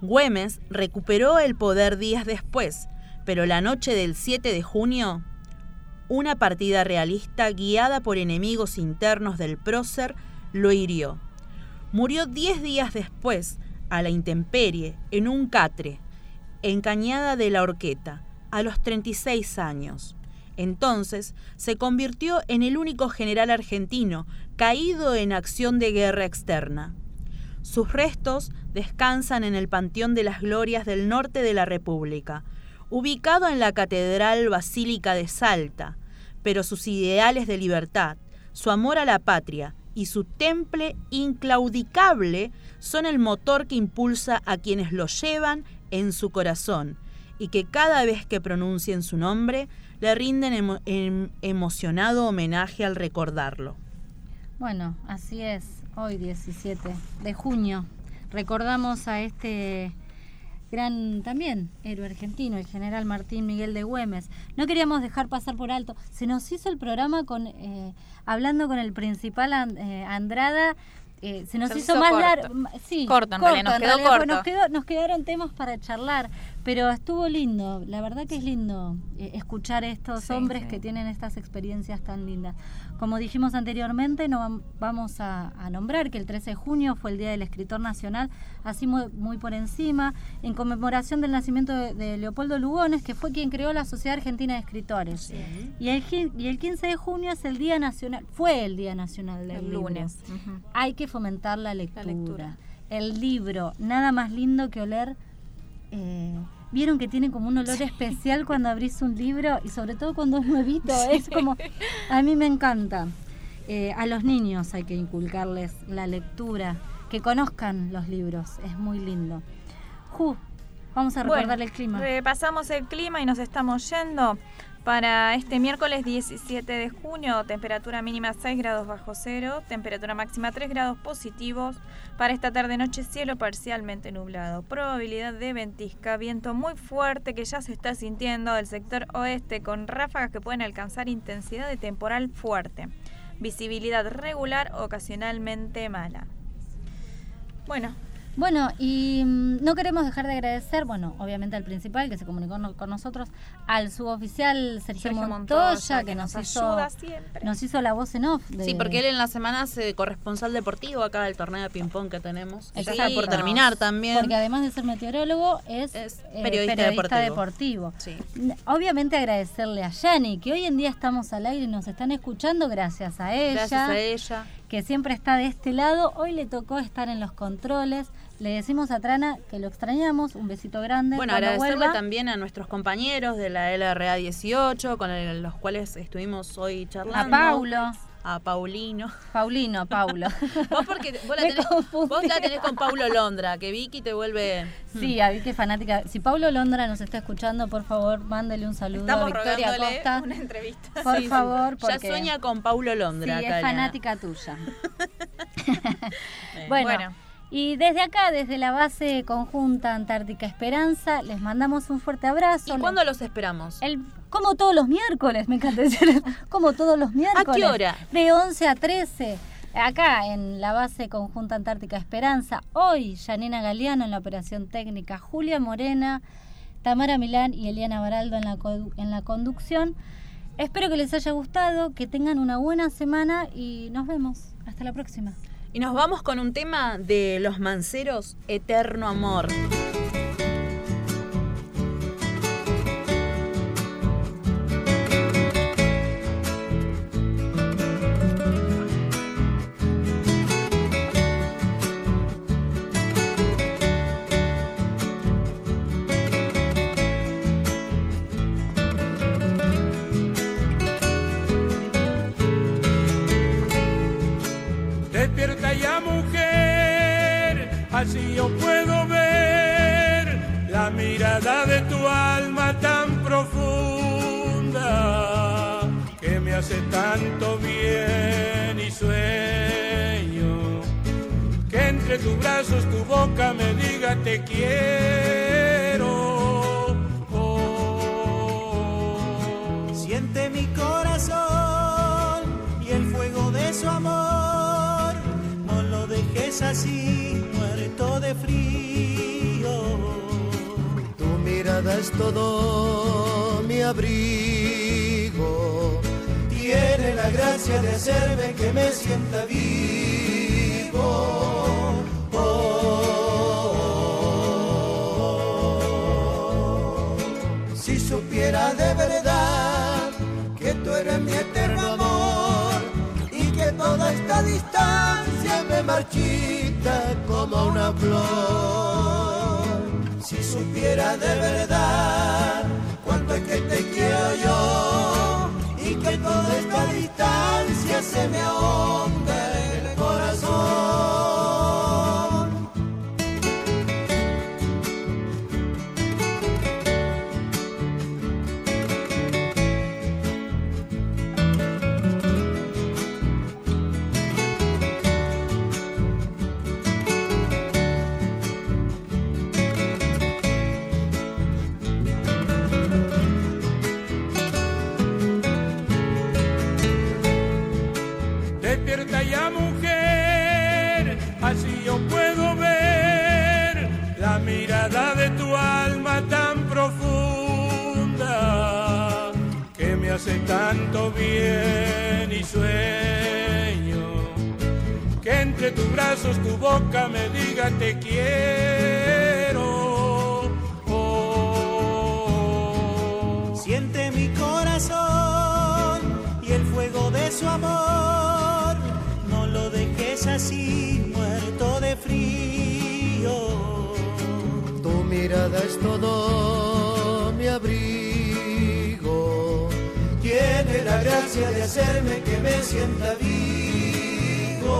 Güemes recuperó el poder días después, pero la noche del 7 de junio una partida realista guiada por enemigos internos del prócer lo hirió. Murió diez días después, a la intemperie, en un catre, en Cañada de la Horqueta, a los 36 años. Entonces se convirtió en el único general argentino caído en acción de guerra externa. Sus restos descansan en el Panteón de las Glorias del norte de la República, ubicado en la Catedral Basílica de Salta, pero sus ideales de libertad, su amor a la patria y su temple inclaudicable son el motor que impulsa a quienes lo llevan en su corazón y que cada vez que pronuncien su nombre le rinden em, emocionado homenaje al recordarlo. Bueno, así es, hoy 17 de junio recordamos a este gran también héroe argentino, el general Martín Miguel de Güemes. No queríamos dejar pasar por alto. Se nos hizo el programa con eh, hablando con el principal eh, Andrada. Eh, se nos hizo más largo. Sí, corto, nos quedó corto. Nos, quedó, nos quedaron temas para charlar. Pero estuvo lindo, la verdad que es lindo eh, escuchar a estos Sí, hombres sí. que tienen estas experiencias tan lindas. Como dijimos anteriormente, no vam- vamos a, a nombrar que el 13 de junio fue el Día del Escritor Nacional, así muy, muy por encima, en conmemoración del nacimiento de, de Leopoldo Lugones, que fue quien creó la Sociedad Argentina de Escritores. Y, el, y el 15 de junio es el Día Nacional, fue el Día Nacional del El lunes. Hay que fomentar la lectura. lectura. El libro, nada más lindo que oler. eh, Vieron que tiene como un olor especial cuando abrís un libro y sobre todo cuando es nuevito. Es como, a mí me encanta. Eh, a los niños hay que inculcarles la lectura, que conozcan los libros. Es muy lindo. Ju, vamos a Bueno, recordar el clima. Repasamos el clima y nos estamos yendo. Para este miércoles 17 de junio, temperatura mínima 6 grados bajo cero, temperatura máxima 3 grados positivos. Para esta tarde-noche, cielo parcialmente nublado. Probabilidad de ventisca, viento muy fuerte que ya se está sintiendo del sector oeste con ráfagas que pueden alcanzar intensidad de temporal fuerte. Visibilidad regular, ocasionalmente mala. Bueno, Bueno, y mm, no queremos dejar de agradecer, bueno, obviamente al principal que se comunicó no- con nosotros, al suboficial Sergio, Sergio Montoya, Montoya, que, que nos, nos hizo, siempre. nos hizo la voz en off. de- Sí, porque él en la semana es corresponsal deportivo acá del torneo de ping-pong que tenemos. Ya está Exacto. por terminar también. Porque además de ser meteorólogo, es, eh, periodista deportivo. deportivo. N- Obviamente agradecerle a Yani, que hoy en día estamos al aire y nos están escuchando gracias a ella. Gracias a ella. Que siempre está de este lado. Hoy le tocó estar en los controles. Le decimos a Trana que lo extrañamos. Un besito grande. Bueno, agradecerle vuelva- también a nuestros compañeros de la LRA 18, con el- los cuales estuvimos hoy charlando. A Paulo. A Paulino. Paulino, Paulo. Vos porque vos la, tenés, vos la tenés con Paulo Londra, que Vicky te vuelve... Sí, a Vicky fanática. Si Paulo Londra nos está escuchando, por favor, mándele un saludo Estamos a Victoria Costa. una entrevista. Por Sí, sí. favor, Ya porque sueña con Paulo sí, Londra. es acá, Eliana. fanática tuya. bueno, Bueno. Y desde acá, desde la base conjunta Antártica Esperanza, les mandamos un fuerte abrazo. ¿Y cuándo los esperamos? El, como todos los miércoles, me encanta decir, como todos los miércoles. hora? De 11 a 13. Acá en la base conjunta Antártica Esperanza, hoy Yanina Galeano en la operación técnica, Julia Morena, Tamara Milán y Eliana Baraldo en la, en la conducción. Espero que les haya gustado, que tengan una buena semana y nos vemos. Hasta la próxima. Y nos vamos con un tema de los manceros, Eterno Amor. Te quiero. Oh. Siente mi corazón y el fuego de su amor. No lo dejes así, muerto de frío. Tu mirada es todo mi abrigo. Tiene la gracia de hacerme que me sienta vivo. Marchita como una flor. Si supiera de verdad cuánto es que te quiero yo y que toda esta distancia se me ahonda bien y sueño que entre tus brazos tu boca me diga te quiero. Oh. Siente mi corazón y el fuego de su amor. No lo dejes así, muerto de frío. Tu mirada es todo de hacerme que me sienta vivo.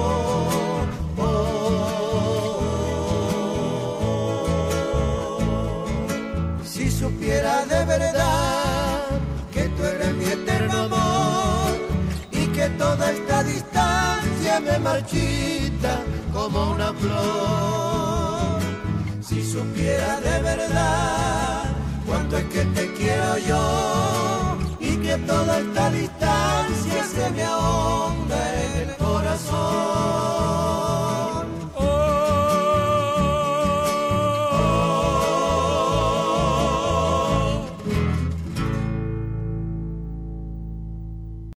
Si supiera de verdad que tú eres mi eterno amor y que toda esta distancia me marchita como una flor. Si supiera de verdad cuánto es que te quiero yo toda esta distancia se me ahonda en el corazón.